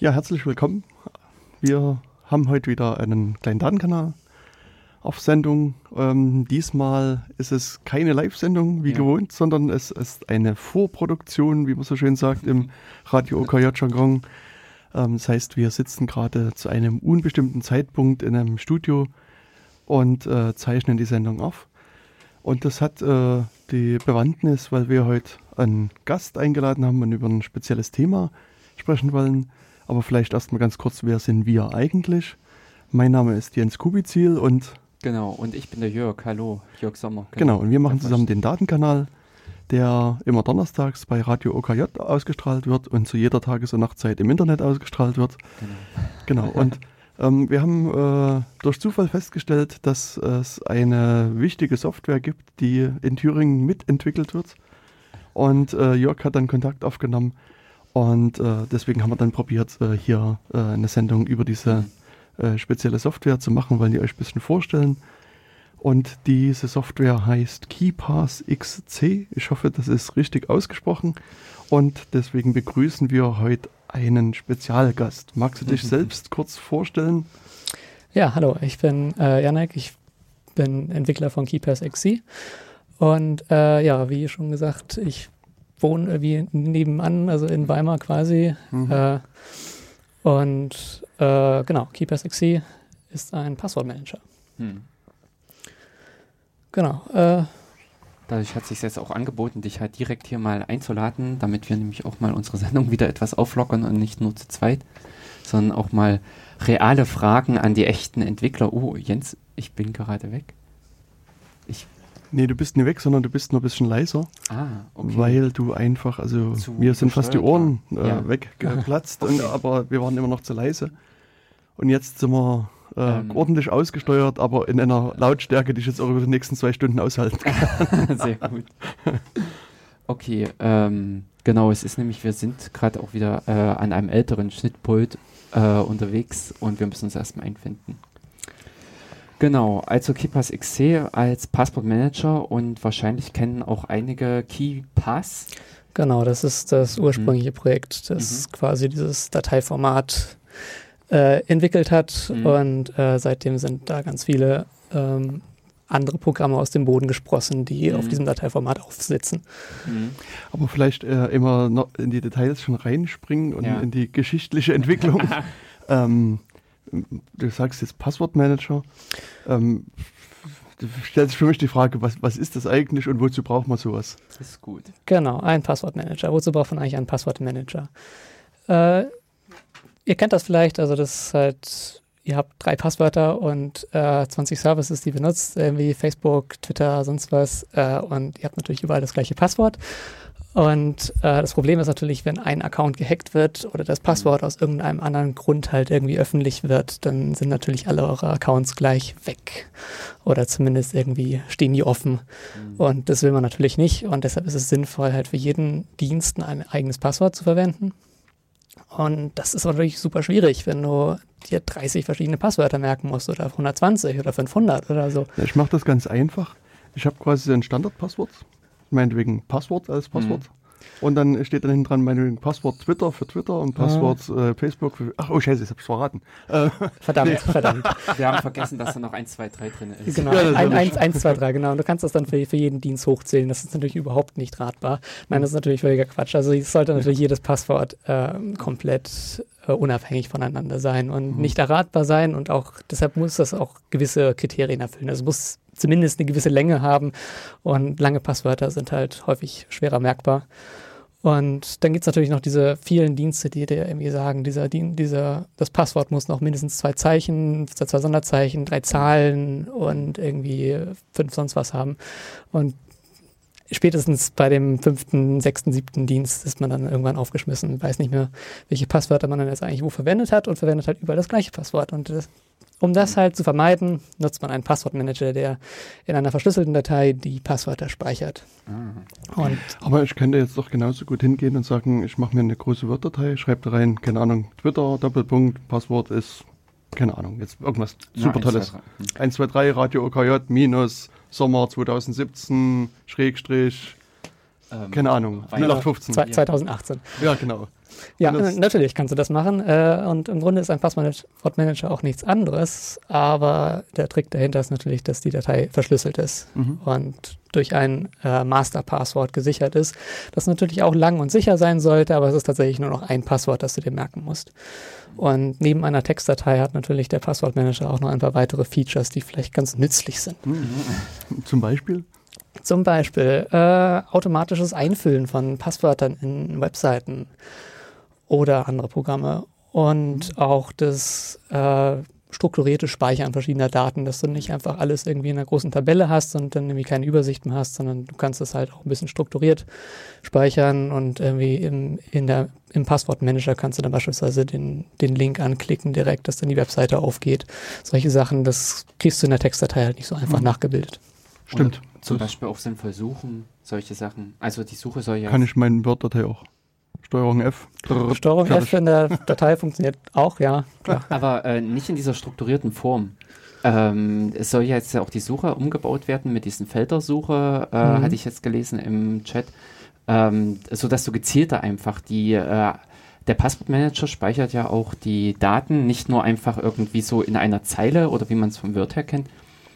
Ja, herzlich willkommen. Wir haben heute wieder einen kleinen Datenkanal auf Sendung. Ähm, diesmal ist es keine Live-Sendung wie ja. gewohnt, sondern es ist eine Vorproduktion, wie man so schön sagt, im Radio OKJ-Jargon. Ähm, das heißt, wir sitzen gerade zu einem unbestimmten Zeitpunkt in einem Studio und äh, zeichnen die Sendung auf. Und das hat äh, die Bewandtnis, weil wir heute einen Gast eingeladen haben und über ein spezielles Thema sprechen wollen. Aber vielleicht erstmal ganz kurz, wer sind wir eigentlich? Mein Name ist Jens Kubizil und Genau, und ich bin der Jörg. Hallo, Jörg Sommer. Genau, genau und wir machen zusammen den Datenkanal, der immer donnerstags bei Radio OKJ ausgestrahlt wird und zu jeder Tages- und Nachtzeit im Internet ausgestrahlt wird. Genau. Genau, und ähm, wir haben äh, durch Zufall festgestellt, dass es eine wichtige Software gibt, die in Thüringen mitentwickelt wird. Und äh, Jörg hat dann Kontakt aufgenommen und äh, deswegen haben wir dann probiert, äh, hier äh, eine Sendung über diese mhm äh, spezielle Software zu machen, wollen die euch ein bisschen vorstellen. Und diese Software heißt KeyPass XC. Ich hoffe, das ist richtig ausgesprochen. Und deswegen begrüßen wir heute einen Spezialgast. Magst du dich selbst kurz vorstellen? Ja, hallo, ich bin äh, Janek, ich bin Entwickler von KeyPass XC. Und äh, ja, wie schon gesagt, ich wohne irgendwie nebenan, also in Weimar quasi. Mhm. Äh, und äh, genau, KeePassXC ist ein Passwortmanager. Hm. Genau. Äh, Dadurch hat sich jetzt auch angeboten, dich halt direkt hier mal einzuladen, damit wir nämlich auch mal unsere Sendung wieder etwas auflockern und nicht nur zu zweit, sondern auch mal reale Fragen an die echten Entwickler. Oh, Jens, ich bin gerade weg. Ich Nee, du bist nicht weg, sondern du bist nur ein bisschen leiser. Ah, okay. Weil du einfach, also zu mir sind fast die Ohren äh, ja. weggeplatzt, okay. und, aber wir waren immer noch zu leise. Und jetzt sind wir äh, ähm. ordentlich ausgesteuert, aber in einer Lautstärke, die ich jetzt auch über die nächsten zwei Stunden aushalten kann. Sehr gut. Okay, ähm, genau, es ist nämlich, wir sind gerade auch wieder äh, an einem älteren Schnittpult äh, unterwegs und wir müssen uns erstmal einfinden. Genau, also KeyPass XC als Passportmanager und wahrscheinlich kennen auch einige KeyPass. Genau, das ist das mhm. ursprüngliche mhm. Projekt, das mhm. quasi dieses Dateiformat äh, entwickelt hat mhm. und äh, seitdem sind da ganz viele ähm, andere Programme aus dem Boden gesprossen, die mhm. auf diesem Dateiformat aufsitzen. Mhm. Aber vielleicht äh, immer noch in die Details schon reinspringen und ja. in die geschichtliche Entwicklung. ähm, du sagst jetzt Passwortmanager. Ähm, du stellst für mich die Frage, was, was ist das eigentlich und wozu braucht man sowas? Das ist gut. Genau, ein Passwortmanager. Wozu braucht man eigentlich einen Passwortmanager? Äh, ihr kennt das vielleicht, also das ist halt, ihr habt drei Passwörter und äh, 20 Services, die benutzt, irgendwie Facebook, Twitter, sonst was. Äh, und ihr habt natürlich überall das gleiche Passwort. Und äh, das Problem ist natürlich, wenn ein Account gehackt wird oder das Passwort aus irgendeinem anderen Grund halt irgendwie öffentlich wird, dann sind natürlich alle eure Accounts gleich weg. Oder zumindest irgendwie stehen die offen. Mhm. Und das will man natürlich nicht. Und deshalb ist es sinnvoll, halt für jeden Dienst ein eigenes Passwort zu verwenden. Und das ist natürlich super schwierig, wenn du dir 30 verschiedene Passwörter merken musst oder 120 oder 500 oder so. Ich mache das ganz einfach. Ich habe quasi ein Standardpasswort meinetwegen Passwort als Passwort. Mhm. Und dann steht dann hinten dran meinetwegen Passwort Twitter für Twitter und Passwort ah. äh, Facebook für. Ach, oh Scheiße, ich hab's verraten. Äh, verdammt, nee. verdammt. Wir haben vergessen, dass da noch 1, 2, 3 drin ist. Genau, ja, 1, 1, 2, 3, genau. Und du kannst das dann für, für jeden Dienst hochzählen. Das ist natürlich überhaupt nicht ratbar. Nein, das ist natürlich völliger Quatsch. Also es sollte natürlich jedes Passwort äh, komplett unabhängig voneinander sein und mhm. nicht erratbar sein und auch deshalb muss das auch gewisse Kriterien erfüllen. Also es muss zumindest eine gewisse Länge haben und lange Passwörter sind halt häufig schwerer merkbar. Und dann gibt es natürlich noch diese vielen Dienste, die dir irgendwie sagen, dieser, dieser, das Passwort muss noch mindestens zwei Zeichen, zwei Sonderzeichen, drei Zahlen und irgendwie fünf sonst was haben. Und spätestens bei dem fünften, sechsten, siebten Dienst ist man dann irgendwann aufgeschmissen, weiß nicht mehr, welche Passwörter man dann jetzt eigentlich wo verwendet hat und verwendet halt überall das gleiche Passwort. Und das, um das halt zu vermeiden, nutzt man einen Passwortmanager, der in einer verschlüsselten Datei die Passwörter speichert. Ah. Und Aber ich könnte jetzt doch genauso gut hingehen und sagen, ich mache mir eine große Word-Datei, schreibe da rein, keine Ahnung, Twitter, Doppelpunkt, Passwort ist, keine Ahnung, jetzt irgendwas super Tolles. 1, 2, 3, Radio OKJ minus Sommer 2017, Schrägstrich, Ähm, Keine Ahnung, 0815. 2018. Ja, genau. Ja, natürlich kannst du das machen. Äh, und im Grunde ist ein Passwortmanager auch nichts anderes. Aber der Trick dahinter ist natürlich, dass die Datei verschlüsselt ist mhm. und durch ein äh, Masterpasswort gesichert ist. Das natürlich auch lang und sicher sein sollte, aber es ist tatsächlich nur noch ein Passwort, das du dir merken musst. Und neben einer Textdatei hat natürlich der Passwortmanager auch noch ein paar weitere Features, die vielleicht ganz nützlich sind. Mhm. Zum Beispiel? Zum Beispiel äh, automatisches Einfüllen von Passwörtern in Webseiten oder andere Programme und mhm. auch das äh, strukturierte Speichern verschiedener Daten, dass du nicht einfach alles irgendwie in einer großen Tabelle hast und dann irgendwie keine Übersicht mehr hast, sondern du kannst es halt auch ein bisschen strukturiert speichern und irgendwie im, in der, im Passwortmanager kannst du dann beispielsweise den, den Link anklicken direkt, dass dann die Webseite aufgeht. Solche Sachen, das kriegst du in der Textdatei halt nicht so einfach mhm. nachgebildet. Stimmt. Oder zum Beispiel auch sinnvoll suchen, solche Sachen. Also die Suche soll ja. Kann ich meinen Word-Datei auch. Steuerung F. Drrr, Steuerung fertig. F in der Datei funktioniert auch, ja. Klar. Aber äh, nicht in dieser strukturierten Form. Ähm, es soll ja jetzt auch die Suche umgebaut werden mit diesen Feldersuche, äh, mhm. hatte ich jetzt gelesen im Chat, ähm, sodass du gezielter einfach die, äh, der Passwortmanager speichert ja auch die Daten nicht nur einfach irgendwie so in einer Zeile oder wie man es vom Word her kennt,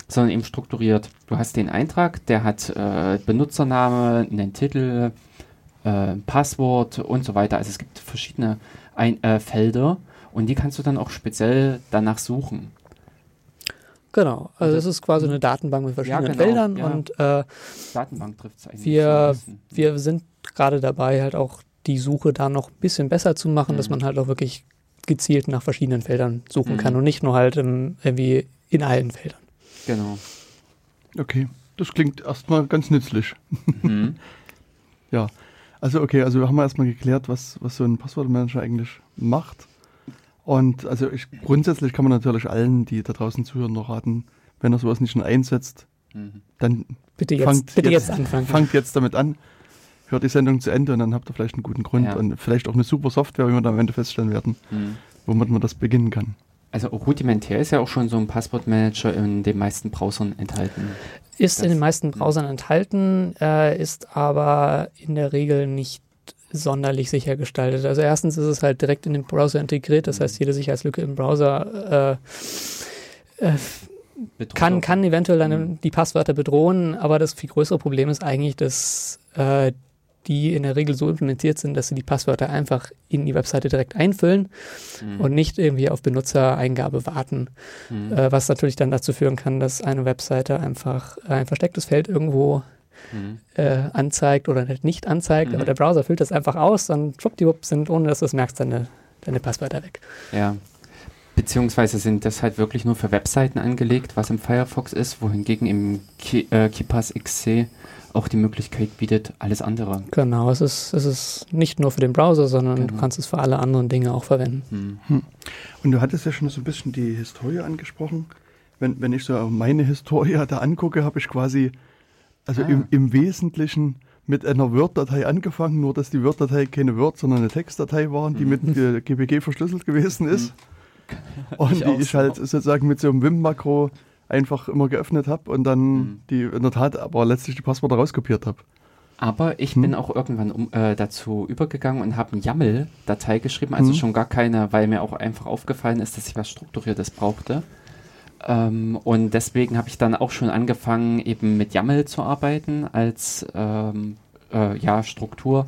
sondern eben strukturiert. Du hast den Eintrag, der hat äh, Benutzername, einen Titel, äh, Passwort und so weiter. Also es gibt verschiedene Ein äh, Felder und die kannst du dann auch speziell danach suchen. Genau, also es ist quasi eine Datenbank mit verschiedenen ja, genau, Feldern ja. und äh, Datenbank trifft es eigentlich. Wir, wir sind gerade dabei, halt auch die Suche da noch ein bisschen besser zu machen, mhm. dass man halt auch wirklich gezielt nach verschiedenen Feldern suchen mhm. kann und nicht nur halt im, irgendwie in allen Feldern. Genau. Okay, das klingt erstmal ganz nützlich. Mhm. ja, also okay, also haben wir erstmal geklärt, was, was so ein Passwortmanager eigentlich macht. Und also ich, grundsätzlich kann man natürlich allen, die da draußen zuhören, noch raten, wenn er sowas nicht schon einsetzt, mhm. dann bitte jetzt, fangt, bitte jetzt, jetzt anfangen. fangt jetzt damit an, hört die Sendung zu Ende und dann habt ihr vielleicht einen guten Grund ja. und vielleicht auch eine super Software, wie wir dann am Ende feststellen werden, mhm. womit man das beginnen kann. Also rudimentär ist ja auch schon so ein Passwortmanager in den meisten Browsern enthalten. Ist das in den meisten Browsern enthalten, äh, ist aber in der Regel nicht sonderlich sicher gestaltet. Also erstens ist es halt direkt in den Browser integriert, das heißt, jede Sicherheitslücke im Browser äh, äh, kann, kann eventuell dann mhm. die Passwörter bedrohen, aber das viel größere Problem ist eigentlich, dass äh, die in der Regel so implementiert sind, dass sie die Passwörter einfach in die Webseite direkt einfüllen mhm. und nicht irgendwie auf Benutzereingabe warten. Mhm. Äh, was natürlich dann dazu führen kann, dass eine Webseite einfach ein verstecktes Feld irgendwo mhm. äh, anzeigt oder nicht anzeigt, aber mhm. der Browser füllt das einfach aus und schwuppdiwupp sind, ohne dass du es merkst, deine, deine Passwörter weg. Ja. Beziehungsweise sind das halt wirklich nur für Webseiten angelegt, was im Firefox ist, wohingegen im Ki äh, KeePass XC auch die Möglichkeit bietet, alles andere. Genau, es ist, es ist nicht nur für den Browser, sondern genau. du kannst es für alle anderen Dinge auch verwenden. Hm. Hm. Und du hattest ja schon so ein bisschen die Historie angesprochen. Wenn, wenn ich so meine Historie da angucke, habe ich quasi, also ah. im, im Wesentlichen mit einer Word-Datei angefangen, nur dass die Word-Datei keine Word, sondern eine Textdatei war, die mit GPG verschlüsselt gewesen ist. Und ich die ich halt sozusagen mit so einem Wim-Makro einfach immer geöffnet habe und dann mhm. die in der Tat aber letztlich die Passwörter rauskopiert habe. Aber ich hm. bin auch irgendwann um, äh, dazu übergegangen und habe eine YAML-Datei geschrieben, also hm. schon gar keine, weil mir auch einfach aufgefallen ist, dass ich was Strukturiertes brauchte. Ähm, und deswegen habe ich dann auch schon angefangen, eben mit YAML zu arbeiten als ähm, äh, ja, Struktur.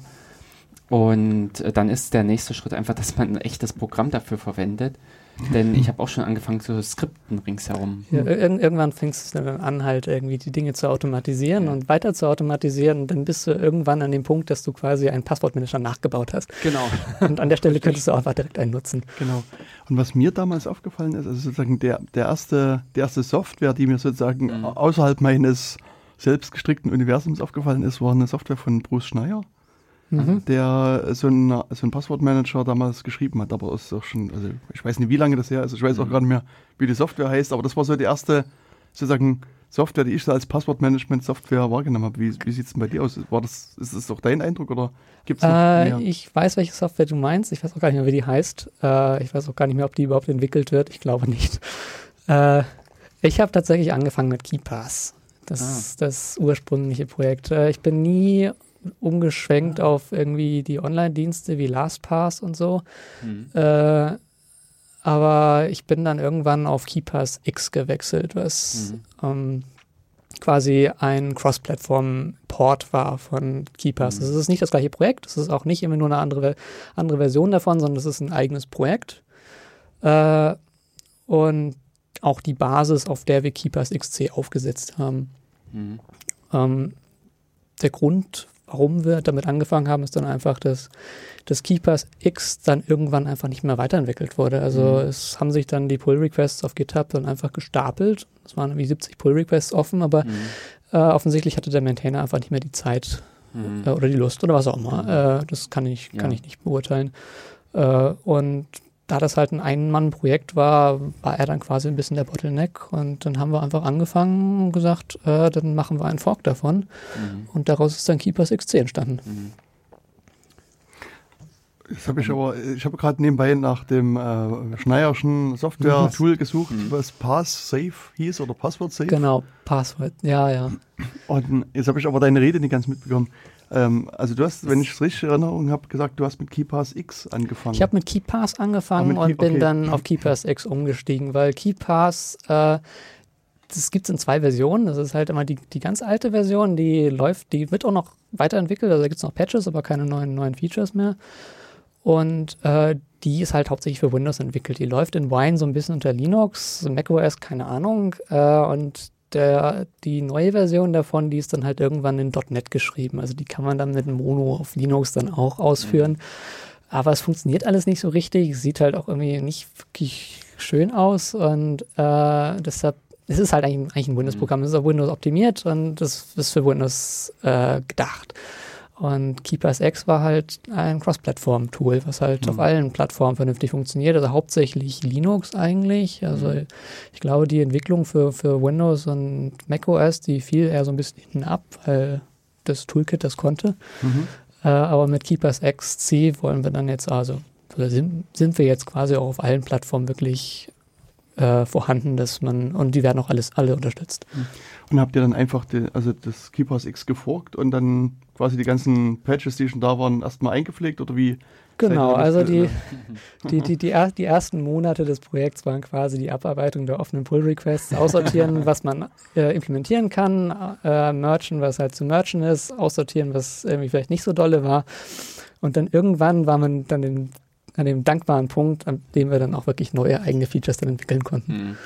Und äh, dann ist der nächste Schritt einfach, dass man ein echtes Programm dafür verwendet. Denn ich habe auch schon angefangen zu skripten ringsherum. Ja, ir irgendwann fängst du dann an, halt irgendwie die Dinge zu automatisieren ja. und weiter zu automatisieren. Dann bist du irgendwann an dem Punkt, dass du quasi einen Passwortmanager nachgebaut hast. Genau. Und an der Stelle könntest du auch einfach direkt einen nutzen. Genau. Und was mir damals aufgefallen ist, also sozusagen der, der erste, die erste Software, die mir sozusagen mhm. außerhalb meines selbst gestrickten Universums aufgefallen ist, war eine Software von Bruce Schneier mhm. der so, eine, so einen Passwortmanager damals geschrieben hat. Aber ist auch schon, also ich weiß nicht, wie lange das her ist. Ich weiß auch mhm. gar nicht mehr, wie die Software heißt. Aber das war so die erste, sozusagen, Software, die ich so als Passwortmanagement-Software wahrgenommen habe. Wie, wie sieht es denn bei dir aus? War das, ist das auch dein Eindruck oder gibt es äh, Ich weiß, welche Software du meinst. Ich weiß auch gar nicht mehr, wie die heißt. Äh, ich weiß auch gar nicht mehr, ob die überhaupt entwickelt wird. Ich glaube nicht. Äh, ich habe tatsächlich angefangen mit KeyPass. Das ah. das ursprüngliche Projekt. Äh, ich bin nie umgeschwenkt auf irgendwie die Online-Dienste wie LastPass und so. Mhm. Äh, aber ich bin dann irgendwann auf KeyPass X gewechselt, was Mhm. ähm, quasi ein Cross-Plattform-Port war von KeyPass. Mhm. Das ist nicht das gleiche Projekt, das ist auch nicht immer nur eine andere, andere Version davon, sondern das ist ein eigenes Projekt. Äh, und auch die Basis, auf der wir KeyPass XC aufgesetzt haben. Mhm. Ähm, der Grund, warum wir damit angefangen haben, ist dann einfach, dass das KeyPass X dann irgendwann einfach nicht mehr weiterentwickelt wurde. Also Mhm. es haben sich dann die Pull-Requests auf GitHub dann einfach gestapelt. Es waren wie 70 Pull-Requests offen, aber Mhm. äh, offensichtlich hatte der Maintainer einfach nicht mehr die Zeit Mhm. äh, oder die Lust oder was auch immer. Äh, das kann ich, kann Ja. ich nicht beurteilen. Äh, und da das halt ein Ein-Mann-Projekt war, war er dann quasi ein bisschen der Bottleneck. Und dann haben wir einfach angefangen und gesagt, äh, dann machen wir einen Fork davon. Mhm. Und daraus ist dann Keepers XC entstanden. Mhm. Das habe ich aber, ich habe gerade nebenbei nach dem äh, Schneierschen Software-Tool gesucht, Mhm. was Pass Safe hieß oder Passwort Safe. Genau, Passwort. Ja, ja. Und jetzt habe ich aber deine Rede nicht ganz mitbekommen. Ähm, also du hast, wenn ich es richtig in Erinnerung habe, gesagt, du hast mit KeyPass X angefangen. Ich habe mit KeyPass angefangen Ah, mit Key- und bin okay. dann auf KeyPass X umgestiegen, weil KeyPass, äh, das gibt es in zwei Versionen. Das ist halt immer die, die ganz alte Version, die läuft, die wird auch noch weiterentwickelt. Also da gibt es noch Patches, aber keine neuen, neuen Features mehr. Und äh, die ist halt hauptsächlich für Windows entwickelt. Die läuft in Wine so ein bisschen unter Linux, macOS, keine Ahnung. Äh, und der, die neue Version davon, die ist dann halt irgendwann in .NET geschrieben. Also die kann man dann mit Mono auf Linux dann auch ausführen. Aber es funktioniert alles nicht so richtig. Sieht halt auch irgendwie nicht wirklich schön aus. Und äh, deshalb es ist halt eigentlich, eigentlich ein Windows-Programm. Es ist auf Windows optimiert und das ist für Windows äh, gedacht. Und Keepers X war halt ein Cross-Plattform-Tool, was halt Mhm. auf allen Plattformen vernünftig funktioniert. Also hauptsächlich Linux eigentlich. Also Mhm. ich glaube, die Entwicklung für, für Windows und macOS, die fiel eher so ein bisschen hinten ab, weil das Toolkit das konnte. Mhm. Äh, aber mit Keepers XC wollen wir dann jetzt also, sind, sind wir jetzt quasi auch auf allen Plattformen wirklich äh, vorhanden, dass man, und die werden auch alles alle unterstützt. Und habt ihr dann einfach die, also das KeyPass X geforkt und dann quasi die ganzen Patches, die schon da waren, erstmal eingepflegt oder wie? Genau, also die, die, die, die, er, die ersten Monate des Projekts waren quasi die Abarbeitung der offenen Pull-Requests, aussortieren, was man äh, implementieren kann, äh, merchen, was halt zu merchen ist, aussortieren, was irgendwie vielleicht nicht so dolle war. Und dann irgendwann war man dann den, an dem dankbaren Punkt, an dem wir dann auch wirklich neue eigene Features dann entwickeln konnten. Mhm.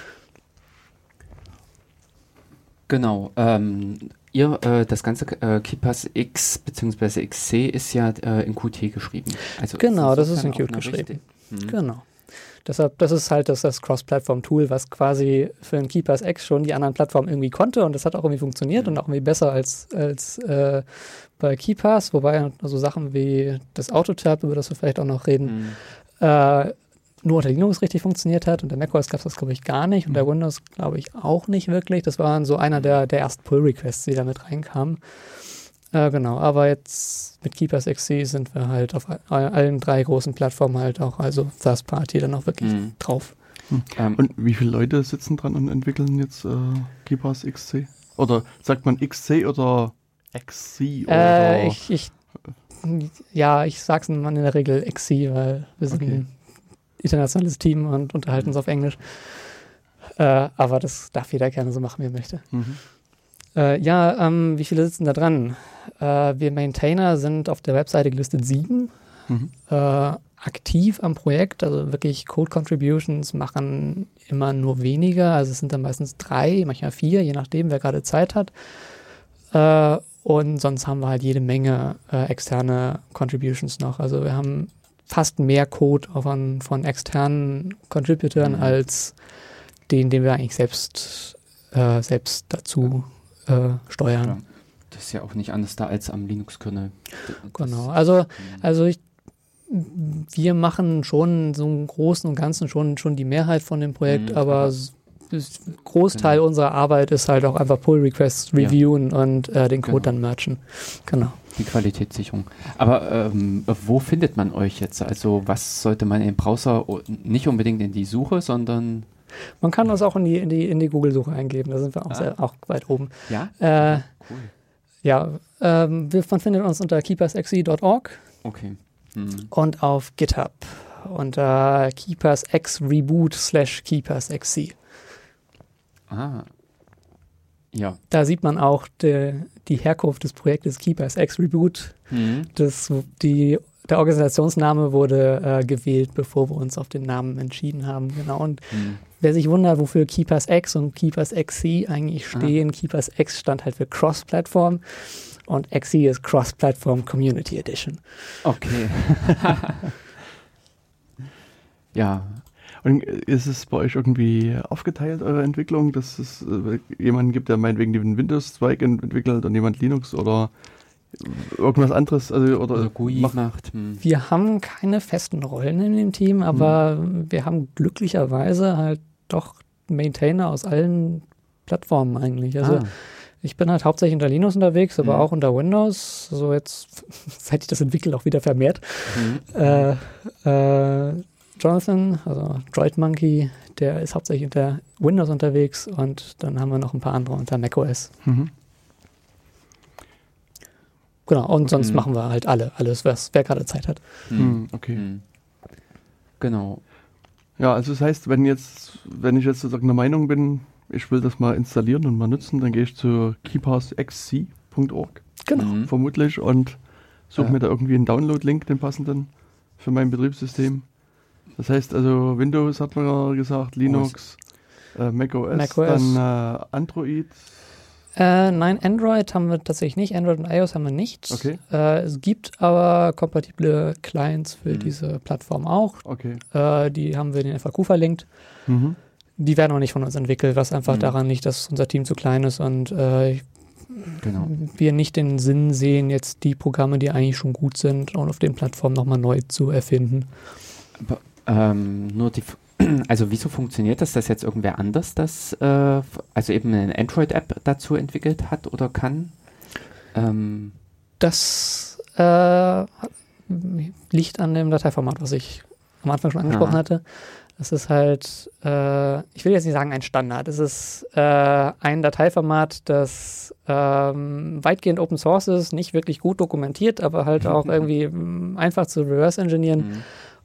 Genau. Ähm, ihr, äh, das ganze äh, KeePass X bzw. XC ist ja äh, in Qt geschrieben. Also Genau, das ist in Qt geschrieben. Mhm. Genau. Deshalb, das ist halt das, das Cross-Plattform-Tool, was quasi für den Keepers X schon die anderen Plattformen irgendwie konnte und das hat auch irgendwie funktioniert Mhm. und auch irgendwie besser als, als äh, bei Keepers, wobei so Sachen wie das Autotab, über das wir vielleicht auch noch reden, Mhm. äh, nur unter Linux richtig funktioniert hat. Und der macOS gab es das, glaube ich, gar nicht. Und Mhm. der Windows, glaube ich, auch nicht wirklich. Das waren so einer der, der ersten Pull-Requests, die damit reinkamen. Äh, genau, aber jetzt mit Keepers XC sind wir halt auf all- allen drei großen Plattformen halt auch, also First Party dann auch wirklich Mhm. drauf. Ähm, Und wie viele Leute sitzen dran und entwickeln jetzt äh, KeyPass XC? Oder sagt man XC oder XC? Oder Äh, ich, ich, ja, ich sag's mal in der Regel XC, weil wir sind Okay. Internationales Team und unterhalten uns auf Englisch. Äh, aber das darf jeder gerne so machen, wie er möchte. Mhm. Äh, ja, ähm, wie viele sitzen da dran? Äh, wir Maintainer sind auf der Webseite gelistet sieben. Mhm. Äh, aktiv am Projekt, also wirklich Code Contributions machen immer nur weniger. Also es sind dann meistens drei, manchmal vier, je nachdem, wer gerade Zeit hat. Äh, und sonst haben wir halt jede Menge äh, externe Contributions noch. Also wir haben fast mehr Code von, von externen Contributeuren Mhm. als den, den wir eigentlich selbst, äh, selbst dazu äh, steuern. Ja. Das ist ja auch nicht anders da als am Linux-Kernel. Genau. Also, Mhm. also ich, wir machen schon so im Großen und Ganzen schon, schon die Mehrheit von dem Projekt, Mhm, aber Großteil Genau. unserer Arbeit ist halt auch einfach Pull-Requests Ja. reviewen und äh, den Code Genau. dann merchen. Genau. Die Qualitätssicherung. Aber ähm, wo findet man euch jetzt? Also was sollte man im Browser nicht unbedingt in die Suche, sondern Man kann uns auch in die, in die, in die Google-Suche eingeben, da sind wir auch, Ah. sehr, auch weit oben. ja? Äh, cool. Ja, ähm, man findet uns unter keepersxe.org Okay. Hm. und auf GitHub unter keepersx-reboot slash keepersxc. Ah. Ja. Da sieht man auch de, die Herkunft des Projektes KeepersX Reboot. Hm. Das, die, der Organisationsname wurde äh, gewählt, bevor wir uns auf den Namen entschieden haben. Genau. Und Hm. wer sich wundert, wofür KeepersX und KeepersXC eigentlich Ah. stehen, KeepersX stand halt für Cross-Platform und XC ist Cross-Platform Community Edition. Okay. ja. Und ist es bei euch irgendwie aufgeteilt, eure Entwicklung, dass es äh, jemanden gibt, der meinetwegen den Windows-Zweig ent- entwickelt und jemand Linux oder irgendwas anderes? Also, oder Oder GUI macht- macht. Hm. Wir haben keine festen Rollen in dem Team, aber wir haben glücklicherweise halt doch Maintainer aus allen Plattformen eigentlich. Also ah. Ich bin halt hauptsächlich unter Linux unterwegs, aber Mhm. auch unter Windows. So jetzt, seit ich das entwickle, auch wieder vermehrt. Hm. Äh, äh, Jonathan, also Droid Monkey, der ist hauptsächlich unter Windows unterwegs und dann haben wir noch ein paar andere unter macOS. Mhm. Genau, und sonst Mhm. machen wir halt alle, alles, was wer gerade Zeit hat. Hm. Hm, okay. Hm. Genau. Ja, also das heißt, wenn jetzt, wenn ich jetzt sozusagen der Meinung bin, ich will das mal installieren und mal nutzen, dann gehe ich zu keepersxc.org Genau. Hm. vermutlich und suche Ja. mir da irgendwie einen Download-Link, den passenden für mein Betriebssystem. Das heißt also Windows hat man ja gesagt, Linux, äh, macOS, macOS. dann äh, Android. Äh, nein, Android haben wir tatsächlich nicht. Android und iOS haben wir nicht. Okay. Äh, es gibt aber kompatible Clients für Mhm. diese Plattform auch. Okay. Äh, die haben wir in den FAQ verlinkt. Mhm. Die werden auch nicht von uns entwickelt, was einfach Mhm. daran liegt, dass unser Team zu klein ist und äh, Genau. wir nicht den Sinn sehen, jetzt die Programme, die eigentlich schon gut sind, und auf den Plattformen nochmal neu zu erfinden. Aber, ähm, nur die, also wieso funktioniert das, dass jetzt irgendwer anders das, äh, also eben eine Android-App dazu entwickelt hat oder kann? Ähm, Das äh, liegt an dem Dateiformat, was ich am Anfang schon angesprochen Aha. hatte. Das ist halt, äh, ich will jetzt nicht sagen ein Standard. Es ist äh, ein Dateiformat, das ähm, weitgehend Open Source ist, nicht wirklich gut dokumentiert, aber halt auch irgendwie mm, einfach zu reverse engineeren hm,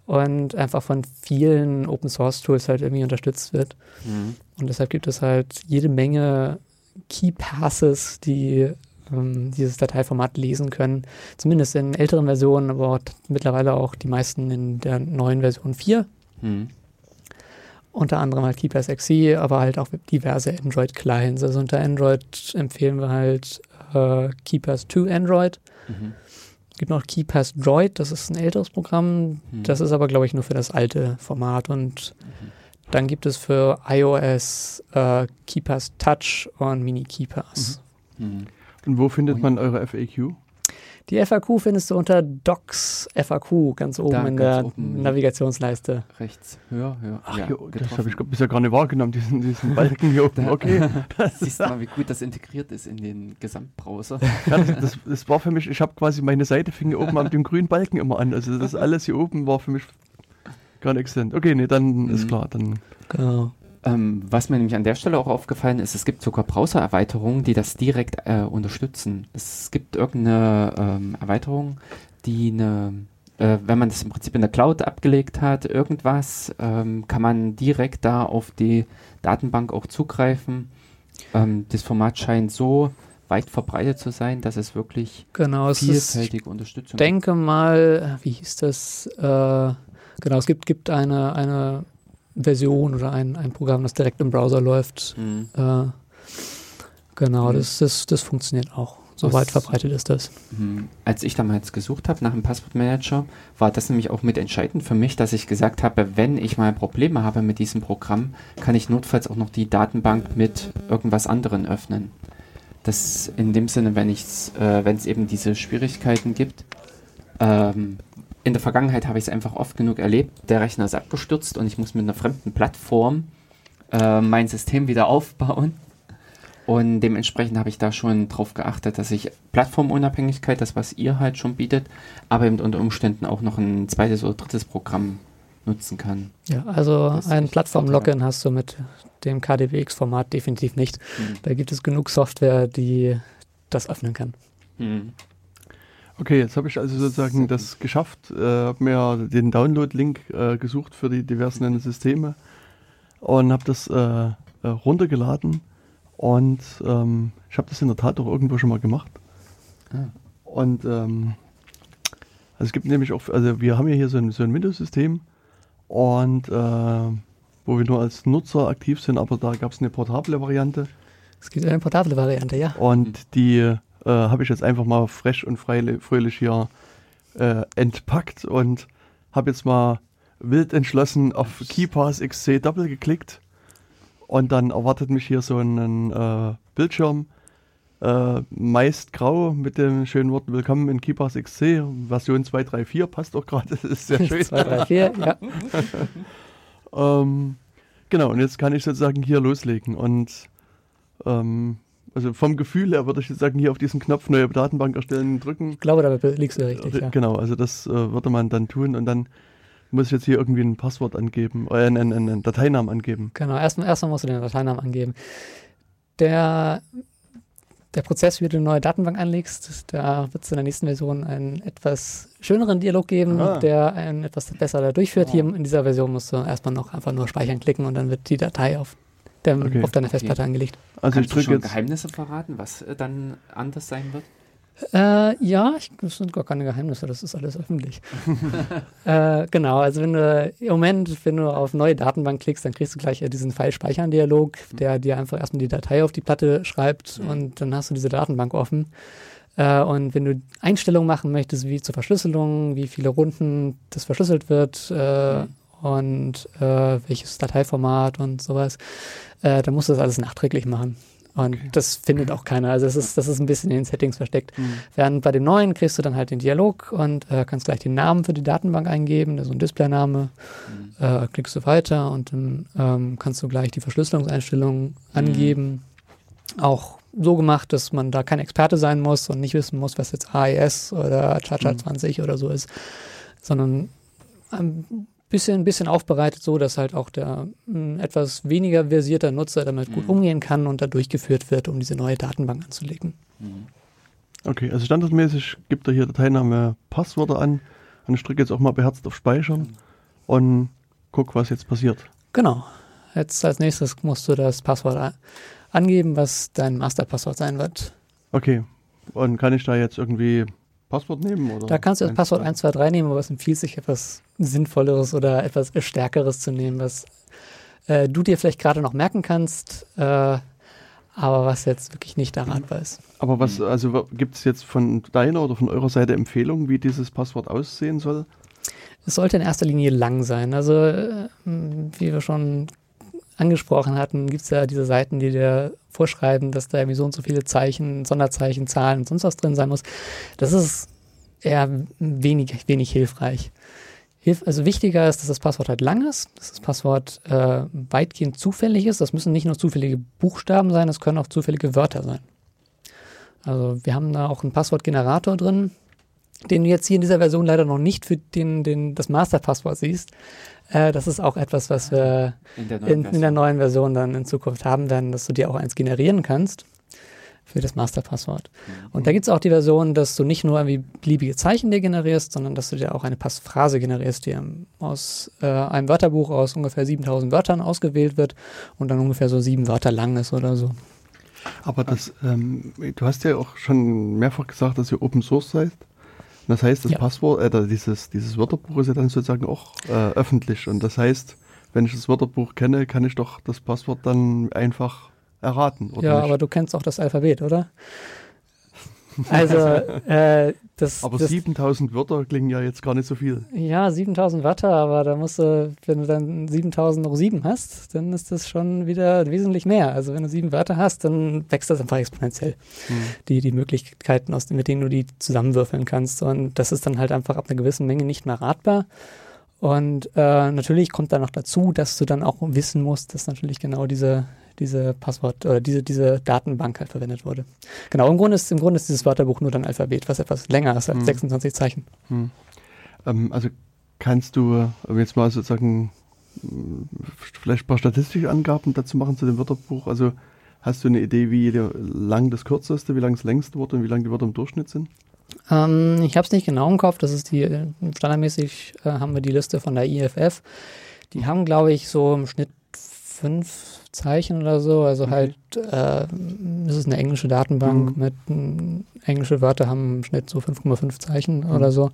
und einfach von vielen Open Source Tools halt irgendwie unterstützt wird. hm, Und deshalb gibt es halt jede Menge Key Passes, die ähm, dieses Dateiformat lesen können. Zumindest in älteren Versionen, aber auch mittlerweile auch die meisten in der neuen Version 4. hm, Unter anderem halt KeeperSXC, aber halt auch diverse Android-Clients. Also unter Android empfehlen wir halt äh, Keepers 2 Android. mhm, gibt noch Keepers Droid, das ist ein älteres Programm. hm, Das ist aber, glaube ich, nur für das alte Format. Und mhm. dann gibt es für iOS äh, Keepers Touch und Mini Keepers. hm. Und wo findet man eure FAQ? Die FAQ findest du unter Docs FAQ ganz oben Da, in ganz der oben. Navigationsleiste. Rechts, höher, höher. Ach, ja, jo, das habe ich bisher gar nicht wahrgenommen, diesen, diesen Balken hier oben. Okay. Siehst du mal, wie gut das integriert ist in den Gesamtbrowser. Ja, das, das, das war für mich, ich habe quasi meine Seite fing oben an dem grünen Balken immer an. Also das alles hier oben war für mich gar nicht existent. Okay, nee, dann ist Mhm. klar. Dann Genau. Ähm, was mir nämlich an der Stelle auch aufgefallen ist, es gibt sogar Browser-Erweiterungen, die das direkt äh, unterstützen. Es gibt irgendeine ähm, Erweiterung, die eine, äh, wenn man das im Prinzip in der Cloud abgelegt hat, irgendwas, ähm, kann man direkt da auf die Datenbank auch zugreifen. Ähm, das Format scheint so weit verbreitet zu sein, dass es wirklich Genau, es ist, ich vielfältige Unterstützung denke mal, wie hieß das? Äh, genau, es gibt, gibt eine, eine Version oder ein, ein Programm, das direkt im Browser läuft. Mhm. Äh, genau, Mhm. das, das, das funktioniert auch. So Was- weit verbreitet ist das. Hm, Als ich damals gesucht habe nach einem Passwortmanager, war das nämlich auch mit entscheidend für mich, dass ich gesagt habe, wenn ich mal Probleme habe mit diesem Programm, kann ich notfalls auch noch die Datenbank mit irgendwas anderem öffnen. Das in dem Sinne, wenn es äh, wenn es eben diese Schwierigkeiten gibt. Ähm, in der Vergangenheit habe ich es einfach oft genug erlebt, der Rechner ist abgestürzt und ich muss mit einer fremden Plattform äh, mein System wieder aufbauen. Und dementsprechend habe ich da schon drauf geachtet, dass ich Plattformunabhängigkeit, das was ihr halt schon bietet, aber eben unter Umständen auch noch ein zweites oder drittes Programm nutzen kann. Ja, also Das ein Plattform-Login hast du mit dem KDWX-Format definitiv nicht. Mhm. Da gibt es genug Software, die das öffnen kann. Mhm. Okay, jetzt habe ich also sozusagen das geschafft, äh, habe mir den Download-Link äh, gesucht für die diversen Systeme und habe das äh, äh, runtergeladen und ähm, ich habe das in der Tat auch irgendwo schon mal gemacht. Ah. Und ähm, also es gibt nämlich auch, also wir haben ja hier so ein, so ein Windows-System und äh, wo wir nur als Nutzer aktiv sind, aber da gab es eine portable Variante. Es gibt eine portable Variante, ja. Und die äh, habe ich jetzt einfach mal frech und fröhlich hier äh, entpackt und habe jetzt mal wild entschlossen auf KeyPass XC Double geklickt und dann erwartet mich hier so ein äh, Bildschirm, äh, meist grau mit dem schönen Wort Willkommen in KeyPass XC, Version 234 passt auch gerade, das ist sehr schön. 234, ja. ähm, genau, und jetzt kann ich sozusagen hier loslegen und ähm, also vom Gefühl her würde ich jetzt sagen, hier auf diesen Knopf neue Datenbank erstellen drücken. Ich glaube, da liegst du richtig. Ja. Genau, also das äh, würde man dann tun und dann muss ich jetzt hier irgendwie ein Passwort angeben, äh, einen, einen, einen Dateinamen angeben. Genau, erstmal erst musst du den Dateinamen angeben. Der, der Prozess, wie du eine neue Datenbank anlegst, da wird es in der nächsten Version einen etwas schöneren Dialog geben, ah. der einen etwas besser da durchführt. Ah. Hier in dieser Version musst du erstmal noch einfach nur speichern klicken und dann wird die Datei auf der, okay. auf deine Festplatte okay. angelegt. Also Kannst ich drücke jetzt Geheimnisse verraten, was äh, dann anders sein wird? Äh, ja, ich, das sind gar keine Geheimnisse, das ist alles öffentlich. äh, genau, also wenn du im Moment, wenn du auf neue Datenbank klickst, dann kriegst du gleich diesen File-Speichern-Dialog, mhm. der dir einfach erstmal die Datei auf die Platte schreibt mhm. und dann hast du diese Datenbank offen. Äh, und wenn du Einstellungen machen möchtest, wie zur Verschlüsselung, wie viele Runden das verschlüsselt wird äh, mhm. Und äh, welches Dateiformat und sowas, äh, dann musst du das alles nachträglich machen. Und okay. das findet auch keiner. Also das ist, das ist ein bisschen in den Settings versteckt. Mhm. Während bei den neuen kriegst du dann halt den Dialog und äh, kannst gleich den Namen für die Datenbank eingeben, das ist ein Displayname. Mhm. Äh, klickst du weiter und dann ähm, kannst du gleich die Verschlüsselungseinstellungen mhm. angeben. Auch so gemacht, dass man da kein Experte sein muss und nicht wissen muss, was jetzt AES oder Chacha 20 mhm. oder so ist, sondern ein bisschen, bisschen aufbereitet, so dass halt auch der m, etwas weniger versierter Nutzer damit mhm. gut umgehen kann und da durchgeführt wird, um diese neue Datenbank anzulegen. Mhm. Okay, also standardmäßig gibt er hier Dateiname Passwörter an und ich drücke jetzt auch mal beherzt auf Speichern mhm. und guck, was jetzt passiert. Genau. Jetzt als nächstes musst du das Passwort angeben, was dein Masterpasswort sein wird. Okay. Und kann ich da jetzt irgendwie Passwort nehmen? Oder da kannst du das Passwort 123 nehmen, aber es empfiehlt sich etwas Sinnvolleres oder etwas Stärkeres zu nehmen, was äh, du dir vielleicht gerade noch merken kannst, äh, aber was jetzt wirklich nicht erratbar ist. Aber was, also gibt es jetzt von deiner oder von eurer Seite Empfehlungen, wie dieses Passwort aussehen soll? Es sollte in erster Linie lang sein. Also, äh, wie wir schon angesprochen hatten, gibt es ja diese Seiten, die dir vorschreiben, dass da irgendwie so und so viele Zeichen, Sonderzeichen, Zahlen und sonst was drin sein muss. Das ist eher wenig, wenig hilfreich. Hilf, also wichtiger ist, dass das Passwort halt lang ist, dass das Passwort äh, weitgehend zufällig ist. Das müssen nicht nur zufällige Buchstaben sein, das können auch zufällige Wörter sein. Also wir haben da auch einen Passwortgenerator drin, den du jetzt hier in dieser Version leider noch nicht für den, den, das Masterpasswort siehst. Äh, das ist auch etwas, was wir in der, in, in der, neuen Version dann in Zukunft haben werden, dass du dir auch eins generieren kannst für das Masterpasswort. Mhm. Und da gibt es auch die Version, dass du nicht nur irgendwie beliebige Zeichen dir generierst, sondern dass du dir auch eine Passphrase generierst, die aus äh, einem Wörterbuch aus ungefähr 7000 Wörtern ausgewählt wird und dann ungefähr so sieben Wörter lang ist oder so. Aber das, ähm, du hast ja auch schon mehrfach gesagt, dass ihr Open Source seid. Das heißt, das ja. Passwort, äh, dieses, dieses Wörterbuch ist ja dann sozusagen auch äh, öffentlich. Und das heißt, wenn ich das Wörterbuch kenne, kann ich doch das Passwort dann einfach erraten. ja, nicht? aber du kennst auch das Alphabet, oder? Also, äh, das. Aber das, 7000 Wörter klingen ja jetzt gar nicht so viel. Ja, 7000 Wörter, aber da musst du, wenn du dann 7000 noch 7 hast, dann ist das schon wieder wesentlich mehr. Also, wenn du sieben Wörter hast, dann wächst das einfach exponentiell. Hm. Die, die Möglichkeiten, aus, mit denen du die zusammenwürfeln kannst. Und das ist dann halt einfach ab einer gewissen Menge nicht mehr ratbar. Und äh, natürlich kommt da noch dazu, dass du dann auch wissen musst, dass natürlich genau diese, diese Passwort oder diese, diese Datenbank halt verwendet wurde. Genau, im Grunde ist, im Grunde ist dieses Wörterbuch nur ein Alphabet, was etwas länger ist als hm. 26 Zeichen. Hm. Ähm, also kannst du jetzt mal sozusagen vielleicht ein paar Statistikangaben dazu machen zu dem Wörterbuch? Also Hast du eine Idee, wie lang das kürzeste, wie lang das längste Wort und wie lang die Wörter im Durchschnitt sind? Ähm, ich habe es nicht genau im Kopf. Das ist die, standardmäßig äh, haben wir die Liste von der IFF. Die haben, glaube ich, so im Schnitt fünf Zeichen oder so. Also mhm. halt, äh, das ist eine englische Datenbank mhm. mit äh, englische Wörter haben im Schnitt so 5,5 Zeichen mhm. oder so.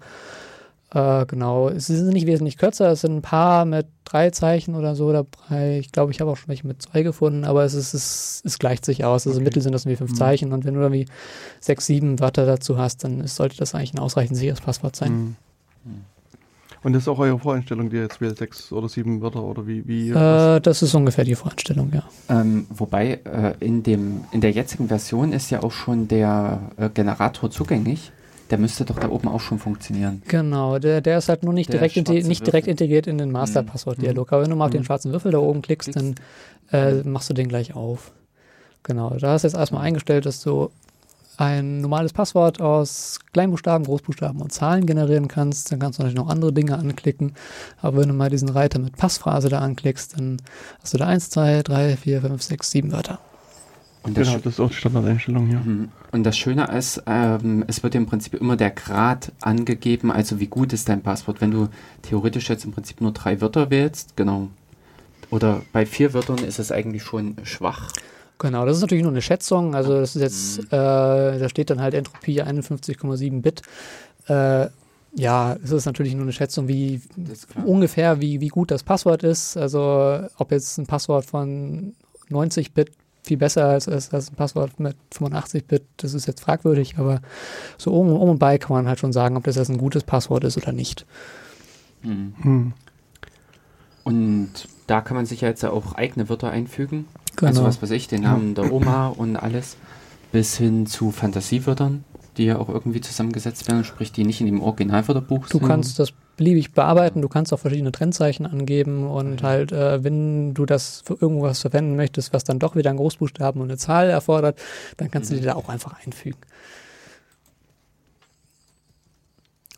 Äh, genau, es sind nicht wesentlich kürzer, es sind ein paar mit drei Zeichen oder so dabei. Ich glaube, ich habe auch schon welche mit zwei gefunden, aber es, ist, es, es gleicht sich aus. Also okay. Mittel sind das irgendwie fünf mhm. Zeichen und wenn du irgendwie sechs, sieben Wörter dazu hast, dann ist, sollte das eigentlich ein ausreichend sicheres Passwort sein. Mhm. Und das ist auch eure Voreinstellung, die jetzt wählt sechs oder sieben Wörter oder wie? wie äh, das ist ungefähr die Voreinstellung, ja. Ähm, wobei äh, in, dem, in der jetzigen Version ist ja auch schon der äh, Generator zugänglich. Der müsste doch da oben auch schon funktionieren. Genau, der, der ist halt nur nicht, direkt, nicht direkt integriert in den Master-Passwort-Dialog. Aber wenn du mal auf den mhm. schwarzen Würfel da oben klickst, dann äh, machst du den gleich auf. Genau, da hast du jetzt erstmal eingestellt, dass du ein normales Passwort aus Kleinbuchstaben, Großbuchstaben und Zahlen generieren kannst. Dann kannst du natürlich noch andere Dinge anklicken. Aber wenn du mal diesen Reiter mit Passphrase da anklickst, dann hast du da 1, 2, 3, 4, 5, 6, 7 Wörter. Und das genau, das ist auch die Standardeinstellung hier. Mhm. Und das Schöne ist, ähm, es wird im Prinzip immer der Grad angegeben, also wie gut ist dein Passwort. Wenn du theoretisch jetzt im Prinzip nur drei Wörter wählst, genau. Oder bei vier Wörtern ist es eigentlich schon schwach. Genau, das ist natürlich nur eine Schätzung. Also das ist jetzt, mhm. äh, da steht dann halt Entropie 51,7 Bit. Äh, ja, es ist natürlich nur eine Schätzung, wie ungefähr, wie, wie gut das Passwort ist. Also ob jetzt ein Passwort von 90 Bit viel besser als, als, als ein Passwort mit 85-Bit. Das ist jetzt fragwürdig, aber so um, um und bei kann man halt schon sagen, ob das jetzt ein gutes Passwort ist oder nicht. Mhm. Hm. Und da kann man sich ja jetzt auch eigene Wörter einfügen. Genau. Also was weiß ich, den Namen der Oma und alles, bis hin zu Fantasiewörtern, die ja auch irgendwie zusammengesetzt werden, sprich die nicht in dem Originalwörterbuch sind. Du kannst das beliebig bearbeiten. Du kannst auch verschiedene Trennzeichen angeben und mhm. halt, äh, wenn du das für irgendwas verwenden möchtest, was dann doch wieder ein Großbuchstaben und eine Zahl erfordert, dann kannst mhm. du die da auch einfach einfügen.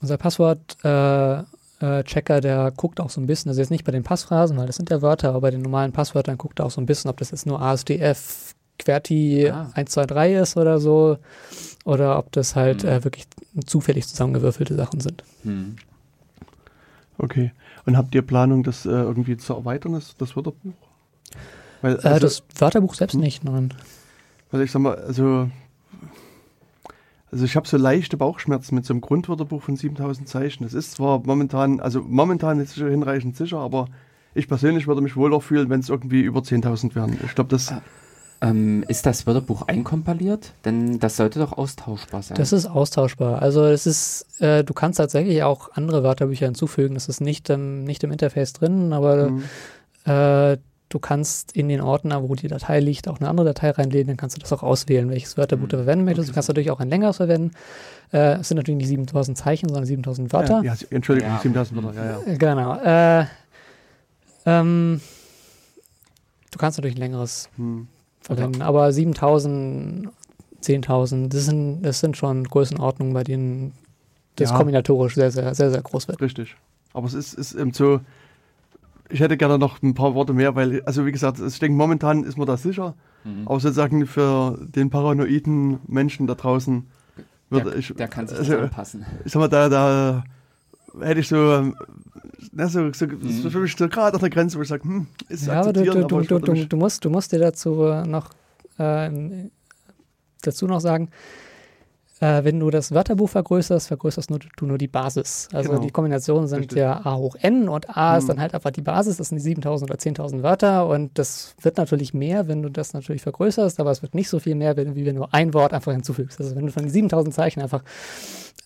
Unser Passwort-Checker, äh, äh, der guckt auch so ein bisschen, also jetzt nicht bei den Passphrasen, weil das sind ja Wörter, aber bei den normalen Passwörtern guckt er auch so ein bisschen, ob das jetzt nur ASDF, QWERTY ah. 123 ist oder so, oder ob das halt mhm. äh, wirklich zufällig zusammengewürfelte Sachen sind. Mhm. Okay. Und habt ihr Planung, das äh, irgendwie zu erweitern, das, das Wörterbuch? Weil, äh, also, äh, das Wörterbuch selbst hm? nicht, nein. Also ich sag mal, also, also ich habe so leichte Bauchschmerzen mit so einem Grundwörterbuch von 7000 Zeichen. Das ist zwar momentan, also momentan ist es schon hinreichend sicher, aber ich persönlich würde mich wohler fühlen, wenn es irgendwie über 10.000 wären. Ich glaube, das... Ah. Ähm, ist das Wörterbuch einkompiliert? Denn das sollte doch austauschbar sein. Das ist austauschbar. Also es ist, äh, du kannst tatsächlich auch andere Wörterbücher hinzufügen. Das ist nicht, ähm, nicht im Interface drin, aber mhm. äh, du kannst in den Ordner, wo die Datei liegt, auch eine andere Datei reinlegen. Dann kannst du das auch auswählen, welches Wörterbuch mhm. du verwenden möchtest. Du kannst natürlich auch ein längeres verwenden. Äh, es sind natürlich nicht 7000 Zeichen, sondern 7000 Wörter. Ja, ja Entschuldigung, ja. 7000 Wörter, ja, ja. Genau. Äh, ähm, du kannst natürlich ein längeres hm verwenden. Ja. Aber 7000, 10.000, das sind, das sind schon Größenordnungen, bei denen das ja. kombinatorisch sehr, sehr, sehr, sehr groß wird. Richtig. Aber es ist, ist eben so, ich hätte gerne noch ein paar Worte mehr, weil, also wie gesagt, ich denke, momentan ist man da sicher. Mhm. Aber sozusagen für den paranoiden Menschen da draußen würde der, ich. Der kann sich also, anpassen. Ich sag mal, da, da hätte ich so, na, so, so, mhm. so, so, so gerade an der Grenze, wo ich sage, hm, ist ja, aber du, du, aber du, du, du, musst, du musst dir dazu noch äh, dazu noch sagen, äh, wenn du das Wörterbuch vergrößerst, vergrößerst nur, du nur die Basis. Also genau. die Kombinationen sind Richtig. ja A hoch n und A mhm. ist dann halt einfach die Basis, das sind die 7000 oder 10.000 Wörter und das wird natürlich mehr, wenn du das natürlich vergrößerst, aber es wird nicht so viel mehr, wie wenn du ein Wort einfach hinzufügst. Also wenn du von den 7000 Zeichen einfach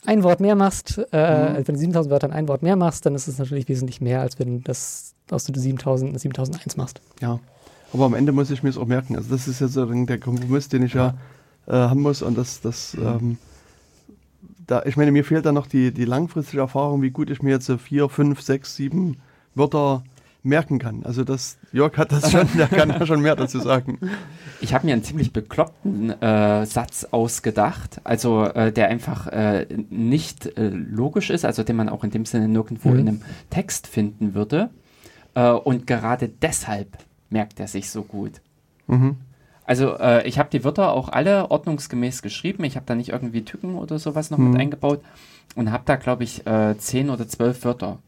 ein Wort mehr machst, äh, mhm. wenn du 7000 Wörtern ein Wort mehr machst, dann ist es natürlich wesentlich mehr, als wenn du das aus du 7000 7001 machst. Ja, aber am Ende muss ich mir es auch merken. Also das ist ja so der Kompromiss, den ich ja, ja äh, haben muss und das, das mhm. ähm, da, ich meine, mir fehlt da noch die, die langfristige Erfahrung, wie gut ich mir jetzt so vier, fünf, sechs, sieben Wörter merken kann. Also das, Jörg hat das schon, der kann da schon mehr dazu sagen. Ich habe mir einen ziemlich bekloppten äh, Satz ausgedacht, also äh, der einfach äh, nicht äh, logisch ist, also den man auch in dem Sinne nirgendwo mhm. in einem Text finden würde. Äh, und gerade deshalb merkt er sich so gut. Mhm. Also äh, ich habe die Wörter auch alle ordnungsgemäß geschrieben. Ich habe da nicht irgendwie Tücken oder sowas noch Mhm. mit eingebaut und habe da, glaube ich, äh, zehn oder zwölf Wörter.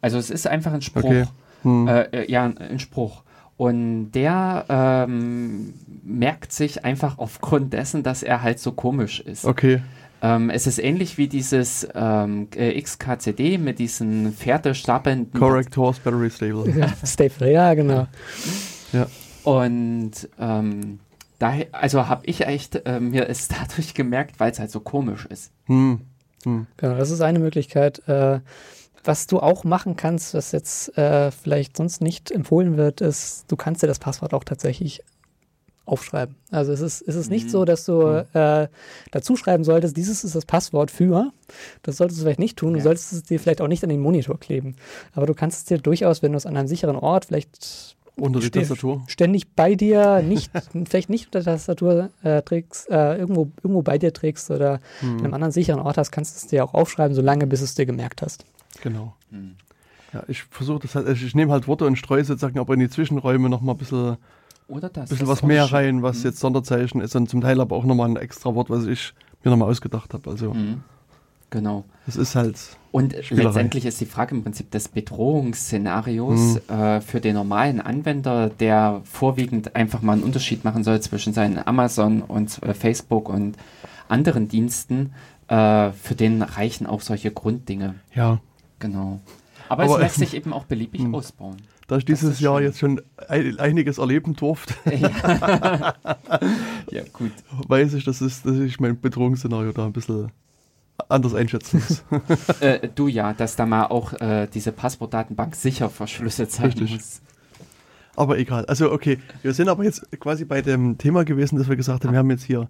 Also es ist einfach ein Spruch. Okay. Hm. Äh, äh, ja, ein- Spruch. Und der ähm, merkt sich einfach aufgrund dessen, dass er halt so komisch ist. okay. Ähm, es ist ähnlich wie dieses ähm, äh, XKCD mit diesen pferdestapelnden Correct horse battery stable. Ja, Staple, ja, genau. Und ähm, daher, also habe ich echt äh, mir es dadurch gemerkt, weil es halt so komisch ist. Hm. Hm. Genau, das ist eine Möglichkeit. Äh, was du auch machen kannst, was jetzt äh, vielleicht sonst nicht empfohlen wird, ist, du kannst dir das Passwort auch tatsächlich aufschreiben. Also es ist, es ist nicht Mhm. so, dass du äh, dazu schreiben solltest, dieses ist das Passwort für. Das solltest du vielleicht nicht tun. Du Ja. solltest es dir vielleicht auch nicht an den Monitor kleben. Aber du kannst es dir durchaus, wenn du es an einem sicheren Ort, vielleicht Unter die Tastatur. ständig bei dir, nicht, vielleicht nicht unter der Tastatur äh, trägst, äh, irgendwo, irgendwo bei dir trägst oder an einem Hm. anderen sicheren Ort hast, kannst du es dir auch aufschreiben, solange bis es dir gemerkt hast. Genau. Hm. Ja, ich versuche das halt, also ich nehme halt Worte und streue sozusagen aber in die Zwischenräume nochmal ein bisschen, Oder das. bisschen das was mehr schön. rein, was Mhm. jetzt Sonderzeichen ist und zum Teil aber auch nochmal ein extra Wort, was ich mir nochmal ausgedacht habe. Also Mhm. Genau. das ist halt, Und Spielerei. letztendlich ist die Frage im Prinzip des Bedrohungsszenarios äh, für den normalen Anwender, der vorwiegend einfach mal einen Unterschied machen soll zwischen seinen Amazon und äh, Facebook und anderen Diensten. Äh, für den reichen auch solche Grunddinge. ja, Genau. Aber, Aber, es lässt sich eben auch beliebig hm. ausbauen. da ich dieses ist Jahr schön. jetzt schon ein, einiges erleben durfte, ja. ja, gut. weiß ich, dass, es, dass ich mein Bedrohungsszenario da ein bisschen anders einschätzen muss. Äh, du ja, dass da mal auch äh, diese Passwortdatenbank sicher verschlüsselt sein Richtig. muss. aber egal. Also okay, wir sind aber jetzt quasi bei dem Thema gewesen, dass wir gesagt haben, wir haben jetzt hier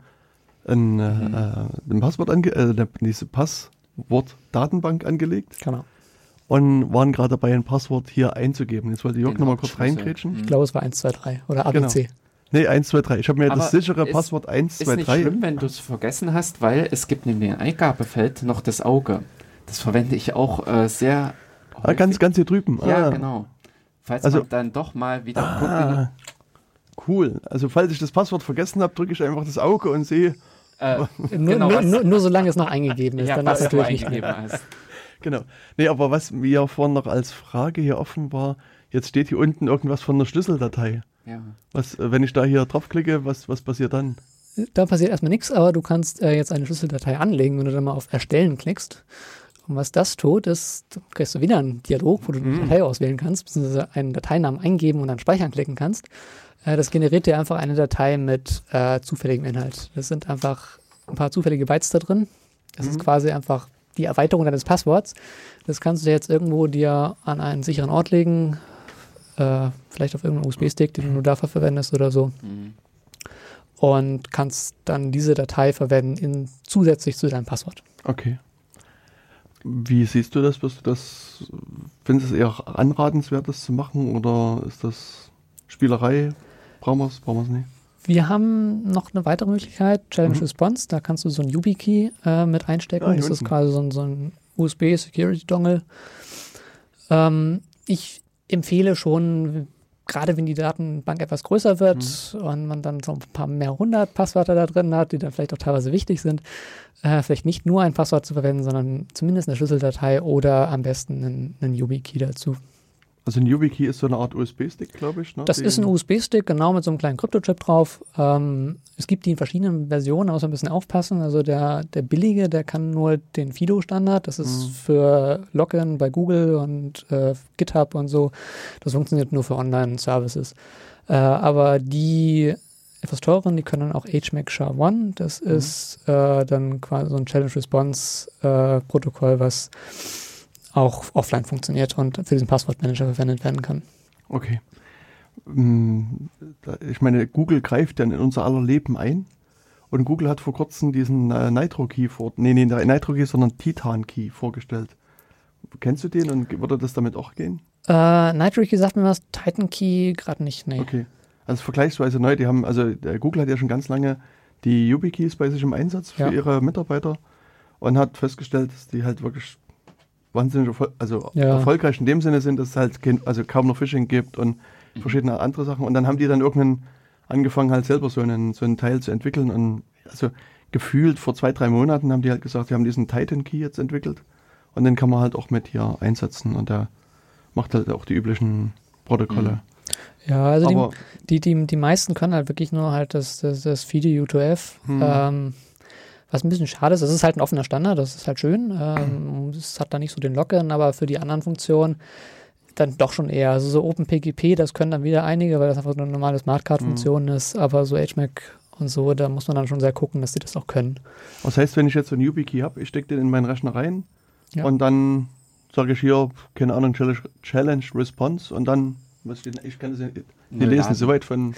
ein, äh, Mhm. äh, ein Passwort ange äh, eine- diese Passwort-Datenbank angelegt Genau. und waren gerade dabei, ein Passwort hier einzugeben. Jetzt wollte Jörg Den nochmal kurz reingrätschen. Ich glaube, es war 1, 2, 3 oder Genau. Nee, 1, 2, 3. Ich habe mir Aber das sichere ist- Passwort 1, Ist 2, nicht 3. schlimm, wenn du es vergessen hast, weil es gibt neben dem Eingabefeld noch das Auge. Das verwende ich auch äh, sehr Ah, ganz, ganz hier drüben. Ja, ah. genau. Falls Also- man dann doch mal wieder gucken. Ah, cool. Also falls ich das Passwort vergessen habe, drücke ich einfach das Auge und sehe, Äh, Nur, Genau, nur, nur, nur solange es noch eingegeben ist. ja, Danach was du natürlich nicht eingegeben mehr. hast. genau. Nee, aber was mir vorhin noch als Frage hier offen war, jetzt steht hier unten irgendwas von der Schlüsseldatei. Ja. Was, äh, wenn ich da hier draufklicke, was, was passiert dann? Da passiert erstmal nichts, aber du kannst äh, jetzt eine Schlüsseldatei anlegen, wenn du dann mal auf Erstellen klickst. Und was das tut, ist, du kriegst du wieder einen Dialog, wo du eine Mhm. Datei auswählen kannst, beziehungsweise einen Dateinamen eingeben und dann speichern klicken kannst. Äh, das generiert dir einfach eine Datei mit äh, zufälligem Inhalt. Das sind einfach ein paar zufällige Bytes da drin. Das ist Mhm. quasi einfach die Erweiterung deines Passworts. Das kannst du jetzt irgendwo dir an einen sicheren Ort legen, äh, vielleicht auf irgendeinen USB-Stick, den du nur dafür verwendest oder so Mhm. und kannst dann diese Datei verwenden in, zusätzlich zu deinem Passwort. Okay. Wie siehst du das? Wirst du das, findest du es eher anratenswert, das zu machen oder ist das Spielerei? Brauchen wir es? Brauchen wir es nicht? Wir haben noch eine weitere Möglichkeit, Challenge Mhm. Response. Da kannst du so ein YubiKey äh, mit einstecken. Ah, hier das ist quasi so ein, so ein USB-Security-Dongle. Ähm, ich empfehle schon, gerade wenn die Datenbank etwas größer wird Mhm. und man dann so ein paar mehr hundert Passwörter da drin hat, die dann vielleicht auch teilweise wichtig sind, äh, vielleicht nicht nur ein Passwort zu verwenden, sondern zumindest eine Schlüsseldatei oder am besten einen, einen YubiKey dazu. Also ein YubiKey ist so eine Art USB-Stick, glaube ich. Ne? Das Die- ist ein USB-Stick, genau mit so einem kleinen Kryptochip drauf. Ähm, es gibt die in verschiedenen Versionen, da muss man ein bisschen aufpassen. Also der, der billige, der kann nur den Fido-Standard. Das ist Mhm. für Login bei Google und äh, GitHub und so. Das funktioniert nur für Online-Services. Äh, aber die etwas teureren, die können dann auch HMAC SHA-1. Das Mhm. ist äh, dann quasi so ein Challenge-Response-Protokoll, was auch offline funktioniert und für diesen Passwortmanager verwendet werden kann. Okay. Da- Ich meine, Google greift ja in unser aller Leben ein. Und Google hat vor kurzem diesen äh, Nitro Key vor, nee, nee, Nitro Key, sondern Titan Key vorgestellt. Kennst du den und würde das damit auch gehen? Äh, Nitrokey sagt mir was, Titan Key gerade nicht, nee. Okay. Also vergleichsweise neu, die haben, also der Google hat ja schon ganz lange die YubiKeys bei sich im Einsatz für Ja. ihre Mitarbeiter und hat festgestellt, dass die halt wirklich wahnsinnig erfol also Ja. erfolgreich in dem Sinne sind, dass es halt kein, also kaum noch Phishing gibt und Mhm. verschiedene andere Sachen. Und dann haben die dann irgendeinen angefangen halt selber so einen, so einen Teil zu entwickeln und also gefühlt vor zwei, drei Monaten haben die halt gesagt, wir haben diesen Titan Key jetzt entwickelt und den kann man halt auch mit hier einsetzen und der macht halt auch die üblichen Protokolle. Mhm. Ja, also die, die, die, die meisten können halt wirklich nur halt das, das, das FIDE U2F. Hm. Ähm, was ein bisschen schade ist, es ist halt ein offener Standard, das ist halt schön. Ähm, es hat da nicht so den Lockeren, aber für die anderen Funktionen dann doch schon eher. Also so OpenPGP, das können dann wieder einige, weil das einfach eine normale Smartcard-Funktion mhm. ist, aber so HMAC und so, da muss man dann schon sehr gucken, dass sie das auch können. Was heißt, wenn ich jetzt so einen YubiKey habe, ich stecke den in meinen Rechner rein ja. und dann sage ich hier, keine Ahnung, Challenge, Challenge Response und dann ich kann das die lesen soweit von.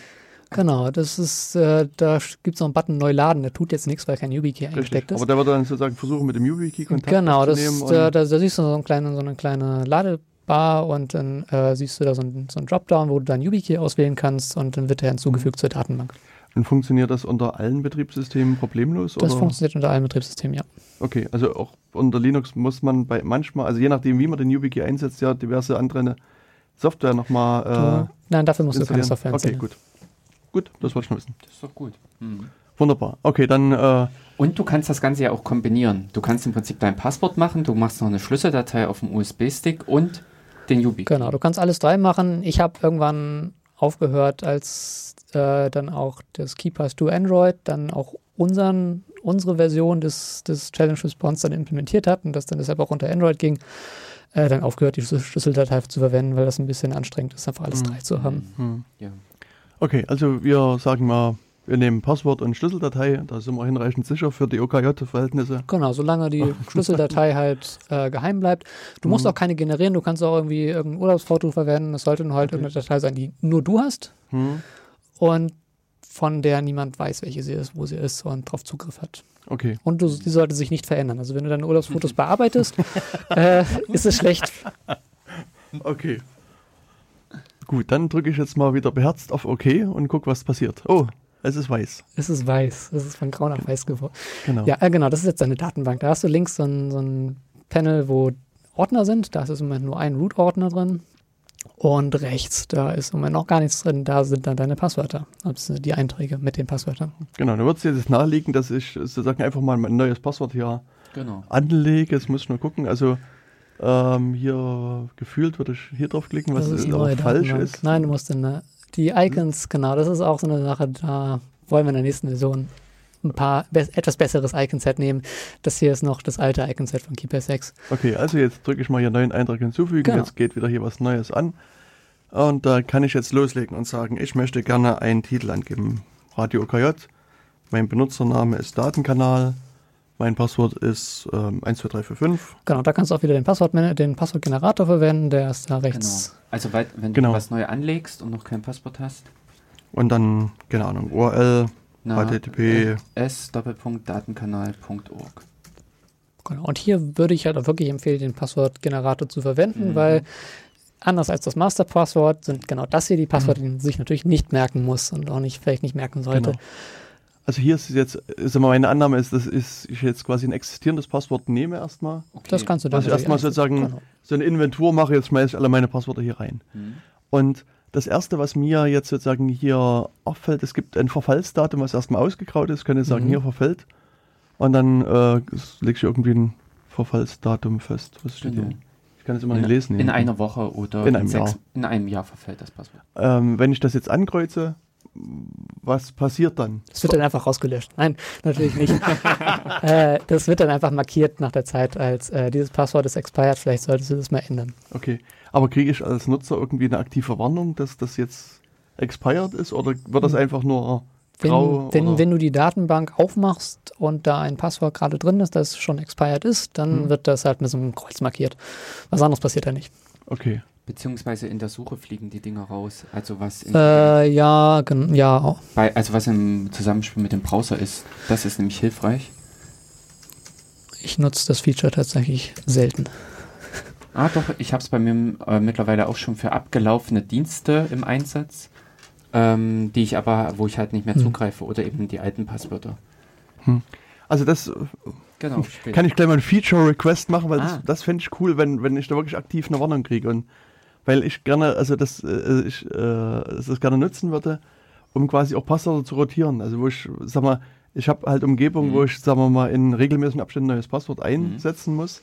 Genau, das ist, äh, da gibt es noch einen Button neu laden, der tut jetzt nichts, weil kein YubiKey eingesteckt ist. Aber der wird dann sozusagen versuchen, mit dem YubiKey Kontakt genau, das, nehmen. Genau, da, da, da, siehst du so, ein kleine, so eine kleine Ladebar und dann äh, siehst du da so ein, so ein Dropdown, wo du dein YubiKey auswählen kannst und dann wird der hinzugefügt mhm. zur Datenbank. Und funktioniert das unter allen Betriebssystemen problemlos? Das oder? funktioniert unter allen Betriebssystemen, ja. Okay, also auch unter Linux muss man bei manchmal, also je nachdem, wie man den YubiKey einsetzt, ja diverse andere Software nochmal. Äh, Nein, dafür musst du keine Software installieren. Okay, gut. Gut, das wollte ich schon wissen. Das ist doch gut. Mhm. Wunderbar. Okay, dann. Äh, und du kannst das Ganze ja auch kombinieren. Du kannst im Prinzip dein Passwort machen, du machst noch eine Schlüsseldatei auf dem USB-Stick und den YubiKey. Genau, du kannst alles drei machen. Ich habe irgendwann aufgehört, als äh, dann auch das KeyPass to Android dann auch unseren, unsere Version des, des Challenge Response dann implementiert hat und das dann deshalb auch unter Android ging äh, dann aufgehört, die Schlüsseldatei zu verwenden, weil das ein bisschen anstrengend ist, einfach alles mhm. drei zu haben. Mhm. Ja. Okay, also wir sagen mal, wir nehmen Passwort und Schlüsseldatei, da sind wir hinreichend sicher für die OKJ-Verhältnisse. Genau, solange die Schlüsseldatei halt äh, geheim bleibt. Du musst mhm. auch keine generieren, du kannst auch irgendwie irgendein Urlaubsfoto verwenden. Es sollte nur halt okay. irgendeine Datei sein, die nur du hast. Mhm. Und von der niemand weiß, welche sie ist, wo sie ist und darauf Zugriff hat. Okay. Und du, die sollte sich nicht verändern. Also wenn du deine Urlaubsfotos bearbeitest, äh, ist es schlecht. Okay. Gut, dann drücke ich jetzt mal wieder beherzt auf OK und gucke, was passiert. Oh, es ist weiß. Es ist weiß. Es ist von grau nach weiß geworden. Genau. Ja, äh, genau, das ist jetzt deine Datenbank. Da hast du links so ein, so ein Panel, wo Ordner sind. Da ist im Moment nur ein Root-Ordner drin. Und rechts, da ist im Moment noch gar nichts drin, da sind dann deine Passwörter, also die Einträge mit den Passwörtern. Genau, da wird es jetzt naheliegen, dass ich sozusagen einfach mal mein neues Passwort hier genau. anlege. Jetzt muss ich nur gucken, also ähm, hier gefühlt würde ich hier drauf klicken, was ist aber falsch ist. Nein, du musst dann die Icons, genau, das ist auch so eine Sache, da wollen wir in der nächsten Version ein paar be etwas besseres Icon-Set nehmen. Das hier ist noch das alte Icon-Set von Keeper 6. Okay, also jetzt drücke ich mal hier neuen Eintrag hinzufügen. Genau. Jetzt geht wieder hier was Neues an. Und da kann ich jetzt loslegen und sagen, ich möchte gerne einen Titel angeben. Radio OKJ. Mein Benutzername ist Datenkanal. Mein Passwort ist ähm, 12345. Genau, da kannst du auch wieder den, Passwort, den Passwortgenerator verwenden, der ist da rechts. Genau. Also wenn genau. du was neu anlegst und noch kein Passwort hast. Und dann, keine Ahnung, URL, na, http s-datenkanal.org. Genau. Und hier würde ich halt auch wirklich empfehlen, den Passwortgenerator zu verwenden, mhm. weil anders als das Masterpasswort sind genau das hier die Passwörter, mhm. die man sich natürlich nicht merken muss und auch nicht vielleicht nicht merken sollte. Genau. Also hier ist jetzt, ist immer meine Annahme ist, dass ich jetzt quasi ein existierendes Passwort nehme erstmal. Okay. Das kannst du dann. Also erstmal sozusagen genau. so eine Inventur mache, jetzt schmeiße ich alle meine Passwörter hier rein. Mhm. Und das erste, was mir jetzt sozusagen hier auffällt, es gibt ein Verfallsdatum, was erstmal ausgegraut ist, könnte sagen, mhm. hier verfällt. Und dann äh, lege ich irgendwie ein Verfallsdatum fest. Was steht genau. hier? Ich kann es immer in, nicht lesen. In einer Woche oder in einem, sechs, Jahr. in einem Jahr verfällt das Passwort. Ähm, wenn ich das jetzt ankreuze, was passiert dann? Das wird dann einfach rausgelöscht. Nein, natürlich nicht. äh, das wird dann einfach markiert nach der Zeit als äh, dieses Passwort ist expired, vielleicht solltest du das mal ändern. Okay. Aber kriege ich als Nutzer irgendwie eine aktive Warnung, dass das jetzt expired ist oder wird das hm. einfach nur grau? Wenn, wenn, wenn du die Datenbank aufmachst und da ein Passwort gerade drin ist, das schon expired ist, dann hm. wird das halt mit so einem Kreuz markiert. Was anderes passiert da nicht. Okay. Beziehungsweise in der Suche fliegen die Dinger raus. Also was äh, ja, ja. Bei, also was im Zusammenspiel mit dem Browser ist, das ist nämlich hilfreich. Ich nutze das Feature tatsächlich selten. Ah, doch, ich habe es bei mir äh, mittlerweile auch schon für abgelaufene Dienste im Einsatz, ähm, die ich aber, wo ich halt nicht mehr hm. zugreife oder eben die alten Passwörter. Hm. Also das genau, kann ich gleich mal ein Feature-Request machen, weil ah. das, das fände ich cool, wenn, wenn ich da wirklich aktiv eine Warnung kriege und weil ich gerne, also das, äh, ich äh, das gerne nutzen würde um quasi auch Passwörter zu rotieren. Also wo ich, sag mal, ich habe halt Umgebungen, mhm. wo ich, sagen wir mal, in regelmäßigen Abständen ein neues Passwort mhm. einsetzen mhm. muss.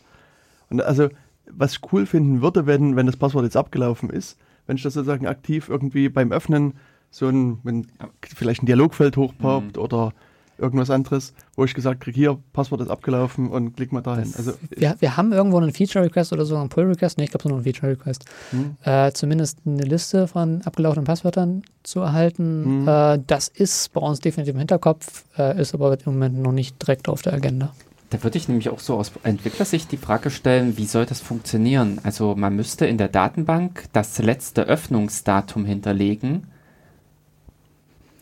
Und also, was ich cool finden würde, wenn, wenn das Passwort jetzt abgelaufen ist, wenn ich das sozusagen aktiv irgendwie beim Öffnen so ein, wenn vielleicht ein Dialogfeld hochpoppt mhm. oder irgendwas anderes, wo ich gesagt kriege, hier, Passwort ist abgelaufen und klick mal dahin. Also wir, wir haben irgendwo einen Feature-Request oder so, einen Pull-Request, nee, ich glaube, so einen Feature-Request, hm. äh, zumindest eine Liste von abgelaufenen Passwörtern zu erhalten. Hm. Äh, das ist bei uns definitiv im Hinterkopf, äh, ist aber im Moment noch nicht direkt auf der Agenda. Da würde ich nämlich auch so aus Entwicklersicht die Frage stellen, wie soll das funktionieren? Also man müsste in der Datenbank das letzte Öffnungsdatum hinterlegen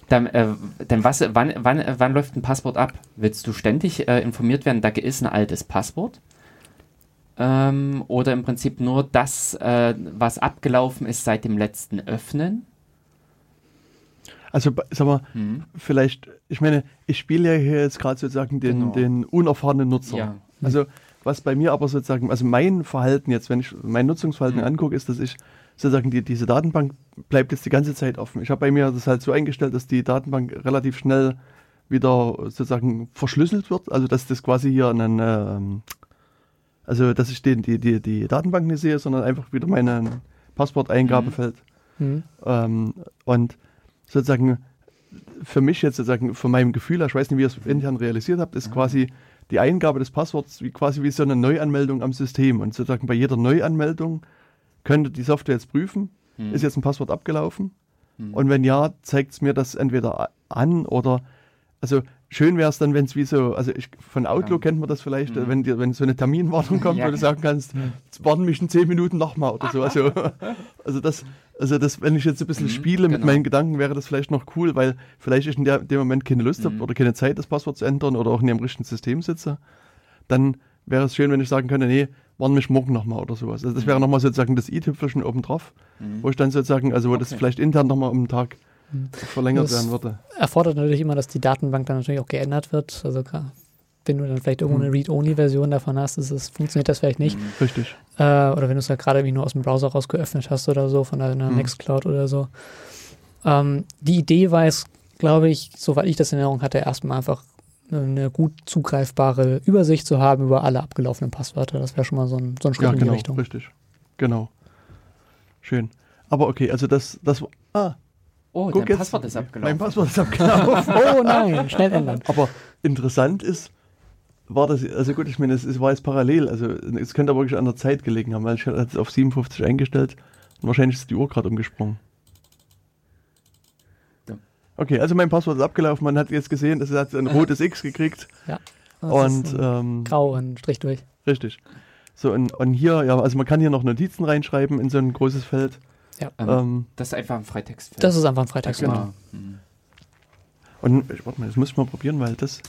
dann, äh, dann was, wann, wann, wann läuft ein Passwort ab? Willst du ständig äh, informiert werden, da ist ein altes Passwort? Ähm, oder im Prinzip nur das, äh, was abgelaufen ist seit dem letzten Öffnen? Also, sag mal, hm. vielleicht, ich meine, ich spiele ja hier jetzt gerade sozusagen den, genau. den unerfahrenen Nutzer. Ja. Also, was bei mir aber sozusagen, also mein Verhalten jetzt, wenn ich mein Nutzungsverhalten hm. angucke, ist, dass ich sozusagen die, diese Datenbank bleibt jetzt die ganze Zeit offen. Ich habe bei mir das halt so eingestellt, dass die Datenbank relativ schnell wieder sozusagen verschlüsselt wird. Also dass das quasi hier einen, ähm, also dass ich den, die, die, die Datenbank nicht sehe, sondern einfach wieder mein Passworteingabefeld. Mhm. mhm. Ähm, und sozusagen für mich jetzt sozusagen, von meinem Gefühl, ich weiß nicht, wie ihr es intern realisiert habt, ist mhm. quasi die Eingabe des Passworts wie quasi wie so eine Neuanmeldung am System. Und sozusagen bei jeder Neuanmeldung könnte die Software jetzt prüfen, hm. ist jetzt ein Passwort abgelaufen? Hm. Und wenn ja, zeigt es mir das entweder an oder, also schön wäre es dann, wenn es wie so, also ich, von Outlook ja. kennt man das vielleicht, mhm. wenn, dir, wenn so eine Terminwartung kommt, ja. wo du sagen kannst, jetzt warten mich in zehn Minuten nochmal oder so. Also, also das, also das, wenn ich jetzt ein bisschen mhm, spiele genau. mit meinen Gedanken, wäre das vielleicht noch cool, weil vielleicht ich in der, dem Moment keine Lust mhm. habe oder keine Zeit, das Passwort zu ändern oder auch in dem richtigen System sitze. Dann wäre es schön, wenn ich sagen könnte, nee, warten mich morgen nochmal oder sowas. Also das wäre mhm. nochmal sozusagen das i-Tüpfelchen obendrauf, mhm. wo ich dann sozusagen, also wo okay. das vielleicht intern nochmal um den Tag mhm. verlängert das werden würde. Erfordert natürlich immer, dass die Datenbank dann natürlich auch geändert wird. Also wenn du dann vielleicht irgendwo eine mhm. Read-Only-Version davon hast, ist es, funktioniert das vielleicht nicht. Richtig. Äh, oder wenn du es halt gerade irgendwie nur aus dem Browser raus geöffnet hast oder so, von einer mhm. Nextcloud oder so. Ähm, die Idee war es, glaube ich, soweit ich das in Erinnerung hatte, erstmal einfach eine gut zugreifbare Übersicht zu haben über alle abgelaufenen Passwörter. Das wäre schon mal so ein, so ein Schritt ja, in genau, die Richtung. Richtig. Genau. Schön. Aber okay, also das, das ah. Oh, Guck dein jetzt, Passwort ist abgelaufen. Mein Passwort ist abgelaufen. oh nein, schnell ändern. Aber interessant ist, war das, also gut, ich meine, es, es war jetzt parallel, also es könnte aber wirklich an der Zeit gelegen haben, weil ich hatte es auf 57 eingestellt und wahrscheinlich ist die Uhr gerade umgesprungen. Okay, also mein Passwort ist abgelaufen. Man hat jetzt gesehen, es hat ein rotes X gekriegt. Ja. Und ähm, grau und Strich durch. Richtig. So und, und hier, ja, also man kann hier noch Notizen reinschreiben in so ein großes Feld. Ja. Ähm, ähm das ist einfach ein Freitextfeld. Das ist einfach ein Freitextfeld. Genau. Mhm. Und ich, warte mal, das muss ich mal probieren, weil das,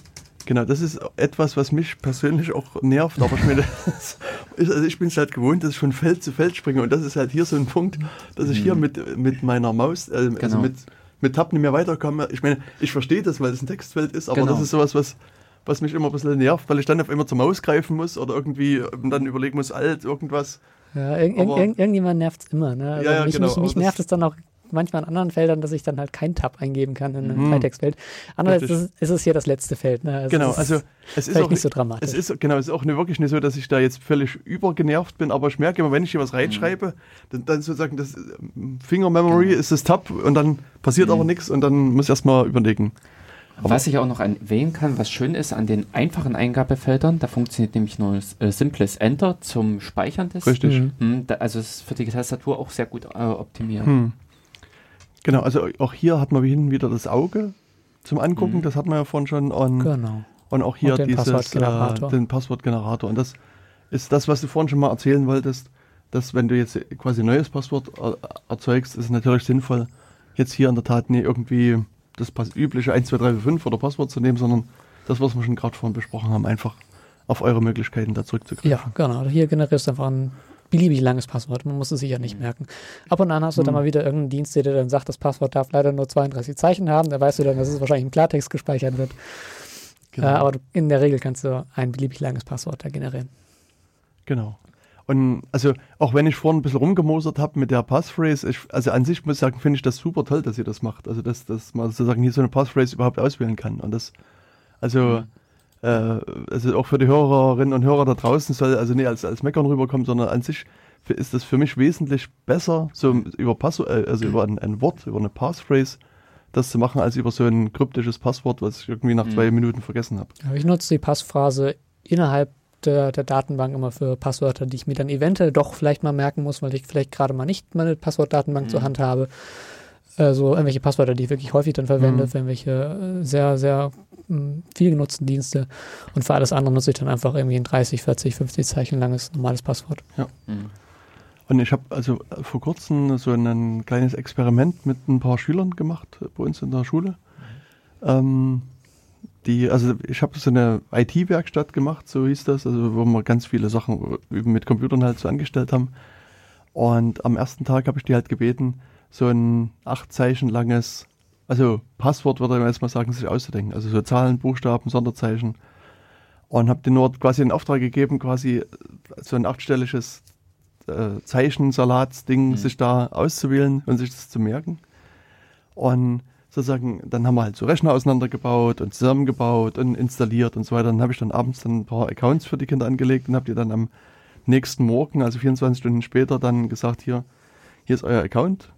genau, das ist etwas, was mich persönlich auch nervt. Aber ich meine, ist, also ich bin es halt gewohnt, dass ich von Feld zu Feld springe. Und das ist halt hier so ein Punkt, dass ich hier mhm. mit, mit meiner Maus, äh, also genau. mit mit Tab nicht mehr weiterkomme. Ich meine, ich verstehe das, weil es ein Textfeld ist, aber genau. das ist sowas, was, was mich immer ein bisschen nervt, weil ich dann auf immer zur Maus greifen muss oder irgendwie dann überlegen muss, alt, irgendwas. Ja, ir ir irgendjemand nervt es immer. Ne? Also ja, ja, mich, genau, mich, mich nervt es dann auch manchmal in anderen Feldern, dass ich dann halt kein Tab eingeben kann in einem mhm. Freitextfeld. Andererseits ist, ist, es hier das letzte Feld. Ne? Also genau, also es ist auch nicht so dramatisch. Es ist, genau, es ist auch nicht, wirklich nicht so, dass ich da jetzt völlig übergenervt bin, aber ich merke immer, wenn ich hier was reinschreibe, mhm. dann, dann, sozusagen das ähm, Finger Memory genau. ist das Tab und dann passiert mhm. aber nichts und dann muss ich erstmal überlegen. Aber was ich auch noch erwähnen kann, was schön ist an den einfachen Eingabefeldern, da funktioniert nämlich nur äh, simples Enter zum Speichern des. Richtig. Mhm. Da, also ist für die Tastatur auch sehr gut äh, optimiert. Mhm. Genau, also auch hier hat man hinten wieder das Auge zum Angucken, mhm. das hat man ja vorhin schon. Und, genau. Und auch hier und den dieses, Passwortgenerator. Äh, den Passwortgenerator. Und das ist das, was du vorhin schon mal erzählen wolltest, dass wenn du jetzt quasi ein neues Passwort erzeugst, ist es natürlich sinnvoll, jetzt hier in der Tat nicht irgendwie das übliche 1, 2, 3, 4, 5 oder Passwort zu nehmen, sondern das, was wir schon gerade vorhin besprochen haben, einfach auf eure Möglichkeiten da zurückzugreifen. Ja, genau. Hier generierst du einfach ein beliebig langes Passwort. Man muss es sich ja nicht mhm. merken. Ab und an hast du mhm. dann mal wieder irgendeinen Dienst, der dir dann sagt, das Passwort darf leider nur 32 Zeichen haben. Da weißt du dann, dass es wahrscheinlich im Klartext gespeichert wird. Genau. Äh, aber in der Regel kannst du ein beliebig langes Passwort da generieren. Genau. Und also auch wenn ich vorhin ein bisschen rumgemosert habe mit der Passphrase, ich, also an sich muss ich sagen, finde ich das super toll, dass ihr das macht. Also dass, dass man sozusagen hier so eine Passphrase überhaupt auswählen kann. Und das, also, mhm. Äh, also auch für die Hörerinnen und Hörer da draußen soll also nicht als, als Meckern rüberkommen, sondern an sich ist das für mich wesentlich besser, so über Pass, äh, also über ein, ein, Wort, über eine Passphrase, das zu machen, als über so ein kryptisches Passwort, was ich irgendwie nach mhm. zwei Minuten vergessen habe. Ja, ich nutze die Passphrase innerhalb der, der, Datenbank immer für Passwörter, die ich mir dann eventuell doch vielleicht mal merken muss, weil ich vielleicht gerade mal nicht meine Passwortdatenbank mhm. zur Hand habe. Also irgendwelche Passwörter, die ich wirklich häufig dann verwende, mhm. für irgendwelche äh, sehr, sehr hm, viel genutzten Dienste. Und für alles andere nutze ich dann einfach irgendwie ein 30, 40, 50 Zeichen langes normales Passwort. Ja. Mhm. Und ich habe also vor kurzem so ein kleines Experiment mit ein paar Schülern gemacht bei uns in der Schule. Mhm. Ähm, die, also ich habe so eine IT-Werkstatt gemacht, so hieß das, also wo wir ganz viele Sachen mit Computern halt so angestellt haben. Und am ersten Tag habe ich die halt gebeten, so ein acht Zeichen langes, also Passwort würde ich jetzt mal sagen, sich auszudenken. Also so Zahlen, Buchstaben, Sonderzeichen. Und habe denen nur quasi den Auftrag gegeben, quasi so ein achtstelliges äh, Zeichensalatsding mhm. sich da auszuwählen und sich das zu merken. Und sozusagen, dann haben wir halt so Rechner auseinandergebaut und zusammengebaut und installiert und so weiter. Dann habe ich dann abends dann ein paar Accounts für die Kinder angelegt und habe die dann am nächsten Morgen, also 24 Stunden später, dann gesagt, hier, hier ist euer Account,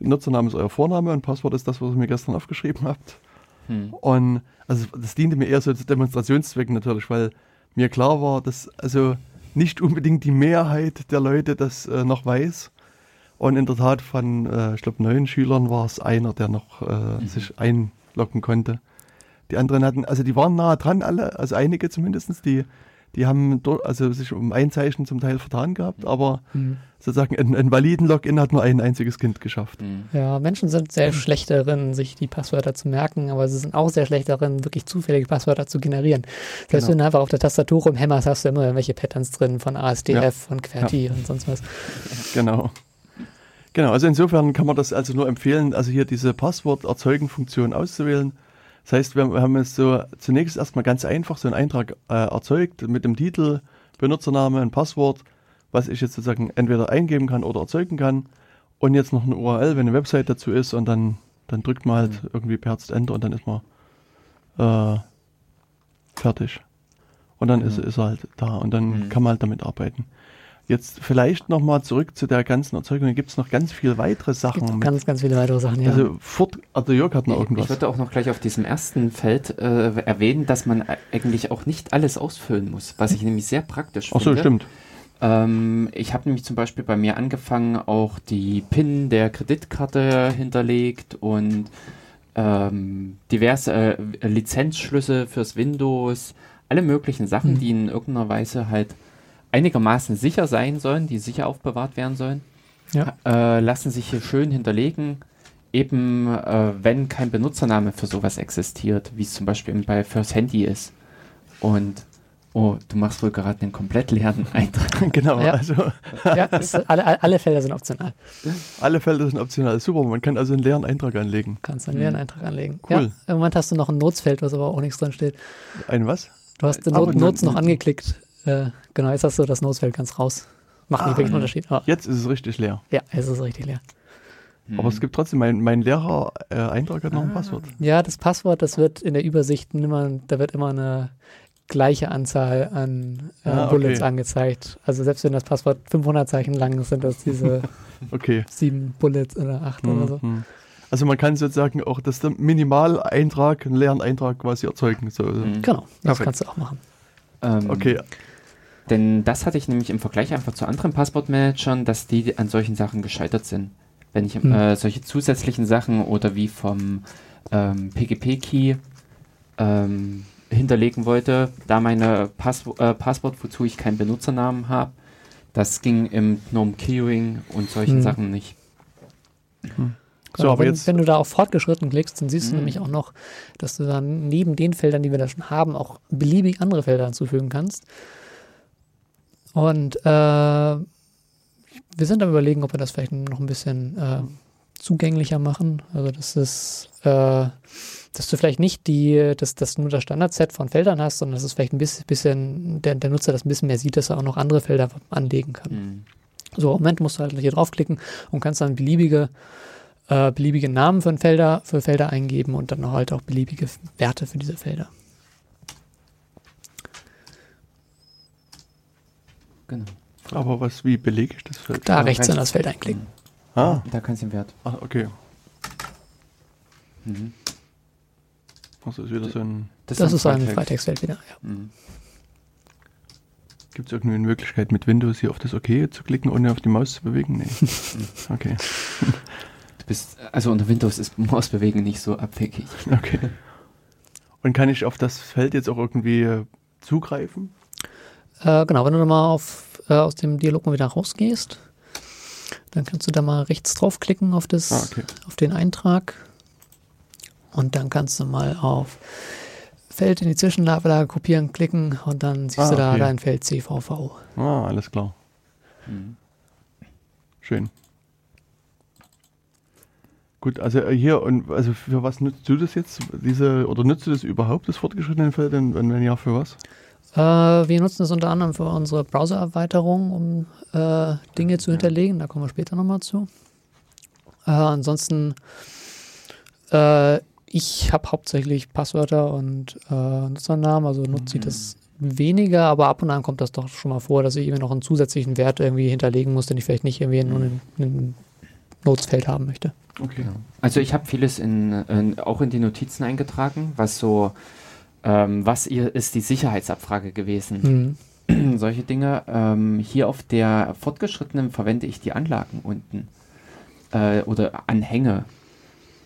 Nutzername ist euer Vorname und Passwort ist das, was ihr mir gestern aufgeschrieben habt. Hm. Und also das diente mir eher so zu Demonstrationszwecken natürlich, weil mir klar war, dass also nicht unbedingt die Mehrheit der Leute das äh, noch weiß. Und in der Tat von, äh, ich glaube, neun Schülern war es einer, der noch äh, mhm. sich einloggen konnte. Die anderen hatten, also die waren nah dran alle, also einige zumindest, die, die haben also sich um ein Zeichen zum Teil vertan gehabt, aber mhm. sozusagen einen, einen validen Login hat nur ein einziges Kind geschafft. Mhm. Ja, Menschen sind sehr schlecht darin, sich die Passwörter zu merken, aber sie sind auch sehr schlecht darin, wirklich zufällige Passwörter zu generieren. Selbst genau. wenn du einfach auf der Tastatur rumhämmerst, hast du immer irgendwelche Patterns drin von ASDF, ja. von QWERTY ja. und sonst was. Genau. Genau, also insofern kann man das also nur empfehlen, also hier diese Passwort-Erzeugen-Funktion auszuwählen. Das heißt, wir haben jetzt so zunächst erstmal ganz einfach so einen Eintrag äh, erzeugt mit dem Titel, Benutzername, ein Passwort, was ich jetzt sozusagen entweder eingeben kann oder erzeugen kann. Und jetzt noch eine URL, wenn eine Website dazu ist und dann, dann drückt man halt mhm. irgendwie per Enter und dann ist man äh, fertig. Und dann mhm. ist, ist er halt da und dann mhm. kann man halt damit arbeiten. Jetzt vielleicht nochmal zurück zu der ganzen Erzeugung. Gibt es noch ganz viele weitere Sachen? Ganz, ganz viele weitere Sachen, ja. Also Furt, also Jörg hat noch irgendwas. Ich würde auch noch gleich auf diesem ersten Feld äh, erwähnen, dass man eigentlich auch nicht alles ausfüllen muss, was ich nämlich sehr praktisch Ach so, finde. stimmt. Ähm, ich habe nämlich zum Beispiel bei mir angefangen, auch die PIN der Kreditkarte hinterlegt und ähm, diverse äh, Lizenzschlüsse fürs Windows, alle möglichen Sachen, mhm. die in irgendeiner Weise halt einigermaßen sicher sein sollen, die sicher aufbewahrt werden sollen, ja. äh, lassen sich hier schön hinterlegen, eben äh, wenn kein Benutzername für sowas existiert, wie es zum Beispiel bei First Handy ist. Und oh, du machst wohl gerade einen komplett leeren Eintrag. genau, ja. also. ja, ist, alle, alle Felder sind optional. Alle Felder sind optional, super. Man kann also einen leeren Eintrag anlegen. Kannst einen leeren mhm. Eintrag anlegen. Cool. Ja, im Moment hast du noch ein Notesfeld, was aber auch nichts drin steht. Ein was? Du hast die Not Notes noch angeklickt. Äh, genau, jetzt hast du das Notesfeld ganz raus. Macht ah, nicht wirklich einen Unterschied. Aber jetzt ist es richtig leer. Ja, jetzt ist es richtig leer. Aber es gibt trotzdem, mein, mein Lehrer äh, Eintrag hat noch ein ah. Passwort. Ja, das Passwort, das wird in der Übersicht immer, da wird immer eine gleiche Anzahl an äh, ah, Bullets okay. angezeigt. Also selbst wenn das Passwort 500 Zeichen lang ist, sind das diese okay. sieben Bullets oder acht mhm. oder so. Mhm. Also man kann sozusagen auch das Minimaleintrag, einen leeren Eintrag quasi erzeugen. So. Mhm. Genau, das Perfekt. kannst du auch machen. Ähm, okay. Denn das hatte ich nämlich im Vergleich einfach zu anderen Passwortmanagern, dass die an solchen Sachen gescheitert sind. Wenn ich hm. äh, solche zusätzlichen Sachen oder wie vom ähm, PGP-Key ähm, hinterlegen wollte, da meine Pass äh, Passwort, wozu ich keinen Benutzernamen habe, das ging im GNOME Keyring und solchen hm. Sachen nicht. Hm. So, aber wenn, jetzt wenn du da auf fortgeschritten klickst, dann siehst du mhm. nämlich auch noch, dass du dann neben den Feldern, die wir da schon haben, auch beliebig andere Felder hinzufügen kannst. Und äh, wir sind am überlegen, ob wir das vielleicht noch ein bisschen äh, zugänglicher machen. Also das ist, äh, dass du vielleicht nicht die, dass, dass du nur das Standardset von Feldern hast, sondern dass es vielleicht ein bisschen, bisschen der, der Nutzer das ein bisschen mehr sieht, dass er auch noch andere Felder anlegen kann. Mhm. So, im Moment musst du halt hier draufklicken und kannst dann beliebige, äh, beliebige Namen für Felder, für Felder eingeben und dann halt auch beliebige Werte für diese Felder. Genau. Aber was, wie belege ich das Feld? Da Ja, rechts in rechts. das Feld einklicken. Ah, Da kannst du den Wert. ah, okay. Mhm. Also ist wieder so ein. Das, ist ein Freitext. Freitextfeld wieder. Ja. Mhm. Gibt es irgendwie eine Möglichkeit mit Windows hier auf das OK zu klicken, ohne auf die Maus zu bewegen? Nee. Okay. Du bist, also unter Windows ist Mausbewegen nicht so abwegig. Okay. Und kann ich auf das Feld jetzt auch irgendwie äh, zugreifen? Äh, genau, wenn du nochmal auf, äh, aus dem Dialog mal wieder rausgehst, dann kannst du da mal rechts draufklicken auf, das, Ah, okay. auf den Eintrag und dann kannst du mal auf Feld in die Zwischenablage kopieren klicken und dann siehst Ah, du da okay. dein Feld CVV. Ah, alles klar. Mhm. Schön. Gut, also äh, hier und also für was nutzt du das jetzt? Diese oder nutzt du das überhaupt, das fortgeschrittene Feld? Und wenn wenn ja, für was? Äh, wir nutzen es unter anderem für unsere Browser-Erweiterung, um äh, Dinge zu hinterlegen. Da kommen wir später nochmal zu. Äh, ansonsten, äh, ich habe hauptsächlich Passwörter und äh, Nutzernamen, also nutze ich das weniger, aber ab und an kommt das doch schon mal vor, dass ich irgendwie noch einen zusätzlichen Wert irgendwie hinterlegen muss, den ich vielleicht nicht irgendwie nur in einem Notesfeld haben möchte. Okay. Also ich habe vieles in, in, auch in die Notizen eingetragen, was so, ähm, was ihr, ist die Sicherheitsabfrage gewesen. Mhm. Solche Dinge. Ähm, hier auf der fortgeschrittenen verwende ich die Anlagen unten äh, oder Anhänge.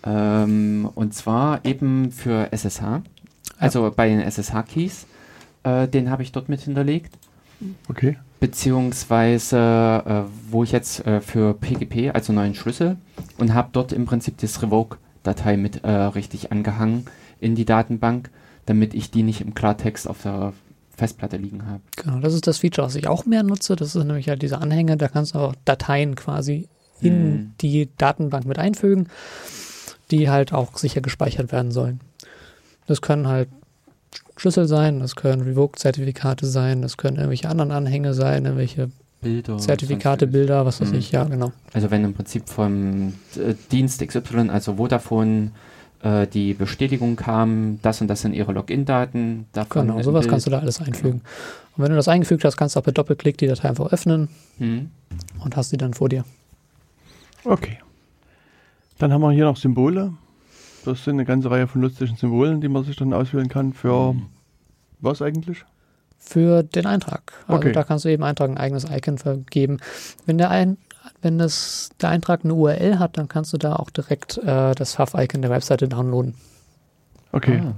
Ähm, und zwar eben für SSH. Also bei den SSH-Keys, äh, den habe ich dort mit hinterlegt. Okay. beziehungsweise äh, wo ich jetzt äh, für PGP, also neuen Schlüssel, und habe dort im Prinzip das Revoke-Datei mit äh, richtig angehangen in die Datenbank, damit ich die nicht im Klartext auf der Festplatte liegen habe. Genau, das ist das Feature, was ich auch mehr nutze. Das ist nämlich halt diese Anhänge, da kannst du auch Dateien quasi in Hm. die Datenbank mit einfügen, die halt auch sicher gespeichert werden sollen. Das können halt Schlüssel sein, das können Revoke-Zertifikate sein, das können irgendwelche anderen Anhänge sein, irgendwelche Bilder. Zertifikate. Bilder, was weiß Hm. ich, ja, genau. Also wenn im Prinzip vom äh, Dienst XY, also Vodafone, äh, die Bestätigung kam, das und das sind ihre Login-Daten. Genau, sowas Bild. kannst du da alles einfügen. Und wenn du das eingefügt hast, kannst du auch per Doppelklick die Datei einfach öffnen Hm. und hast die dann vor dir. Okay. Dann haben wir hier noch Symbole. Das sind eine ganze Reihe von lustigen Symbolen, die man sich dann auswählen kann. Für Mhm. was eigentlich? für den Eintrag. Also Okay. da kannst du eben Eintrag ein eigenes Icon vergeben. Wenn der ein, wenn das, der Eintrag eine URL hat, dann kannst du da auch direkt äh, das Fav-Icon der Webseite downloaden. Okay. Ah.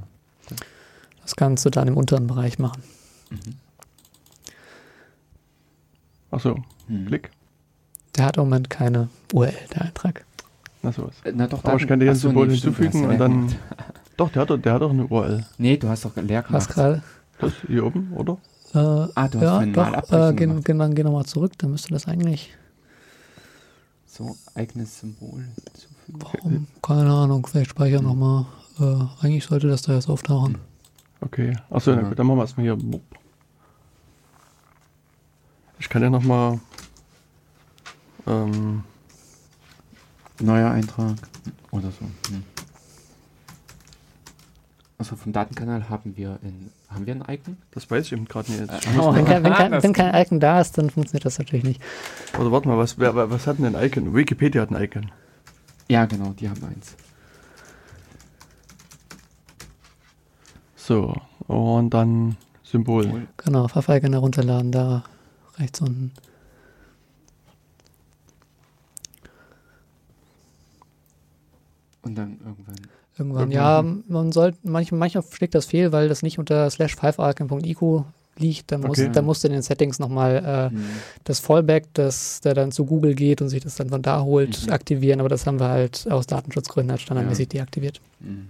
Das kannst du dann im unteren Bereich machen. Achso, Hm. Klick. Der hat im Moment keine URL, der Eintrag. Na sowas. Na doch, Aber ich kann dir ein Symbol nee, hinzufügen und dann. gemacht. Doch, der hat, doch- der hat doch eine URL. Nee, du hast doch leer Was gemacht. gerade? Das hier oben, oder? Äh, Ah, du hast ja, doch, äh, geh, geh, dann geh nochmal zurück, dann müsste das eigentlich, So, eigenes Symbol hinzufügen. warum, keine Ahnung, vielleicht speichern nochmal. Äh, eigentlich sollte das da jetzt auftauchen. Okay. Achso, Ja. dann machen wir erstmal hier. Ich kann ja nochmal. Ähm, Neuer Eintrag oder so. Hm. Also vom Datenkanal haben wir in, haben wir ein Icon? das weiß ich eben gerade nicht. Äh, oh. Wenn, kein, wenn, kein, Das- wenn kein Icon da ist, dann funktioniert das natürlich nicht. Oder warte mal, was, wer, was hat denn ein Icon? Wikipedia hat ein Icon. Ja, genau, die haben eins. So, und dann Symbol. Genau, Fav-Icon herunterladen, da rechts unten. Und dann irgendwann. Irgendwann, Irgendwann. ja, man sollte, manchmal, manchmal schlägt das fehl, weil das nicht unter slash 5icon.ico liegt. Dann, muss, Okay. dann musst du in den Settings nochmal äh, Hm. das Fallback, das der dann zu Google geht und sich das dann von da holt, Mhm. aktivieren. Aber das haben wir halt aus Datenschutzgründen halt standardmäßig deaktiviert. Hm.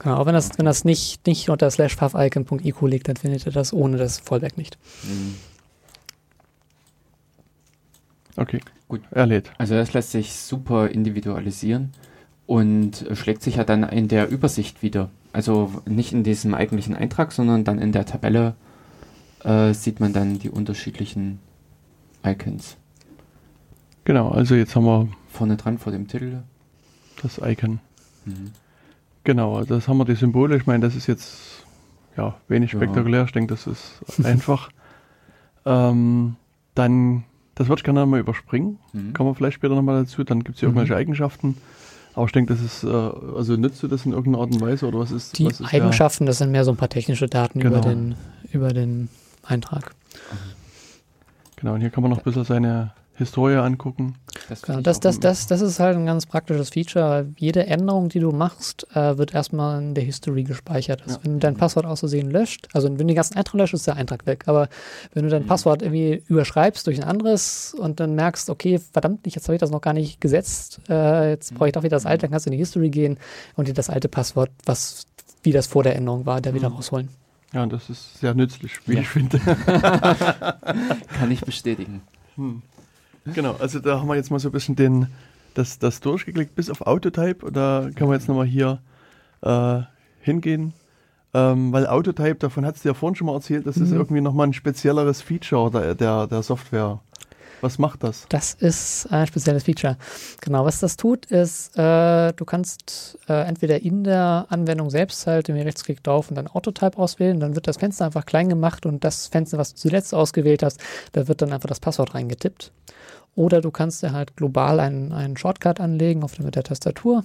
Genau, auch wenn das, wenn das nicht, nicht unter slash 5icon.ico liegt, dann findet ihr das ohne das Fallback nicht. Hm. Okay. Gut. erlädt. Also das lässt sich super individualisieren und schlägt sich ja dann in der Übersicht wieder. Also nicht in diesem eigentlichen Eintrag, sondern dann in der Tabelle äh, sieht man dann die unterschiedlichen Icons. Genau, also jetzt haben wir vorne dran vor dem Titel das Icon. Mhm. Genau, also das haben wir die Symbole. Ich meine, das ist jetzt ja wenig spektakulär. Ja. Ich denke, das ist einfach. ähm, dann, das würde ich gerne nochmal überspringen. Mhm. Kommen wir vielleicht später nochmal dazu. Dann gibt es hier mhm. irgendwelche Eigenschaften. Aber ich denke, das ist, äh, also nützt du das in irgendeiner Art und Weise oder was ist Die was ist Eigenschaften, das sind mehr so ein paar technische Daten genau. über, den, über den Eintrag. Genau, und hier kann man noch ein bisschen seine Historie angucken. Das, genau, das, das, das, das ist halt ein ganz praktisches Feature. Jede Änderung, die du machst, äh, wird erstmal in der History gespeichert. Also ja. Wenn du dein Passwort aus Versehen löscht, also wenn du den ganzen Eintrag löscht, ist der Eintrag weg. Aber wenn du dein mhm. Passwort irgendwie überschreibst durch ein anderes und dann merkst, okay, verdammt, jetzt habe ich das noch gar nicht gesetzt, äh, jetzt brauche ich doch wieder das alte, dann kannst du in die History gehen und dir das alte Passwort, was wie das vor der Änderung war, mhm. wieder rausholen. Ja, das ist sehr nützlich, wie ja. ich finde. Kann ich bestätigen. Hm. Genau, also da haben wir jetzt mal so ein bisschen den, das, das durchgeklickt bis auf Autotype. Und da kann man jetzt nochmal hier äh, hingehen. Ähm, weil Autotype, davon hat es dir ja vorhin schon mal erzählt, das mhm. ist irgendwie nochmal ein spezielleres Feature der, der, der Software. Was macht das? Das ist ein spezielles Feature. Genau, was das tut, ist, äh, du kannst äh, entweder in der Anwendung selbst halt den Rechtsklick drauf und dann Autotype auswählen, dann wird das Fenster einfach klein gemacht und das Fenster, was du zuletzt ausgewählt hast, da wird dann einfach das Passwort reingetippt. Oder du kannst dir halt global einen, einen Shortcut anlegen auf mit der Tastatur,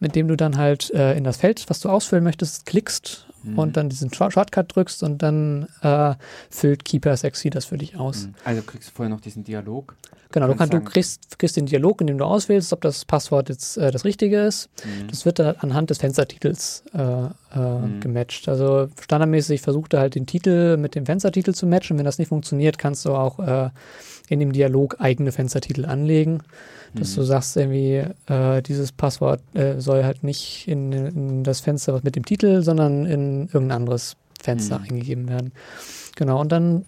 mit dem du dann halt äh, in das Feld, was du ausfüllen möchtest, klickst mhm. und dann diesen Shortcut drückst und dann äh, füllt Keeper Sexy das für dich aus. Mhm. Also kriegst du vorher noch diesen Dialog. Genau, du, kannst, du kriegst, kriegst, den Dialog, in dem du auswählst, ob das Passwort jetzt äh, das richtige ist. Mhm. Das wird dann anhand des Fenstertitels äh, äh, mhm. gematcht. Also standardmäßig versucht er halt den Titel mit dem Fenstertitel zu matchen. Wenn das nicht funktioniert, kannst du auch äh, in dem Dialog eigene Fenstertitel anlegen, dass mhm. du sagst irgendwie, äh, dieses Passwort äh, soll halt nicht in, in, das Fenster mit dem Titel, sondern in irgendein anderes Fenster mhm. eingegeben werden. Genau, und dann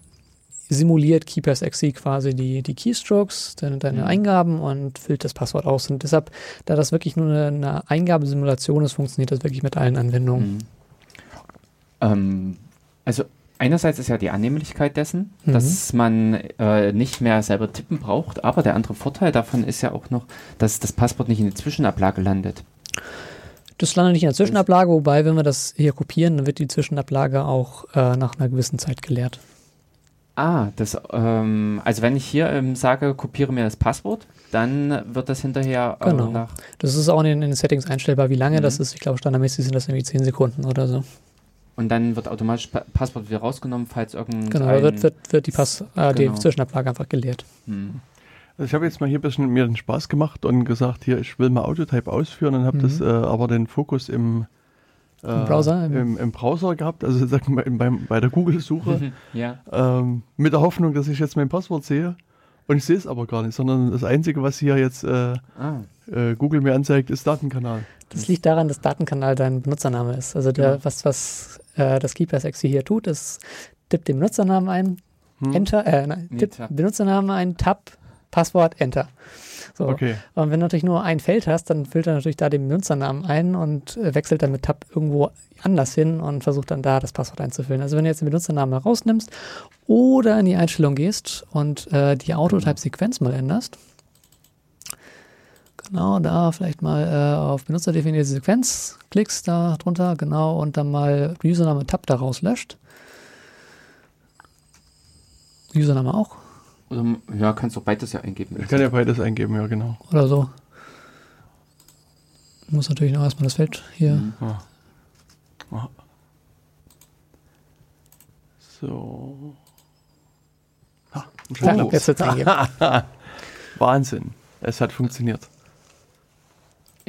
simuliert Keepers XC quasi die, die Keystrokes, deine, deine mhm. Eingaben und füllt das Passwort aus. Und deshalb, da das wirklich nur eine, eine Eingabesimulation ist, funktioniert das wirklich mit allen Anwendungen. Mhm. Ähm, also einerseits ist ja die Annehmlichkeit dessen, mhm. dass man äh, nicht mehr selber tippen braucht, aber der andere Vorteil davon ist ja auch noch, dass das Passwort nicht in der Zwischenablage landet. Das landet nicht in der Zwischenablage, wobei, wenn wir das hier kopieren, dann wird die Zwischenablage auch äh, nach einer gewissen Zeit geleert. Ah, das, ähm, also wenn ich hier ähm, sage, kopiere mir das Passwort, dann wird das hinterher äh, genau. nach. Das ist auch in, in den Settings einstellbar, wie lange mhm. das ist. Ich glaube, standardmäßig sind das irgendwie 10 Sekunden oder so. Und dann wird automatisch pa Passwort wieder rausgenommen, falls irgendein. Genau, da wird, wird, wird die, Pass, äh, genau. die Zwischenablage einfach geleert. Hm. Also ich habe jetzt mal hier ein bisschen mir den Spaß gemacht und gesagt, hier, ich will mal Autotype ausführen und habe mhm. das äh, aber den Fokus im, äh, Im Browser? Im, Im, Browser gehabt, also sagen wir beim, bei der Google-Suche. ja. ähm, mit der Hoffnung, dass ich jetzt mein Passwort sehe. Und ich sehe es aber gar nicht, sondern das Einzige, was hier jetzt äh, ah. Äh, Google mir anzeigt, ist Datenkanal. Das liegt daran, dass Datenkanal dein Benutzername ist. Also der, genau. was, was äh, das KeeperSexy hier tut, ist, tippt den Benutzernamen ein, hm. Enter, äh, nein, nee, tippt Benutzernamen ein, Tab, Passwort, Enter. So. Okay. Und wenn du natürlich nur ein Feld hast, dann füllt er natürlich da den Benutzernamen ein und äh, wechselt dann mit Tab irgendwo anders hin und versucht dann da das Passwort einzufüllen. Also wenn du jetzt den Benutzernamen rausnimmst oder in die Einstellung gehst und äh, die Autotype-Sequenz mal änderst, Genau, da vielleicht mal äh, auf benutzerdefinierte Sequenz klickst da drunter, genau, und dann mal Username Tab daraus löscht. Username auch. Oder, ja, kannst du beides ja eingeben. Ich kann ja beides eingeben, ja, genau. Oder so. Du musst natürlich noch erstmal das Feld hier. Mhm. Ah. Ah. So. Ah, oh. Jetzt eingeben. Wahnsinn. Es hat funktioniert.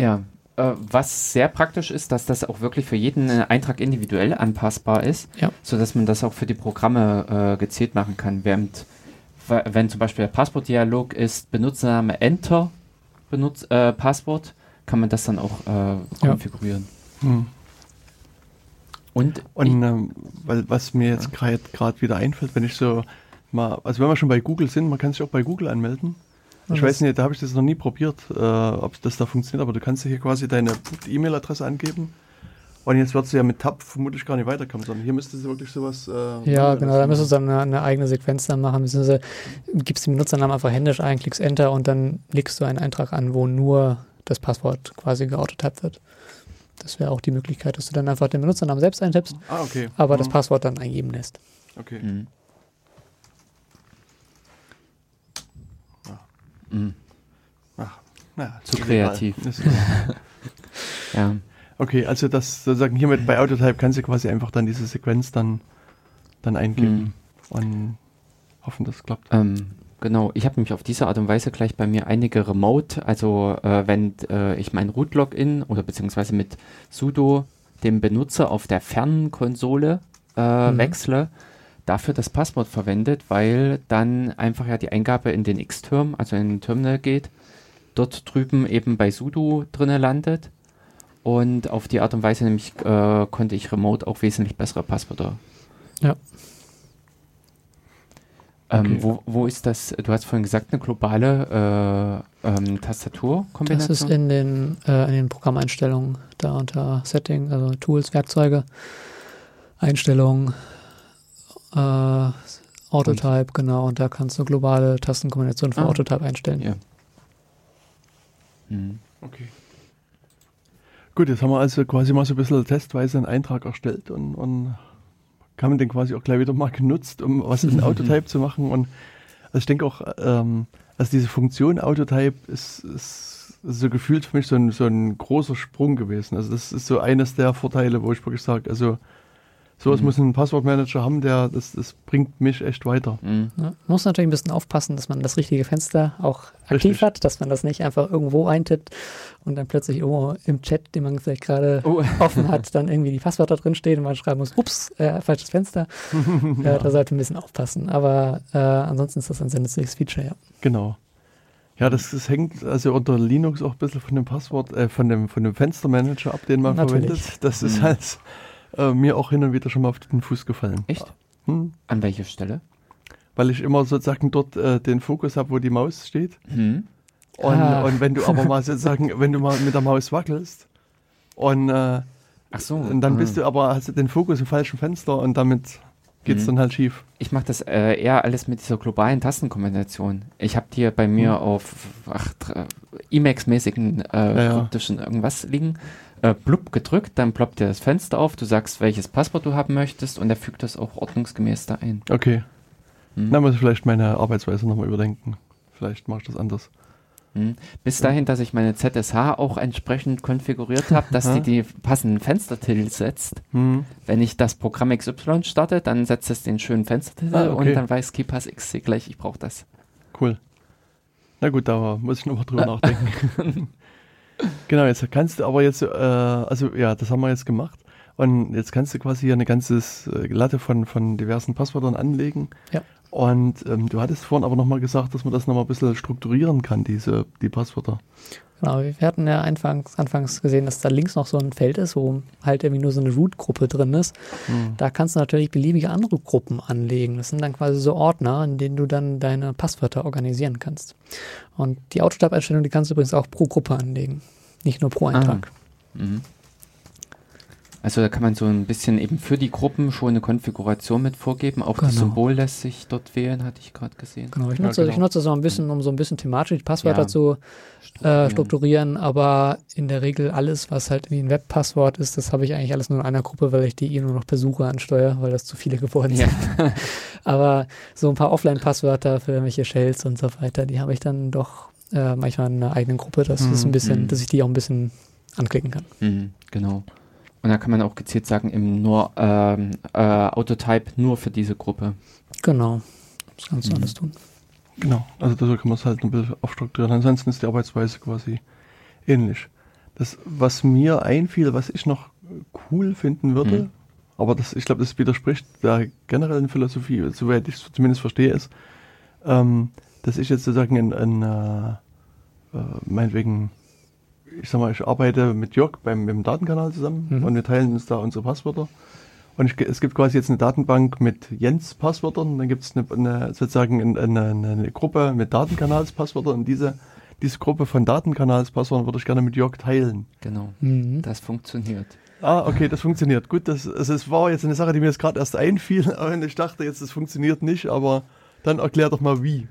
Ja, äh, was sehr praktisch ist, dass das auch wirklich für jeden äh, Eintrag individuell anpassbar ist, ja. sodass man das auch für die Programme äh, gezielt machen kann. Während, wenn zum Beispiel der Passwortdialog ist Benutzername Enter Benutz, äh, Passwort, kann man das dann auch äh, konfigurieren. Ja. Hm. Und, Und ähm, weil, was mir jetzt gerade wieder einfällt, wenn ich so mal, also wenn wir schon bei Google sind, man kann sich auch bei Google anmelden. Ich weiß nicht, da habe ich das noch nie probiert, äh, ob das da funktioniert, aber du kannst hier quasi deine E-Mail-Adresse angeben. Und jetzt wird sie ja mit Tab vermutlich gar nicht weiterkommen, sondern hier müsste sie wirklich sowas. Äh, ja, genau, da müsstest du dann eine, eine, eigene Sequenz dann machen, beziehungsweise gibst den Benutzernamen einfach händisch ein, klickst Enter und dann legst du einen Eintrag an, wo nur das Passwort quasi geautotyped wird. Das wäre auch die Möglichkeit, dass du dann einfach den Benutzernamen selbst eintippst, ah, okay. aber mhm. das Passwort dann eingeben lässt. Okay. Mhm. Mhm. Ach, na, zu kreativ. ja. Okay, also das sozusagen hiermit bei Autotype kannst du quasi einfach dann diese Sequenz dann, dann eingeben mhm. und hoffen, das klappt. Ähm, genau, ich habe nämlich auf diese Art und Weise gleich bei mir einige Remote, also äh, wenn äh, ich mein Root-Login oder beziehungsweise mit sudo dem Benutzer auf der fernen Konsole äh, mhm. wechsle, dafür das Passwort verwendet, weil dann einfach ja die Eingabe in den X-Term, also in den Terminal geht, dort drüben eben bei sudo drinne landet und auf die Art und Weise nämlich äh, konnte ich remote auch wesentlich bessere Passwörter. Ja. Ähm, okay. wo, wo ist das? Du hast vorhin gesagt, eine globale äh, ähm, Tastaturkombination? Das ist in den, äh, in den Programmeinstellungen, da unter Setting, also Tools, Werkzeuge, Einstellungen, äh, Autotype, und? genau, und da kannst du globale Tastenkombination für ah. Autotype einstellen. Ja. Mhm. Okay. Gut, jetzt haben wir also quasi mal so ein bisschen testweise einen Eintrag erstellt und, und haben den quasi auch gleich wieder mal genutzt, um was in Autotype zu machen. Und also ich denke auch, ähm, also diese Funktion Autotype ist, ist so gefühlt für mich so ein, so ein großer Sprung gewesen. Also das ist so eines der Vorteile, wo ich wirklich sage, also Sowas mhm. muss ein Passwortmanager haben, der das, das bringt mich echt weiter. Mhm. Ja, muss natürlich ein bisschen aufpassen, dass man das richtige Fenster auch aktiv Richtig. hat, dass man das nicht einfach irgendwo eintippt und dann plötzlich irgendwo im Chat, den man vielleicht gerade oh. offen hat, dann irgendwie die Passwörter drinstehen und man schreiben muss, ups, äh, falsches Fenster. ja. äh, da sollte man ein bisschen aufpassen. Aber äh, ansonsten ist das ein sehr nützliches Feature, ja. Genau. Ja, das, das, hängt also unter Linux auch ein bisschen von dem Passwort, äh, von dem, von dem Fenstermanager ab, den man Natürlich. verwendet. Das ist mhm. halt äh, mir auch hin und wieder schon mal auf den Fuß gefallen. Echt? Hm? An welcher Stelle? Weil ich immer sozusagen dort äh, den Fokus habe, wo die Maus steht. Hm. Und, ah. und, wenn du aber mal sozusagen, wenn du mal mit der Maus wackelst und, äh, so. und dann bist ah. du aber, hast du den Fokus im falschen Fenster und damit geht es mhm. dann halt schief. Ich mache das äh, eher alles mit dieser globalen Tastenkombination. Ich habe hier bei mir mhm. auf Emacs-mäßigen äh, ja, kryptischen irgendwas liegen äh, blub gedrückt, dann ploppt dir das Fenster auf, du sagst, welches Passwort du haben möchtest und er fügt das auch ordnungsgemäß da ein. Okay. Hm. Dann muss ich vielleicht meine Arbeitsweise nochmal überdenken. Vielleicht mache ich das anders. Hm. Bis dahin, dass ich meine ZSH auch entsprechend konfiguriert habe, dass die die passenden Fenstertitel setzt. Hm. Wenn ich das Programm XY starte, dann setzt es den schönen Fenstertitel ah, okay. und dann weiß KeyPass XC gleich, ich brauche das. Cool. Na gut, da muss ich nochmal drüber nachdenken. Genau, jetzt kannst du aber jetzt, äh, also ja, das haben wir jetzt gemacht. Und jetzt kannst du quasi hier eine ganze äh, Latte von, von diversen Passwörtern anlegen. Ja. Und ähm, du hattest vorhin aber nochmal gesagt, dass man das nochmal ein bisschen strukturieren kann, diese, die Passwörter. Genau, wir hatten ja anfangs, anfangs gesehen, dass da links noch so ein Feld ist, wo halt irgendwie nur so eine Root-Gruppe drin ist. Hm. Da kannst du natürlich beliebige andere Gruppen anlegen. Das sind dann quasi so Ordner, in denen du dann deine Passwörter organisieren kannst. Und die Autotab-Einstellung, die kannst du übrigens auch pro Gruppe anlegen, nicht nur pro Eintrag. Ah. Mhm. Also da kann man so ein bisschen eben für die Gruppen schon eine Konfiguration mit vorgeben. Auch genau. das Symbol lässt sich dort wählen, hatte ich gerade gesehen. Genau, ich nutze, ja, genau. ich nutze das auch ein bisschen, um so ein bisschen thematisch die Passwörter ja. zu strukturieren. Äh, strukturieren. aber in der Regel alles, was halt wie ein Webpasswort ist, das habe ich eigentlich alles nur in einer Gruppe, weil ich die eh nur noch per Suche ansteuere, weil das zu viele geworden sind. Ja. aber so ein paar Offline-Passwörter für irgendwelche Shells und so weiter, die habe ich dann doch äh, manchmal in einer eigenen Gruppe. Das mhm. ist ein bisschen, mhm. dass ich die auch ein bisschen anklicken kann. Mhm, genau. Und da kann man auch gezielt sagen, im nur ähm, äh, Autotype nur für diese Gruppe. Genau. Das kannst du mhm. alles tun. Genau, also da kann man es halt ein bisschen aufstrukturieren. Ansonsten ist die Arbeitsweise quasi ähnlich. Das, was mir einfiel, was ich noch cool finden würde, mhm. aber das, ich glaube, das widerspricht der generellen Philosophie, soweit ich es zumindest verstehe, ist, ähm, dass ich jetzt sozusagen in, in äh, äh, meinetwegen ich sag mal, ich arbeite mit Jörg beim, beim Datenkanal zusammen mhm. und wir teilen uns da unsere Passwörter. Und ich, es gibt quasi jetzt eine Datenbank mit Jens-Passwörtern, dann gibt es eine, eine, sozusagen eine, eine, Gruppe mit Datenkanalspasswörtern und diese, diese Gruppe von Datenkanalspasswörtern würde ich gerne mit Jörg teilen. Genau, mhm. das funktioniert. Ah, okay, das funktioniert. Gut, das, also es war jetzt eine Sache, die mir jetzt gerade erst einfiel und ich dachte jetzt, das funktioniert nicht, aber dann erklär doch mal wie.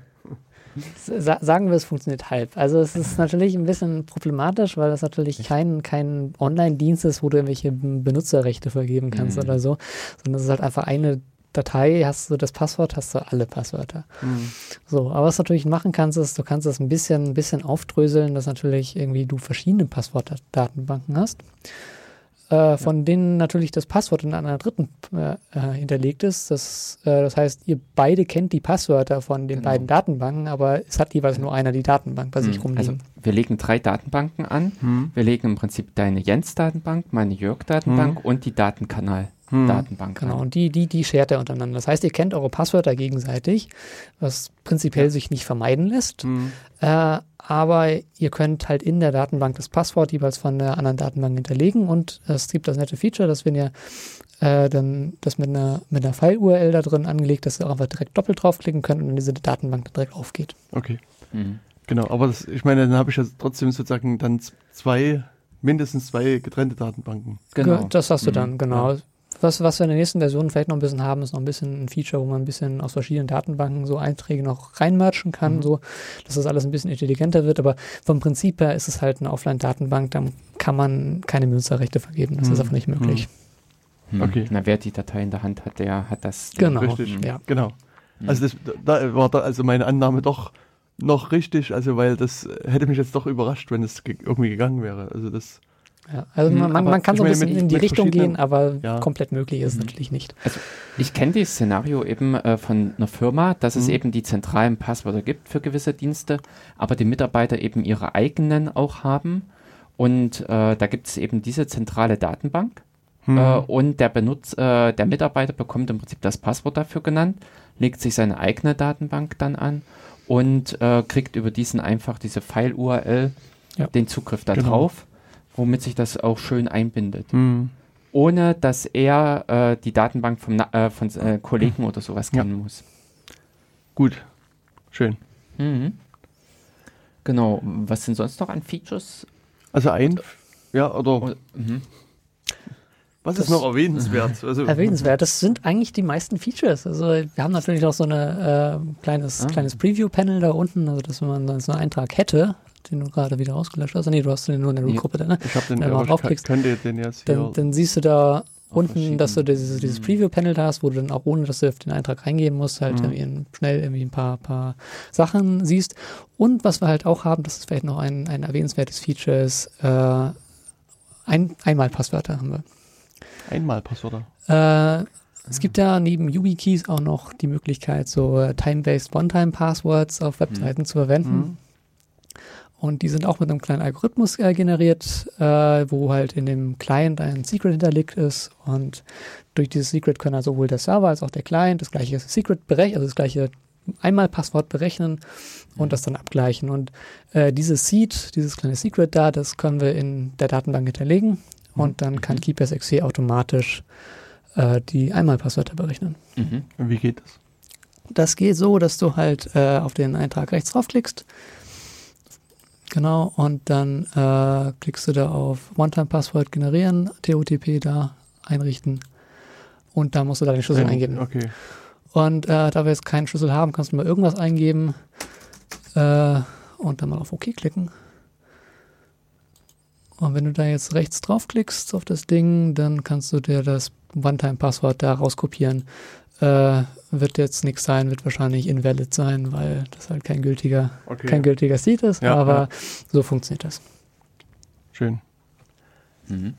Sa sagen wir, es funktioniert halb. Also es ist natürlich ein bisschen problematisch, weil das natürlich kein, kein Online-Dienst ist, wo du irgendwelche Benutzerrechte vergeben kannst mhm. oder so, sondern es ist halt einfach eine Datei, hast du das Passwort, hast du alle Passwörter. Mhm. So, aber was du natürlich machen kannst, ist, du kannst das ein bisschen, ein bisschen aufdröseln, dass natürlich irgendwie du verschiedene Passwortdatenbanken hast äh, von ja. denen natürlich das Passwort in einer dritten äh, äh, hinterlegt ist. Das, äh, das heißt, ihr beide kennt die Passwörter von den genau. beiden Datenbanken, aber es hat jeweils nur einer die Datenbank bei hm. sich rumliegen. Also wir legen drei Datenbanken an. Hm. Wir legen im Prinzip deine Jens-Datenbank, meine Jörg-Datenbank hm. und die Datenkanal. Hm. Datenbank. Genau, und die, die, die shared er untereinander. Das heißt, ihr kennt eure Passwörter gegenseitig, was prinzipiell ja. sich nicht vermeiden lässt. Hm. Äh, aber ihr könnt halt in der Datenbank das Passwort jeweils von der anderen Datenbank hinterlegen und es gibt das nette Feature, dass wenn ihr äh, dann das mit einer, mit einer File-URL da drin angelegt, dass ihr auch einfach direkt doppelt draufklicken könnt und diese Datenbank dann direkt aufgeht. Okay. Mhm. Genau, aber das, ich meine, dann habe ich ja trotzdem sozusagen dann zwei, mindestens zwei getrennte Datenbanken. Genau. Das hast du dann, mhm. genau. Ja. Was, was wir in der nächsten Version vielleicht noch ein bisschen haben, ist noch ein bisschen ein Feature, wo man ein bisschen aus verschiedenen Datenbanken so Einträge noch reinmerchen kann, mhm. so, dass das alles ein bisschen intelligenter wird. Aber vom Prinzip her ist es halt eine Offline-Datenbank, da kann man keine Benutzerrechte vergeben. Das mhm. ist einfach nicht möglich. Mhm. Okay. Na, wer die Datei in der Hand hat, der hat das. Genau. Richtig, ja. Genau. Mhm. Also das, da war da also meine Annahme doch noch richtig, also weil das hätte mich jetzt doch überrascht, wenn es irgendwie gegangen wäre. Also das ja, also man, man, man kann so ein bisschen in die Richtung gehen, aber ja. komplett möglich ist es mhm. natürlich nicht. Also ich kenne dieses Szenario eben äh, von einer Firma, dass mhm. es eben die zentralen Passwörter gibt für gewisse Dienste, aber die Mitarbeiter eben ihre eigenen auch haben. Und äh, da gibt es eben diese zentrale Datenbank. Mhm. Äh, und der Benutzer, äh, der Mitarbeiter bekommt im Prinzip das Passwort dafür genannt, legt sich seine eigene Datenbank dann an und äh, kriegt über diesen einfach diese File-URL ja. den Zugriff darauf. Genau womit sich das auch schön einbindet. Mhm. Ohne dass er äh, die Datenbank vom, äh, von äh, Kollegen oder sowas kennen ja. muss. Gut, schön. Mhm. Genau, was sind sonst noch an Features? Also ein, ja, oder. oder mhm. Was das ist noch erwähnenswert? Also, erwähnenswert, das sind eigentlich die meisten Features. Also wir haben natürlich auch so ein äh, kleines, ah. kleines Preview-Panel da unten, also dass man so einen Eintrag hätte, den du gerade wieder ausgelöscht hast. Nee, du hast den nur in der Root-Gruppe. Ne? Ich habe den, du draufklickst, könnt ihr den jetzt dann, dann siehst du da unten, dass du dieses, dieses Preview-Panel hast, wo du dann auch ohne, dass du auf den Eintrag reingeben musst, halt mhm. irgendwie schnell irgendwie ein paar, paar Sachen siehst. Und was wir halt auch haben, das ist vielleicht noch ein, ein erwähnenswertes Feature, ist äh, ein, Einmalpasswörter haben wir. Einmalpasswörter? Äh, es gibt ja neben YubiKeys auch noch die Möglichkeit, so äh, Time-Based One-Time-Passwords auf Webseiten mhm. zu verwenden. Mhm. Und die sind auch mit einem kleinen Algorithmus äh, generiert, äh, wo halt in dem Client ein Secret hinterlegt ist. Und durch dieses Secret können also sowohl der Server als auch der Client das gleiche Secret berechnen, also das gleiche Einmalpasswort berechnen und das dann abgleichen. Und äh, dieses Seed, dieses kleine Secret da, das können wir in der Datenbank hinterlegen. Und dann kann mhm. KeePassXC automatisch äh, die Einmalpasswörter berechnen. Mhm. Wie geht das? Das geht so, dass du halt äh, auf den Eintrag rechts draufklickst Genau, und dann äh, klickst du da auf One-Time-Passwort generieren, TOTP da einrichten und da musst du da den Schlüssel eingeben. Okay. Und äh, da wir jetzt keinen Schlüssel haben, kannst du mal irgendwas eingeben äh, und dann mal auf OK klicken. Und wenn du da jetzt rechts draufklickst auf das Ding, dann kannst du dir das One-Time-Passwort da rauskopieren äh, wird jetzt nichts sein, wird wahrscheinlich invalid sein, weil das halt kein gültiger, okay. kein gültiger Seed ist, ja, aber ja. so funktioniert das. Schön. Mhm.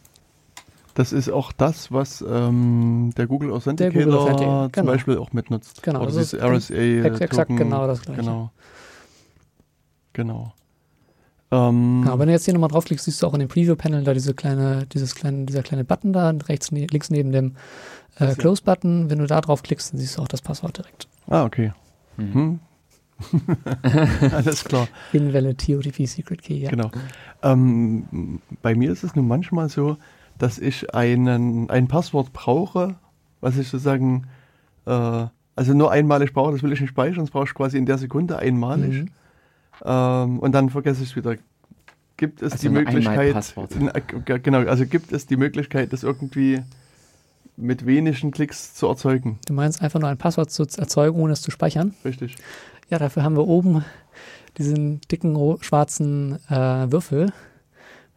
Das ist auch das, was ähm, der Google Authenticator, der Google Authenticator zum genau. Beispiel auch mitnutzt. Genau. Oder dieses RSA. Ex exakt genau das gleiche. Genau. Genau. Ähm, ja, wenn du jetzt hier nochmal draufklickst, siehst du auch in dem Preview-Panel da diese kleine, dieses kleine, dieser kleine Button da rechts, ne, links neben dem äh, Close-Button. Wenn du da draufklickst, dann siehst du auch das Passwort direkt. Ah, okay. Mhm. Hm. Alles klar. Invalid TOTP Secret Key, ja. Genau. Ähm, bei mir ist es nun manchmal so, dass ich einen, ein Passwort brauche, was ich sozusagen, äh, also nur einmalig brauche, das will ich nicht speichern, das brauche ich quasi in der Sekunde einmalig. Mhm. Ähm, und dann vergesse ich es wieder. Gibt es Also die Möglichkeit, genau, also gibt es die Möglichkeit, das irgendwie mit wenigen Klicks zu erzeugen? Du meinst einfach nur ein Passwort zu erzeugen, ohne es zu speichern? Richtig. Ja, dafür haben wir oben diesen dicken schwarzen äh, Würfel.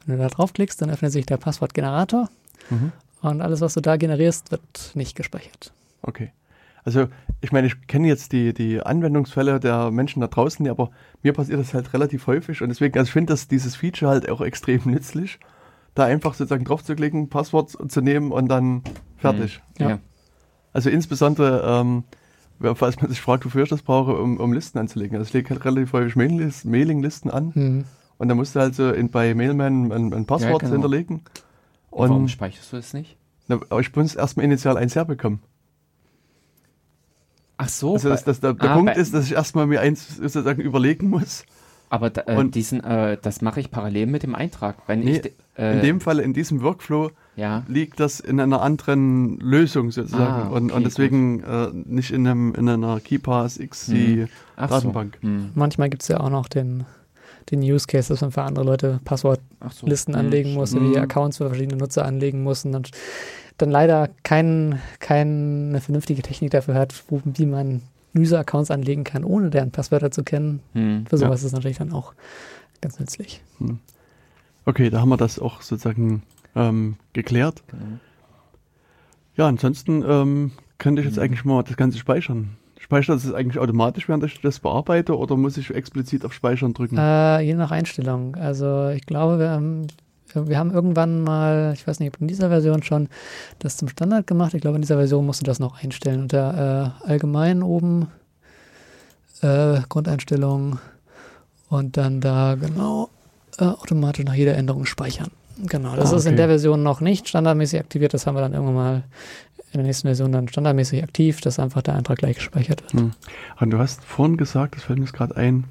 Wenn du da draufklickst, dann öffnet sich der Passwortgenerator Mhm. und alles, was du da generierst, wird nicht gespeichert. Okay. Also ich meine, ich kenne jetzt die, die Anwendungsfälle der Menschen da draußen, aber mir passiert das halt relativ häufig und deswegen, also ich finde das dieses Feature halt auch extrem nützlich, da einfach sozusagen drauf zu klicken, Passwort zu nehmen und dann fertig. Ja. Ja. Also insbesondere, ähm, falls man sich fragt, wofür ich das brauche, um, um Listen anzulegen. Also ich lege halt relativ häufig Mailinglisten, Mailinglisten an Mhm. und dann musst du halt so in, bei Mailman ein, ein Passwort genau. hinterlegen. Und warum Und speicherst du das nicht? na, aber ich muss erstmal initial eins herbekommen. Ach so, Also das, das, der, der Ah, Punkt ist, dass ich erstmal mir eins sozusagen überlegen muss. aber da, äh, und- diesen, äh, das mache ich parallel mit dem Eintrag. Wenn Nee, ich, de- äh, In dem Fall, in diesem Workflow, ja, liegt das in einer anderen Lösung sozusagen Ah, und, okay, und deswegen äh, nicht in, einem, in einer KeyPass XC Hm. Datenbank. So. Hm. Manchmal gibt es ja auch noch den, den Use Case, dass man für andere Leute Passwortlisten so. Hm, anlegen muss, stimmt. oder die. Accounts für verschiedene Nutzer anlegen muss und dann, dann leider kein, keine vernünftige Technik dafür hat, wo, wie man User-Accounts anlegen kann, ohne deren Passwörter zu kennen. Hm. Für Ja. sowas ist es natürlich dann auch ganz nützlich. Okay, da haben wir das auch sozusagen ähm, geklärt. Genau. Ja, ansonsten ähm, könnte ich jetzt Mhm. eigentlich mal das Ganze speichern. Speichert das eigentlich automatisch, während ich das bearbeite oder muss ich explizit auf Speichern drücken? Äh, je nach Einstellung. Also ich glaube, wir wir haben irgendwann mal, ich weiß nicht, ob in dieser Version schon das zum Standard gemacht. Ich glaube, in dieser Version musst du das noch einstellen. Unter äh, allgemein oben äh, Grundeinstellungen und dann da genau äh, automatisch nach jeder Änderung speichern. Genau, das Ah, ist in okay. der Version noch nicht standardmäßig aktiviert. Das haben wir dann irgendwann mal in der nächsten Version dann standardmäßig aktiv, dass einfach der Eintrag gleich gespeichert wird. Hm. Und du hast vorhin gesagt, das fällt mir jetzt gerade ein,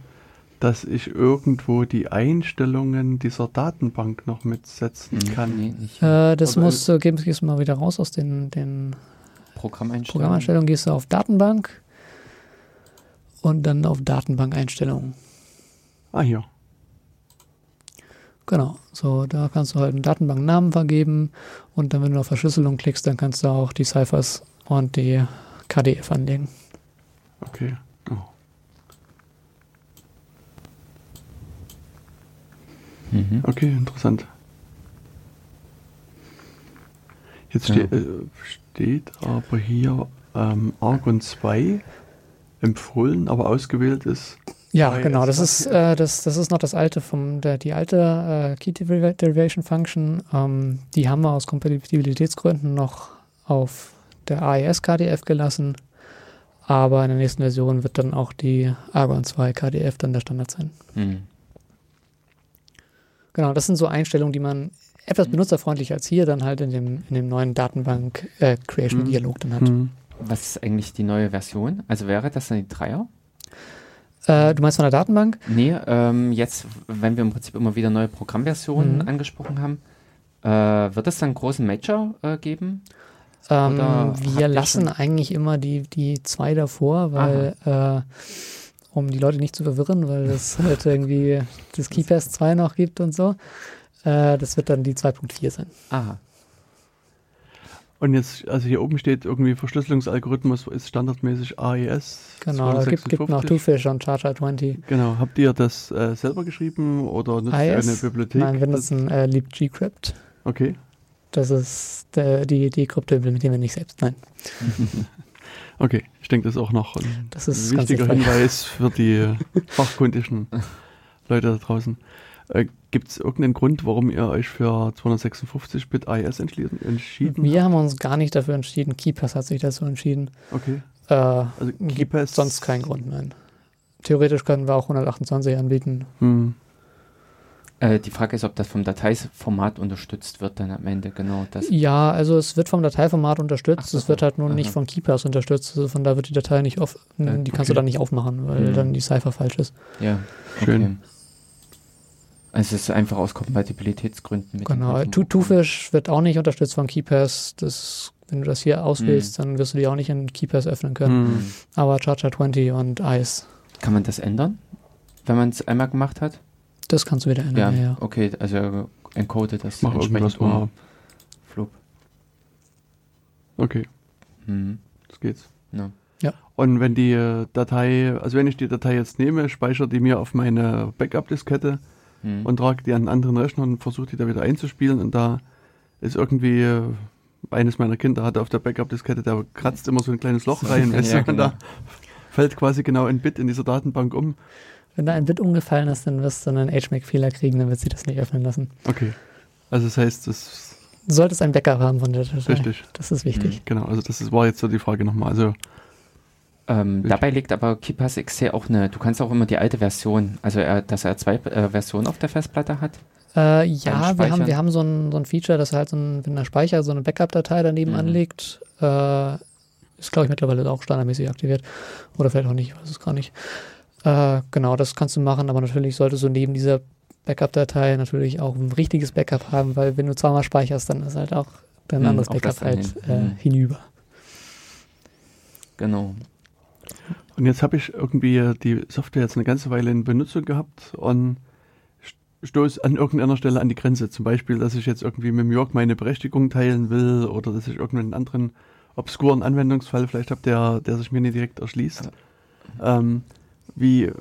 dass ich irgendwo die Einstellungen dieser Datenbank noch mitsetzen kann. Nee, nicht. Äh, das Aber, musst du, gehst, gehst du mal wieder raus aus den, den Programmeinstellungen. Programmeinstellungen, gehst du auf Datenbank und dann auf Datenbankeinstellungen. Ah, hier. Genau, so da kannst du halt einen Datenbanknamen vergeben und dann, wenn du auf Verschlüsselung klickst, dann kannst du auch die Ciphers und die KDF anlegen. Okay. Mhm. Okay, interessant. Jetzt Ja. ste äh, steht aber hier ähm, Argon 2 empfohlen, aber ausgewählt ist. Ja, genau, das ist, äh, das, das ist noch das alte vom, der, die alte äh, Key Deriva- Derivation Function. Ähm, die haben wir aus Kompatibilitätsgründen noch auf der AES KDF gelassen. Aber in der nächsten Version wird dann auch die Argon 2 KDF dann der Standard sein. Hm. Genau, das sind so Einstellungen, die man etwas benutzerfreundlicher als hier dann halt in dem, in dem neuen Datenbank äh, Creation Hm. Dialog dann hat. Hm. Was ist eigentlich die neue Version? Also wäre das dann die Dreier? Äh, du meinst von der Datenbank? Nee, ähm, jetzt, wenn wir im Prinzip immer wieder neue Programmversionen Mhm. angesprochen haben, äh, wird es dann einen großen Major äh, geben? Ähm, wir lassen eigentlich immer die, die zwei davor, weil um die Leute nicht zu verwirren, weil es halt irgendwie das KeyPass 2 noch gibt und so. Äh, das wird dann die 2.4 sein. Aha. Und jetzt, also hier oben steht irgendwie Verschlüsselungsalgorithmus ist standardmäßig AES. Genau, da gibt, gibt noch 256. Twofish und Charter 20. Genau, habt ihr das äh, selber geschrieben oder nutzt ihr AES? eine Bibliothek? Nein, wir nutzen äh, LeapGcrypt. Okay, Das ist der, die, die Krypto implementieren wir nicht selbst. Nein, okay. Ich denke, das ist auch noch ein das ist ganz wichtiger. Hinweis für die fachkundischen Leute da draußen. Äh, Gibt es irgendeinen Grund, warum ihr euch für 256-Bit AES entschieden, entschieden Wir haben uns gar nicht dafür entschieden. KeyPass hat sich dazu entschieden. Okay, Äh, also KeyPass. sonst keinen Grund, nein. Theoretisch können wir auch 128 anbieten. Hm, Äh, die Frage ist, ob das vom Dateiformat unterstützt wird dann am Ende, genau. Das, Ja, also es wird vom Dateiformat unterstützt, Ach so. es wird halt nur nicht Aha. von KeyPass unterstützt, also von da wird die Datei nicht auf, Äh, die kannst du okay. dann nicht aufmachen, weil Hm. dann die Cipher falsch ist. ja, Schön. okay. Also es ist einfach aus Kompatibilitätsgründen. Mit Genau. Twofish wird auch nicht unterstützt von KeyPass, das wenn du das hier auswählst, Mhm. dann wirst du die auch nicht in KeyPass öffnen können. Hm. Aber Charger 20 und Ice, Kann man das ändern, wenn man es einmal gemacht hat? Das kannst du wieder ändern. Ja, ja. okay, also encode das Mach irgendwas um. mal. Flop. Okay, Mhm. das geht's. Ja. Und wenn die äh, Datei, also wenn ich die Datei jetzt nehme, speichere die mir auf meine Backup-Diskette Mhm. und trage die an einen anderen Rechner und versuche die da wieder einzuspielen und da ist irgendwie äh, eines meiner Kinder hatte auf der Backup-Diskette, der kratzt immer so ein kleines Loch rein, weißt Ja, du, und genau. da fällt quasi genau ein Bit in dieser Datenbank um. Wenn da ein Bit umgefallen ist, dann wirst du einen HMAC-Fehler kriegen, dann wird sie das nicht öffnen lassen. Okay. Also das heißt, das Du solltest ein Backup haben von der Datei. richtig. Das ist wichtig. Genau, also das ist, war jetzt so die Frage nochmal. Also Ähm, dabei liegt aber KeePass XC auch eine, du kannst auch immer die alte Version, also er, dass er zwei äh, Versionen auf der Festplatte hat. Äh, ja, wir haben, wir haben so ein, so ein Feature, dass halt so ein, wenn der Speicher so eine Backup-Datei daneben Mhm. anlegt. Äh, ist, glaube ich, mittlerweile auch standardmäßig aktiviert. Oder vielleicht auch nicht, ich weiß es gar nicht. Äh, genau, das kannst du machen, aber natürlich solltest du neben dieser Backup-Datei natürlich auch ein richtiges Backup haben, weil wenn du zweimal speicherst, dann ist halt auch dein Mhm, anderes Backup dann halt äh, Mhm. hinüber. Genau. Und jetzt habe ich irgendwie die Software jetzt eine ganze Weile in Benutzung gehabt und st- stoße an irgendeiner Stelle an die Grenze. Zum Beispiel, dass ich jetzt irgendwie mit Jörg meine Berechtigung teilen will oder dass ich irgendeinen anderen obskuren Anwendungsfall vielleicht habe, der, der sich mir nicht direkt erschließt. Ähm, wie,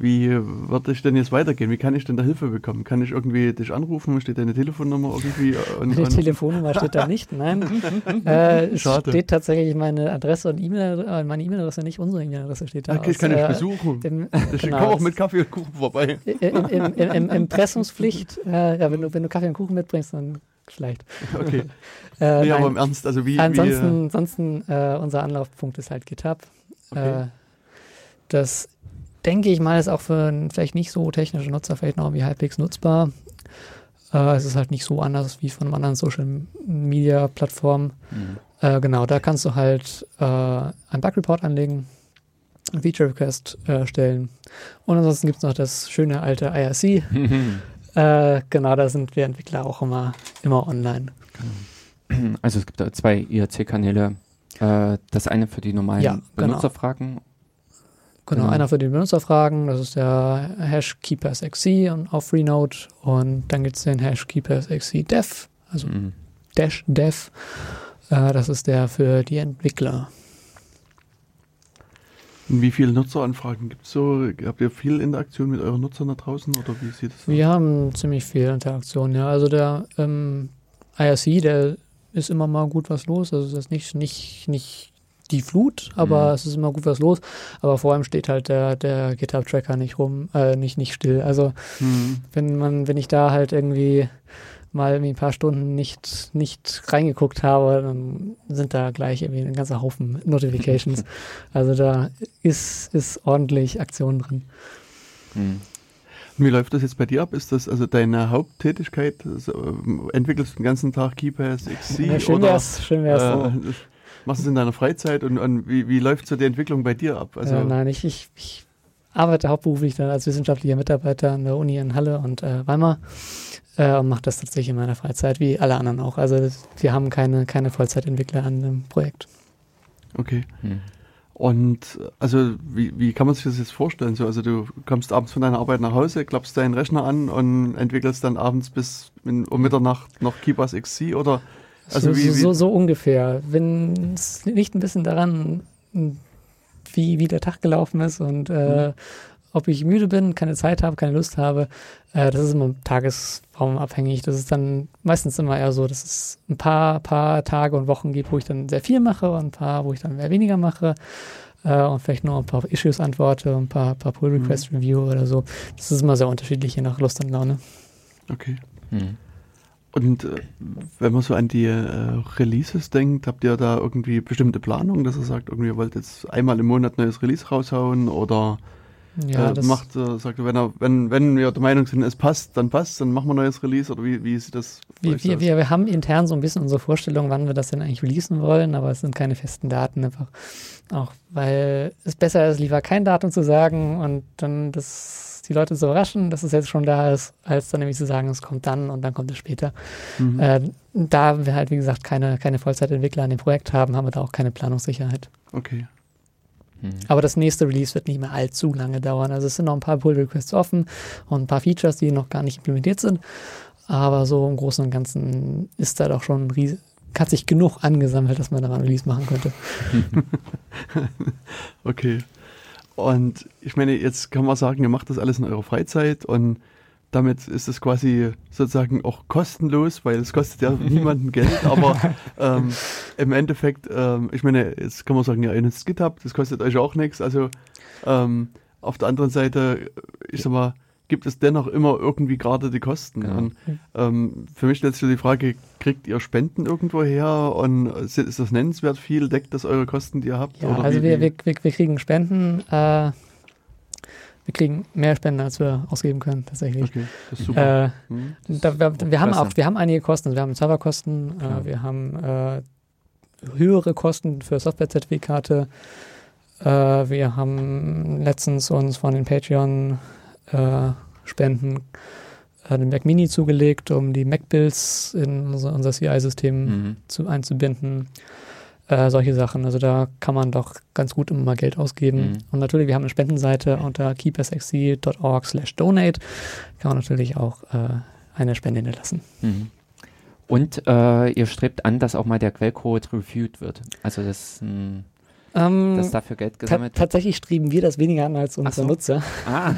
wie wird ich denn jetzt weitergehen? Wie kann ich denn da Hilfe bekommen? Kann ich irgendwie dich anrufen? Steht deine Telefonnummer irgendwie? Und, Die Telefonnummer steht da nicht, nein. äh, es Schade. steht tatsächlich meine Adresse und E-Mail, äh, meine E-Mail-Adresse nicht, unsere E-Mail-Adresse steht da. okay, ich aus, kann dich äh, besuchen. Im, Ich genau, komme auch mit Kaffee und Kuchen vorbei. Im, im, im, im Impressumspflicht, äh, ja, wenn du, wenn du Kaffee und Kuchen mitbringst, dann vielleicht. Okay. Äh, nee, aber im Ernst, also wie. ansonsten ansonsten äh, unser Anlaufpunkt ist halt GitHub. Okay. Das denke ich mal, ist auch für einen vielleicht nicht so technische Nutzer vielleicht noch irgendwie halbwegs nutzbar. Äh, es ist halt nicht so anders wie von einem anderen Social Media Plattform. Mhm. Äh, genau, da kannst du halt äh, einen Bug Report anlegen, einen Feature Request äh, stellen. Und ansonsten gibt es noch das schöne alte IRC. Äh, genau, da sind wir Entwickler auch immer, immer online. Also es gibt da zwei IRC-Kanäle. Äh, das eine für die normalen Ja, genau. Benutzerfragen. Genau, Genau. einer für die Benutzerfragen, das ist der Hash KeePassXC und auf Freenode. Und dann gibt es den Hash KeePassXC Dev, also Mhm. Dash Dev. Äh, das ist der für die Entwickler. Und wie viele Nutzeranfragen gibt es so? Habt ihr viel Interaktion mit euren Nutzern da draußen oder wie sieht es aus? Wir haben ziemlich viel Interaktion, ja. Also der ähm, IRC, der ist immer mal gut was los. Also es ist nicht, nicht, nicht die Flut, aber Mhm. es ist immer gut was los. Aber vor allem steht halt der, der GitHub-Tracker nicht rum, äh, nicht, nicht still. Also Hm. wenn man, wenn ich da halt irgendwie mal irgendwie ein paar Stunden nicht, nicht reingeguckt habe, dann sind da gleich irgendwie ein ganzer Haufen Notifications. also da ist, ist ordentlich Aktion drin. Mhm. Und Wie läuft das jetzt bei dir ab? Ist das also deine Haupttätigkeit? Also, ähm, entwickelst du den ganzen Tag KeyPass XC Ja, schön oder wär's, schön wär's. äh, machst du es in deiner Freizeit und, und wie, wie läuft so die Entwicklung bei dir ab? Also, äh, nein, ich, ich, ich arbeite hauptberuflich dann als wissenschaftlicher Mitarbeiter an der Uni in Halle und äh, Weimar äh, und mache das tatsächlich in meiner Freizeit, wie alle anderen auch. Also wir haben keine, keine Vollzeitentwickler an dem Projekt. okay. Mhm. Und also wie, wie kann man sich das jetzt vorstellen? So, also du kommst abends von deiner Arbeit nach Hause, klappst deinen Rechner an und entwickelst dann abends bis in, um Mitternacht noch KeyPass XC oder Also so, wie- so, wie- so ungefähr. Wenn es liegt ein bisschen daran, wie, wie der Tag gelaufen ist und äh, Mhm. ob ich müde bin, keine Zeit habe, keine Lust habe. Äh, das ist immer tagesraumabhängig. Das ist dann meistens immer eher so, dass es ein paar, paar Tage und Wochen gibt, wo ich dann sehr viel mache und ein paar, wo ich dann mehr weniger mache. Äh, und vielleicht nur ein paar Issues antworte, ein paar, paar Pull Request Review oder so. Das ist immer sehr unterschiedlich, je nach Lust und Laune. okay. Mhm. Und äh, wenn man so an die äh, Releases denkt, habt ihr da irgendwie bestimmte Planungen, dass ihr sagt, irgendwie ihr wollt jetzt einmal im Monat neues Release raushauen oder Ja, äh, macht, äh, sagt ihr, wenn, er, wenn, wenn wir der Meinung sind, es passt, dann passt, dann machen wir neues Release oder wie, wie sieht das? Wir, wir, wir, wir haben intern so ein bisschen unsere Vorstellung, wann wir das denn eigentlich releasen wollen, aber es sind keine festen Daten einfach. Auch weil es besser ist, lieber kein Datum zu sagen und dann das, die Leute zu überraschen, dass es jetzt schon da ist, als dann nämlich zu sagen, es kommt dann und dann kommt es später. Mhm. Äh, da wir halt, wie gesagt, keine, keine Vollzeitentwickler an dem Projekt haben, haben wir da auch keine Planungssicherheit. Okay. Mhm. Aber das nächste Release wird nicht mehr allzu lange dauern. Also es sind noch ein paar Pull-Requests offen und ein paar Features, die noch gar nicht implementiert sind. Aber so im Großen und Ganzen ist da doch schon riesig, hat sich genug angesammelt, dass man da mal ein Release machen könnte. okay. Und ich meine, jetzt kann man sagen, ihr macht das alles in eurer Freizeit und damit ist es quasi sozusagen auch kostenlos, weil es kostet ja niemanden Geld, aber ähm, im Endeffekt, ähm, ich meine, jetzt kann man sagen, ja, ihr nutzt GitHub, das kostet euch auch nichts, also ähm, auf der anderen Seite, ich sag mal, gibt es dennoch immer irgendwie gerade die Kosten. Genau. Und ähm, für mich stellt sich die Frage, kriegt ihr Spenden irgendwo her und ist das nennenswert viel? Deckt das eure Kosten, die ihr habt? Ja, also wir, wir, wir, kriegen Spenden. Äh, wir kriegen mehr Spenden, als wir ausgeben können, tatsächlich. Okay, das ist super. Äh, hm, da, wir, wir haben auch, wir haben einige Kosten. Also wir haben Serverkosten, äh, wir haben äh, höhere Kosten für Softwarezertifikate. Äh, wir haben letztens uns von den Patreon äh, Spenden äh, den Mac Mini zugelegt, um die Mac-Builds in unser, unser CI-System mhm. einzubinden. Äh, solche Sachen. Also da kann man doch ganz gut immer mal Geld ausgeben. Mhm. Und natürlich, wir haben eine Spendenseite unter keepersxc.org slash donate. Kann man natürlich auch äh, eine Spende hinterlassen. Mhm. Und äh, ihr strebt an, dass auch mal der Quellcode reviewed wird. Also das ist ein ähm, dass dafür Geld gesammelt ta Tatsächlich streben wir das weniger an als unsere so. Nutzer. Ah.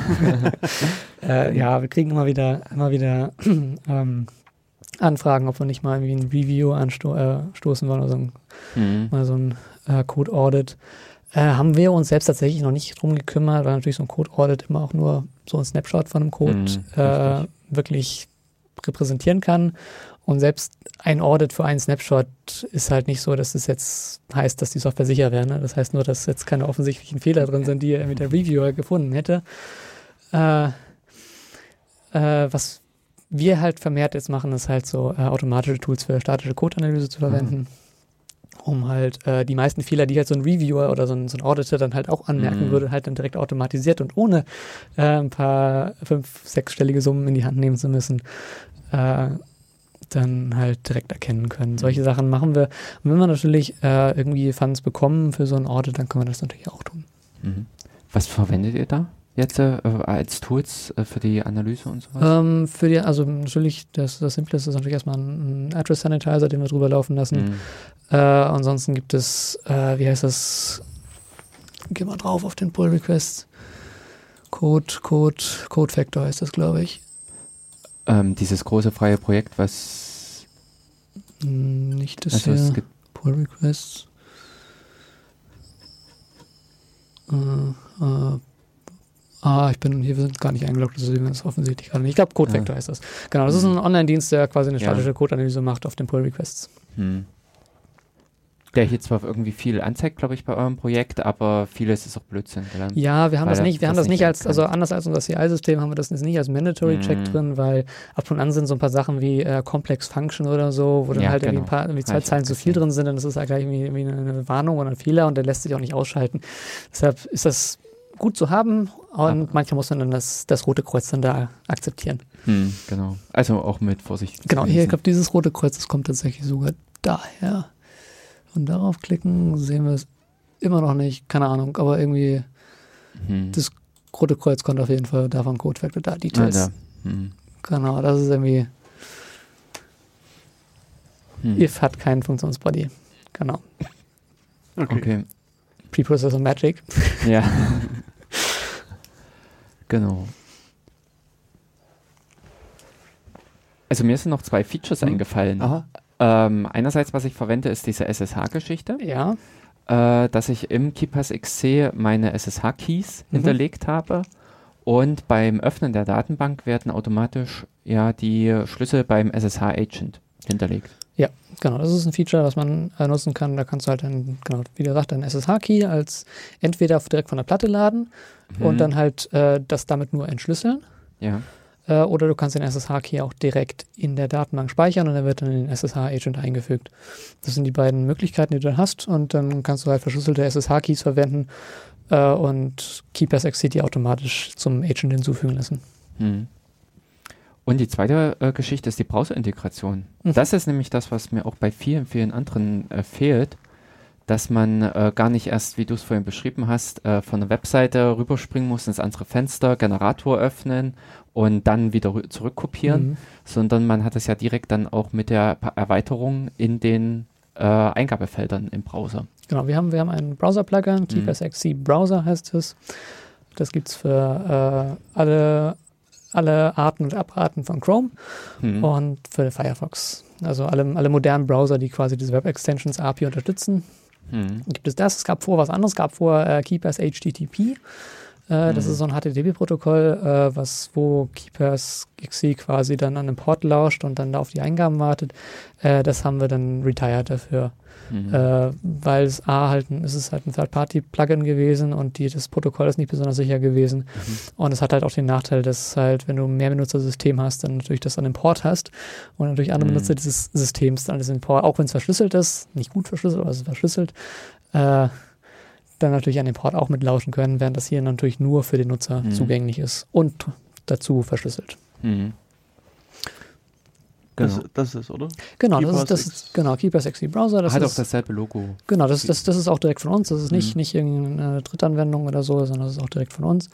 äh, ja, wir kriegen immer wieder, immer wieder ähm, Anfragen, ob wir nicht mal irgendwie ein Review anstoßen äh, wollen oder so ein, mhm. mal so ein äh, Code-Audit. Äh, haben wir uns selbst tatsächlich noch nicht drum gekümmert, weil natürlich so ein Code-Audit immer auch nur so ein Snapshot von einem Code mhm, äh, wirklich repräsentieren kann. Und selbst ein Audit für einen Snapshot ist halt nicht so, dass es jetzt heißt, dass die Software sicher wäre. Ne? Das heißt nur, dass jetzt keine offensichtlichen Fehler drin sind, die er mit der Reviewer gefunden hätte. Äh, äh, was wir halt vermehrt jetzt machen, ist halt so äh, automatische Tools für statische Code-Analyse zu verwenden. Mhm. Um halt äh, die meisten Fehler, die halt so ein Reviewer oder so ein, so ein Auditor dann halt auch anmerken mhm. würde, halt dann direkt automatisiert und ohne äh, ein paar fünf-, sechsstellige Summen in die Hand nehmen zu müssen, äh, dann halt direkt erkennen können. Solche mhm. Sachen machen wir. Und wenn wir natürlich äh, irgendwie Funds bekommen für so ein Audit, dann können wir das natürlich auch tun. Mhm. Was verwendet ihr da jetzt äh, als Tools äh, für die Analyse und sowas? Ähm, für die, also natürlich, das, das Simpleste ist natürlich erstmal ein, ein Address Sanitizer, den wir drüber laufen lassen. Mhm. Äh, ansonsten gibt es, äh, wie heißt das? Geh mal drauf auf den Pull Request. Code, Code, Code Factor heißt das, glaube ich. Ähm, dieses große freie Projekt, was nicht das also hier. Pull Requests. Äh, äh, ah, ich bin hier, wir sind gar nicht eingeloggt, das ist offensichtlich gerade nicht. Ich glaube, Code Vector ja. heißt das. Genau, das ist ein Online-Dienst, der quasi eine statische ja. Code-Analyse macht auf den Pull Requests. Hm der hier zwar irgendwie viel anzeigt, glaube ich, bei eurem Projekt, aber vieles ist auch Blödsinn. Gelernt, ja, wir haben das nicht, wir haben das nicht als, also anders als unser CI-System haben wir das nicht als Mandatory-Check mm. drin, weil ab und an sind so ein paar Sachen wie äh, Complex Function oder so, wo dann ja, halt genau. irgendwie, ein paar, irgendwie zwei Zeilen zu viel drin sind, dann ist das halt gleich irgendwie, irgendwie eine Warnung oder ein Fehler und der lässt sich auch nicht ausschalten. Deshalb ist das gut zu haben und ah. manchmal muss man dann das, das rote Kreuz dann da akzeptieren. Hm, genau. Also auch mit Vorsicht. Genau, hier, ich glaube, dieses rote Kreuz, das kommt tatsächlich sogar daher und darauf klicken, sehen wir es immer noch nicht, keine Ahnung, aber irgendwie hm. das rote Kreuz kommt auf jeden Fall davon Code Factor da, Details. Ja, hm. Genau, das ist irgendwie hm. if hat keinen Funktionsbody. Genau. Okay. okay. Preprocessor Magic. Ja. genau. Also mir sind noch zwei Features hm. eingefallen. Aha. Ähm, einerseits, was ich verwende, ist diese SSH-Geschichte. Ja. Äh, dass ich im KeePass XC meine SSH-Keys mhm. hinterlegt habe. Und beim Öffnen der Datenbank werden automatisch ja die Schlüssel beim SSH-Agent hinterlegt. Ja, genau. Das ist ein Feature, was man äh, nutzen kann. Da kannst du halt dann, genau, wie gesagt, einen SSH-Key als entweder direkt von der Platte laden mhm. und dann halt äh, das damit nur entschlüsseln. Ja. Äh, oder du kannst den SSH-Key auch direkt in der Datenbank speichern und er wird dann in den SSH-Agent eingefügt. Das sind die beiden Möglichkeiten, die du dann hast und dann kannst du halt verschlüsselte SSH-Keys verwenden, äh, und KeePassXC die automatisch zum Agent hinzufügen lassen. Hm. Und die zweite äh, Geschichte ist die Browser-Integration. Mhm. Das ist nämlich das, was mir auch bei vielen, vielen anderen äh, fehlt, dass man äh, gar nicht erst, wie du es vorhin beschrieben hast, äh, von der Webseite rüberspringen muss ins andere Fenster, Generator öffnen und dann wieder rü- zurückkopieren, Mhm. sondern man hat es ja direkt dann auch mit der Pa- Erweiterung in den äh, Eingabefeldern im Browser. Genau, wir haben, wir haben ein Browser-Plugin, KeePassXC Browser heißt es. Das gibt es für äh, alle, alle Arten und Abarten von Chrome Hm. und für Firefox. Also alle, alle modernen Browser, die quasi diese Web-Extensions API unterstützen, Hm. gibt es das. Es gab vor was anderes, es gab vor äh, KeePass HTTP. Äh, Das Mhm. ist so ein HTTP-Protokoll, äh, was wo KeePass XC quasi dann an den Port lauscht und dann da auf die Eingaben wartet. Äh, das haben wir dann retired dafür, Hm. äh, weil es A halt, ein- es ist halt ein Third-Party-Plugin gewesen und die, das Protokoll ist nicht besonders sicher gewesen. Mhm. Und es hat halt auch den Nachteil, dass halt, wenn du ein Mehrbenutzersystem hast, dann natürlich das an den Port hast und natürlich andere Mhm. Benutzer dieses Systems dann das in den Port, auch wenn es verschlüsselt ist, nicht gut verschlüsselt, aber es ist verschlüsselt, äh, dann natürlich an den Port auch mitlauschen können, während das hier natürlich nur für den Nutzer Mhm. zugänglich ist und dazu verschlüsselt. Hm. Das, Genau. das ist es, oder? Genau, das ist, das ist genau KeePassXC Browser. Das Hat auch ist, dasselbe Logo. Genau, das, das, das ist auch direkt von uns. Das ist nicht, Mhm. nicht irgendeine Drittanwendung oder so, sondern das ist auch direkt von uns.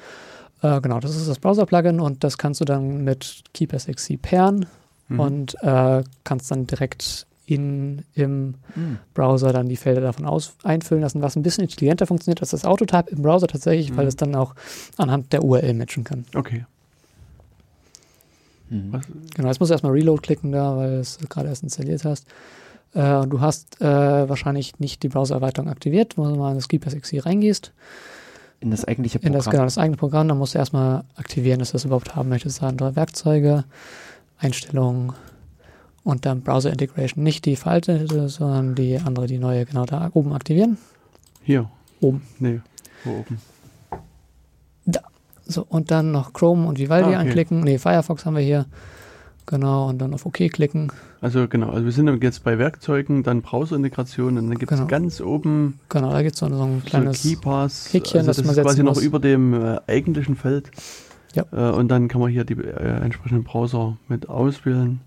Äh, genau, das ist das Browser-Plugin und das kannst du dann mit KeePassXC pairen Mhm. und äh, kannst dann direkt in, im Hm. Browser dann die Felder davon aus, einfüllen lassen, was ein bisschen intelligenter funktioniert als das Autotype im Browser tatsächlich, weil Mhm. es dann auch anhand der URL matchen kann. Okay. Hm. Was, Genau, jetzt musst du erstmal Reload klicken da, weil du es gerade erst installiert hast. Äh, und du hast äh, wahrscheinlich nicht die Browser-Erweiterung aktiviert, wo du mal in das KeePassXC reingehst. In das eigentliche in Programm. das, genau, das eigene Programm, dann musst du erstmal aktivieren, dass du das überhaupt haben möchtest. Andere Werkzeuge, Einstellungen und dann Browser Integration. Nicht die veraltete, sondern die andere, die neue, genau da oben aktivieren. hier. Oben. Nee, wo oben? So, und dann noch Chrome und Vivaldi Ah, okay. anklicken. Nee, Firefox haben wir hier. Genau, und dann auf OK klicken. Also genau, also wir sind jetzt bei Werkzeugen, dann Browser-Integration und dann gibt es Genau. ganz oben Genau, da gibt es so, so ein so kleines. Keypass. Häkchen, also das das man ist quasi setzen noch muss. über dem äh, eigentlichen Feld. Ja. Äh, und dann kann man hier die äh, entsprechenden Browser mit auswählen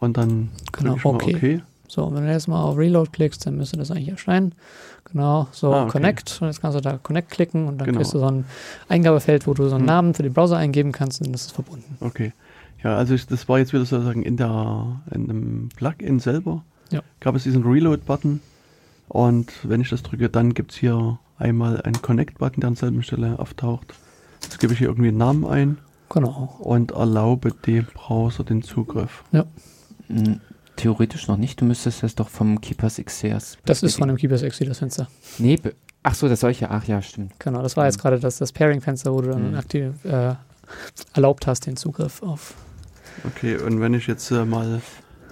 und dann Genau, okay. okay. So, und wenn du jetzt mal auf Reload klickst, dann müsste das eigentlich erscheinen. Genau, so Ah, okay. Connect. Und jetzt kannst du da Connect klicken und dann Genau. kriegst du so ein Eingabefeld, wo du so einen Hm. Namen für den Browser eingeben kannst und dann ist es verbunden. Okay. Ja, also ich, das war jetzt wieder sozusagen in der in dem Plugin selber. Ja. Gab es diesen Reload-Button und wenn ich das drücke, dann gibt es hier einmal einen Connect-Button, der an selben Stelle auftaucht. Jetzt gebe ich hier irgendwie einen Namen ein Genau. und erlaube dem Browser den Zugriff. Hm, Theoretisch noch nicht. Du müsstest das doch vom Keepers XCS. Das ist von dem KeePassXC das Fenster. Nee, ach so, das solche. Ach ja, stimmt. Genau, das war jetzt Mhm. gerade das, das Pairing-Fenster, wo du dann Mhm. aktiv äh, erlaubt hast, den Zugriff auf. Okay, und wenn ich jetzt äh, mal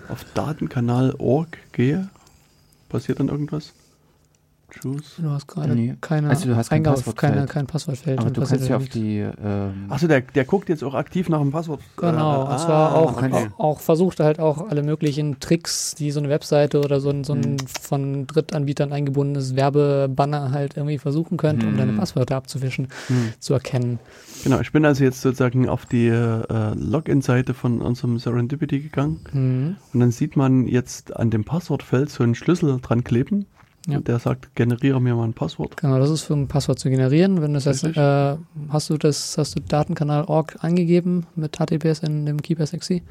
auf Datenkanal.org gehe, passiert dann irgendwas? Choose. Du hast gerade Nee. keine Also du hast kein Eingabe- Passwortfeld. keine, kein Passwortfeld. Aber du kannst ja auf nichts. die. Ähm, Achso, der, der guckt jetzt auch aktiv nach dem Passwort. Genau, Äh, und zwar auch, okay. auch, auch versucht halt auch alle möglichen Tricks, die so eine Webseite oder so ein, so ein Mhm. von Drittanbietern eingebundenes Werbebanner halt irgendwie versuchen könnte, um deine Mhm. Passwörter abzuwischen, Hm. zu erkennen. Genau, ich bin also jetzt sozusagen auf die äh, Login-Seite von unserem Serendipity gegangen Mhm. und dann sieht man jetzt an dem Passwortfeld so einen Schlüssel dran kleben Ja. und der sagt, generiere mir mal ein Passwort. Genau, das ist für ein Passwort zu generieren. Wenn du das jetzt, äh, hast du das, hast du Datenkanal.org angegeben mit HTTPS in dem KeePassXC?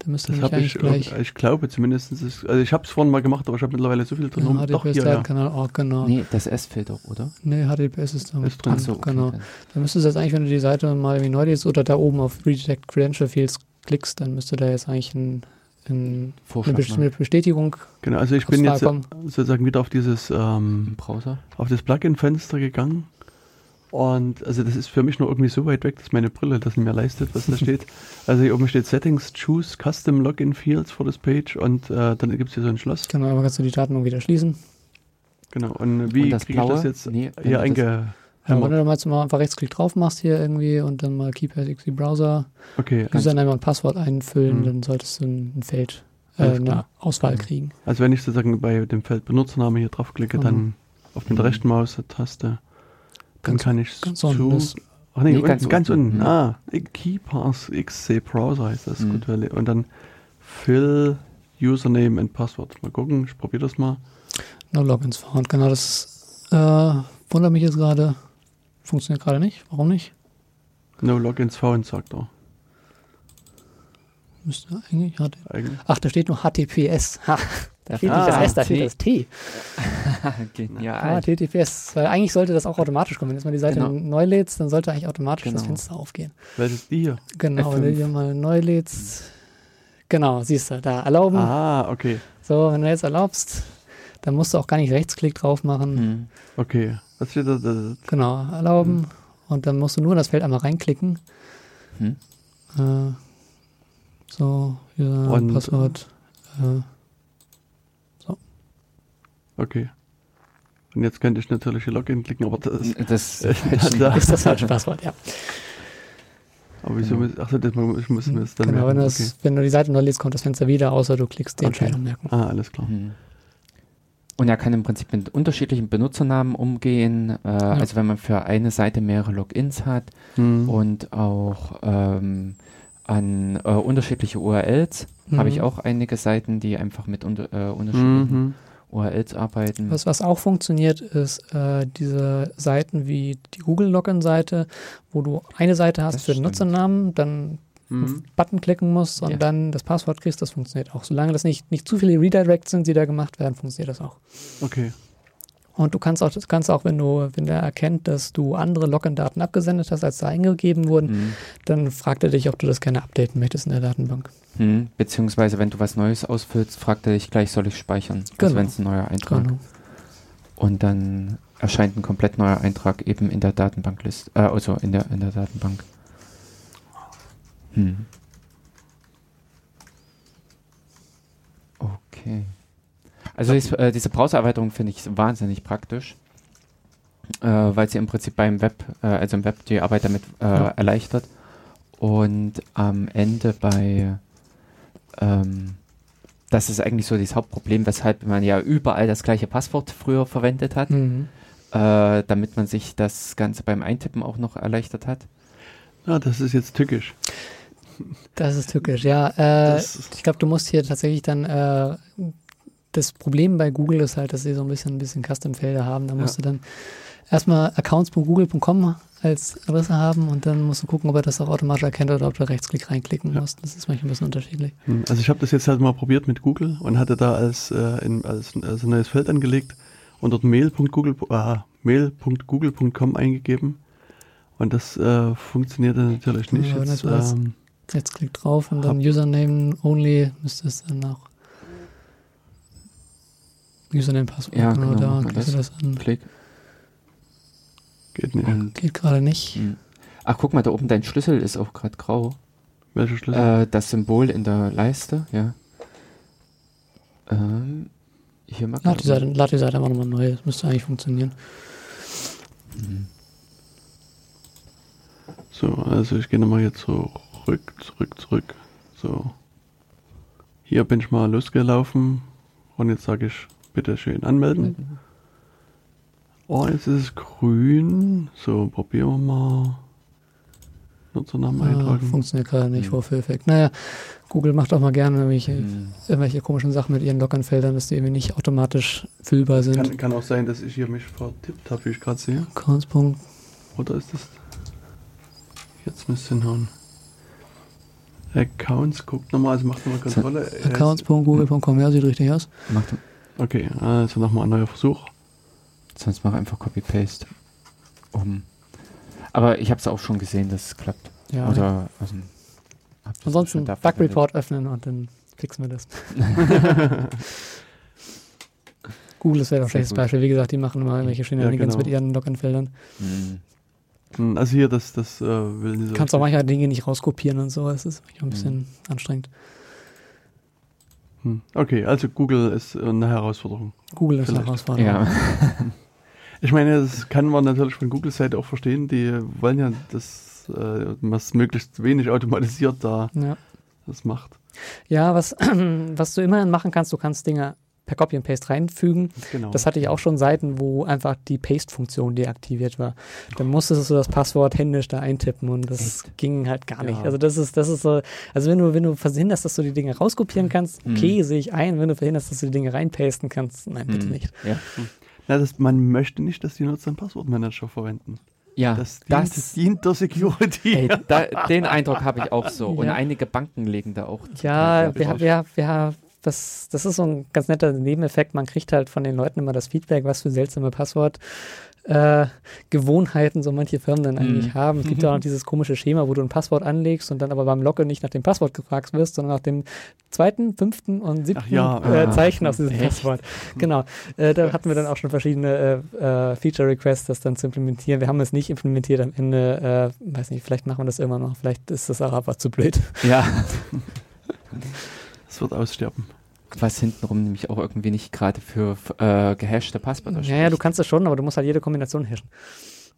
Dann müsste Das habe ich, eigentlich gleich ich glaube zumindest, ist, also ich habe es vorhin mal gemacht, aber ich habe mittlerweile so viel drin ja, rum. Doch, HTTPS hier, ja. Datenkanal.org, genau. nee, das S fehlt doch, oder? Nee, HTTPS ist da Ist drin. Ach so, okay, genau. dann- Dann müsstest du jetzt eigentlich, wenn du die Seite mal irgendwie neu liest oder da oben auf Redetect Credential Fields klickst, dann müsste da jetzt eigentlich ein, eine Vorschlag Best- machen. eine Bestätigung Genau, also ich bin jetzt sozusagen wieder auf dieses ähm, Browser. auf das Plugin-Fenster gegangen. Und also das ist für mich noch irgendwie so weit weg, dass meine Brille das nicht mehr leistet, was da steht. Also hier oben steht Settings, Choose Custom Login Fields for this page und äh, dann gibt es hier so ein Schloss. Genau, aber kannst du die Daten wieder schließen. Genau. Und wie Und kriege ich das jetzt Nee, hier das- einge... Ja, wenn du mal, jetzt mal einfach Rechtsklick drauf machst hier irgendwie und dann mal KeePassXC Browser, Okay, Username und Passwort einfüllen, Mhm. dann solltest du ein, ein Feld, äh, eine. Auswahl Mhm. kriegen. also wenn ich sozusagen bei dem Feld Benutzername hier draufklicke, Mhm. dann auf mit der Mhm. rechten Maustaste, Dann kann ich ganz zu. unten ist- Ach nee, Nee, unten, ganz ganz, unten. unten. Mhm. Ah, KeyPass XC Browser heißt das. Mhm. Gut, und dann Fill Username and Passwort. Mal gucken, ich probiere das mal. No Logins found. Genau, das äh, wundert mich jetzt gerade. Funktioniert gerade nicht. Warum nicht? No Logins found, sagt er. Müsste eigentlich. Eigentlich. Ach, da steht nur HTTPS. Ha, da steht Ah, nicht das S, da T. steht das T. Ah, Genial. HTTPS. Weil eigentlich sollte das auch automatisch kommen. Wenn du jetzt mal die Seite Genau. neu lädst, dann sollte eigentlich automatisch das Genau. Fenster aufgehen. Welches die hier? Genau, wenn du F5. hier mal neu lädst. Genau, siehst du, da erlauben. Ah, okay. So, wenn du jetzt erlaubst, dann musst du auch gar nicht Rechtsklick drauf machen. Mhm. Okay. Was steht da? Genau, erlauben. Und dann musst du nur in das Feld einmal reinklicken. Hm. Äh, so, hier Und- Passwort. Äh, Okay. Und jetzt könnte ich natürlich hier Login klicken, aber das. Das falsch. da- ist das falsche Passwort, ja. Aber wieso Genau. muss, achso, das, muss- ich muss mir das dann Genau, wenn, merken. du das, wenn du die Seite neu liest, kommt das Fenster wieder, außer du klickst die Okay. Entscheidung merken. Ah, alles klar. Mhm. Und er kann im Prinzip mit unterschiedlichen Benutzernamen umgehen. Äh, Also wenn man für eine Seite mehrere Logins hat Hm. und auch ähm, an äh, unterschiedliche URLs, habe ich Mhm. auch einige Seiten, die einfach mit unter, äh, unterschiedlichen Mhm. URLs arbeiten. Was, was auch funktioniert, ist äh, diese Seiten wie die Google-Login-Seite, wo du eine Seite hast Das für den. Nutzernamen, dann Mhm. Button klicken musst und Ja. dann das Passwort kriegst, das funktioniert auch. Solange das nicht, nicht zu viele Redirects sind, die da gemacht werden, funktioniert das auch. Okay. Und du kannst auch, das kannst auch, wenn du, wenn der erkennt, dass du andere Login-Daten abgesendet hast, als da eingegeben wurden, Mhm. dann fragt er dich, ob du das gerne updaten möchtest in der Datenbank. Mhm. Beziehungsweise wenn du was Neues ausfüllst, fragt er dich gleich, soll ich speichern? Also Genau. wenn es ein neuer Eintrag. Genau. Und dann erscheint ein komplett neuer Eintrag eben in der Datenbankliste, äh, also in der, in der Datenbank. Hm. Okay. Also dies, äh, diese Browser-Erweiterung finde ich wahnsinnig praktisch, äh, weil sie im Prinzip beim Web, äh, also im Web die Arbeit damit äh, Ja. erleichtert und am Ende bei ähm, das ist eigentlich so das Hauptproblem, weshalb man ja überall das gleiche Passwort früher verwendet hat, Mhm. äh, damit man sich das Ganze beim Eintippen auch noch erleichtert hat. Ah, das ist jetzt tückisch. Das ist tückisch, ja. Äh, ich glaube, du musst hier tatsächlich dann, äh, das Problem bei Google ist halt, dass sie so ein bisschen, ein bisschen Custom-Felder haben. Da musst Ja. du dann erstmal accounts.google.com als Adresse haben und dann musst du gucken, ob er das auch automatisch erkennt oder ob du Rechtsklick reinklicken Ja. musst. Das ist manchmal ein bisschen unterschiedlich. Hm, Also ich habe das jetzt halt mal probiert mit Google und hatte da als, äh, in, als, als ein neues Feld angelegt und dort mail.google, ah, mail.google.com eingegeben. Und das äh, funktionierte natürlich nicht. Ja, Jetzt, ähm, Rechtsklick drauf und dann Hab- Username only müsste es dann auch. Username, Passwort, Ja, genau, da klickst du das an. Klick. geht nicht. Und, Geht gerade nicht. hm. Ach, guck mal, da oben dein Schlüssel ist auch gerade grau. Welcher Schlüssel? Äh, das Symbol in der Leiste, ja. Ähm, hier mal Lad die Seite, lad die Seite einfach nochmal neu. Das müsste eigentlich funktionieren. Mhm. So, also ich gehe nochmal hier zurück, zurück, zurück. So. Hier bin ich mal losgelaufen und jetzt sage ich bitte schön anmelden. Oh, jetzt ist es grün. So, probieren wir mal. Nutzernamen Ah, eintragen. funktioniert gerade nicht, Hm. Vorführeffekt. Naja, Google macht auch mal gerne irgendwelche, Hm. irgendwelche komischen Sachen mit ihren Login-Feldern, dass die irgendwie nicht automatisch füllbar sind. Kann, kann auch sein, dass ich hier mich vertippt habe, wie ich gerade sehe. Accounts.google Oder ist das. Jetzt müsste hinhauen. Accounts, guckt nochmal, also macht nochmal Kontrolle. Äh, Accounts.google.com, ja, sieht richtig aus. Mach, Okay, also nochmal ein neuer Versuch. sonst mach einfach Copy-Paste. Um. Aber ich habe es auch schon gesehen, dass es klappt. Ja. Oder also, das Ansonsten Bug. Report öffnen und dann fixen wir das. Google ist ja ein Sehr schlechtes. Beispiel. Wie gesagt, die machen immer irgendwelche Shenanigans genau. mit ihren Login-Feldern. Hm. Hm, Also hier, das, das äh, will nicht so. Du kannst auch manchmal Dinge nicht rauskopieren und so. Es ist manchmal ein bisschen Mhm. anstrengend. Hm, Okay, also Google ist äh, eine Herausforderung. Google ist eine Vielleicht. Herausforderung. Ja. Ich meine, das kann man natürlich von Google-Seite auch verstehen. Die wollen ja, dass äh, was möglichst wenig automatisiert da Ja. das macht. Ja, was, was du immerhin machen kannst, du kannst Dinge per Copy and Paste reinfügen. Genau. Das hatte ich auch schon Seiten, wo einfach die Paste-Funktion deaktiviert war. Dann musstest du das Passwort händisch da eintippen und das Echt? ging halt gar nicht. Ja. Also das ist, das ist so, also wenn du, wenn du verhinderst, dass du die Dinge rauskopieren kannst, okay, sehe ich ein. Wenn du verhinderst, dass du die Dinge reinpasten kannst, nein, bitte Hm. nicht. Ja, Na, das, man möchte nicht, dass die Nutzer einen Passwortmanager verwenden. ja Das dient, das, dient der Security. ey, da, den Eindruck habe ich auch so. Und Ja. einige Banken legen da auch. Ja, Ja, wir, wir, wir, das, das ist so ein ganz netter Nebeneffekt. Man kriegt halt von den Leuten immer das Feedback, was für seltsame Passwort. Äh, Gewohnheiten so manche Firmen dann eigentlich Mhm. haben. Es gibt ja auch noch dieses komische Schema, wo du ein Passwort anlegst und dann aber beim Login nicht nach dem Passwort gefragt wirst, sondern nach dem zweiten, fünften und siebten ja, äh, ah, Zeichen aus diesem echt? Passwort. Genau. Äh, da hatten wir dann auch schon verschiedene äh, äh, Feature-Requests, das dann zu implementieren. Wir haben es nicht implementiert am Ende. Äh, weiß nicht, vielleicht machen wir das immer noch. Vielleicht ist das auch einfach zu blöd. Ja, Es wird aussterben. Was hintenrum nämlich auch irgendwie nicht gerade für äh, gehashte Passwörter Ja, ja, du kannst das schon, aber du musst halt jede Kombination hashen.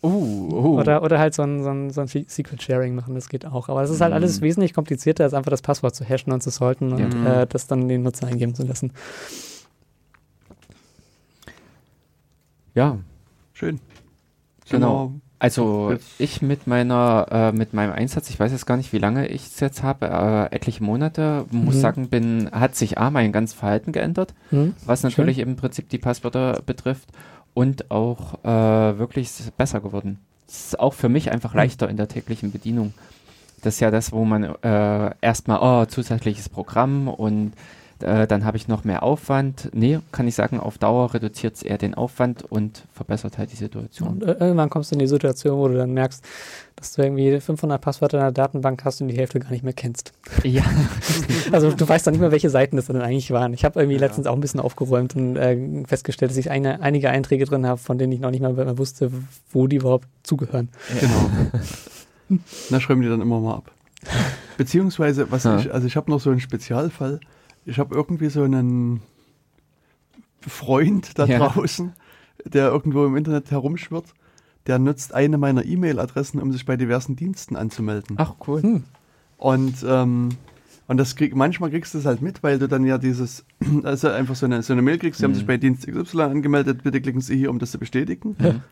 Uh, uh. Oder, oder halt so ein, so ein, so ein Secret Sharing machen, das geht auch. Aber es ist halt Mhm. alles wesentlich komplizierter, als einfach das Passwort zu hashen und zu salten und Ja. äh, das dann den Nutzer eingeben zu lassen. ja, Schön. Genau. Also ich mit meiner, äh, mit meinem Einsatz, ich weiß jetzt gar nicht, wie lange ich es jetzt habe, äh, etliche Monate, muss Mhm. sagen, bin, hat sich A, mein ganzes Verhalten geändert, Hm? was natürlich im Prinzip die Passwörter betrifft und auch äh, wirklich besser geworden. Es ist auch für mich einfach leichter in der täglichen Bedienung. Das ist ja das, wo man äh, erstmal, oh, zusätzliches Programm und äh, dann habe ich noch mehr Aufwand. Nee, kann ich sagen, auf Dauer reduziert es eher den Aufwand und verbessert halt die Situation. Und äh, irgendwann kommst du in die Situation, wo du dann merkst, dass du irgendwie 500 Passwörter in der Datenbank hast und die Hälfte gar nicht mehr kennst. Ja, Also du weißt dann nicht mehr, welche Seiten das dann eigentlich waren. Ich habe irgendwie Ja. letztens auch ein bisschen aufgeräumt und äh, festgestellt, dass ich eine, einige Einträge drin habe, von denen ich noch nicht mal mehr wusste, wo die überhaupt zugehören. Genau. Na, schreiben die dann immer mal ab. Beziehungsweise, was Ja. ich, also ich habe noch so einen Spezialfall. Ich habe irgendwie so einen Freund da Ja. draußen, der irgendwo im Internet herumschwirrt. Der nutzt eine meiner E-Mail-Adressen, um sich bei diversen Diensten anzumelden. Ach cool. Hm. Und, ähm, und das krieg, manchmal kriegst du es halt mit, weil du dann ja dieses, also einfach so eine, so eine Mail kriegst, sie haben Mhm. sich bei Dienst XY angemeldet, bitte klicken Sie hier, um das zu bestätigen. Mhm.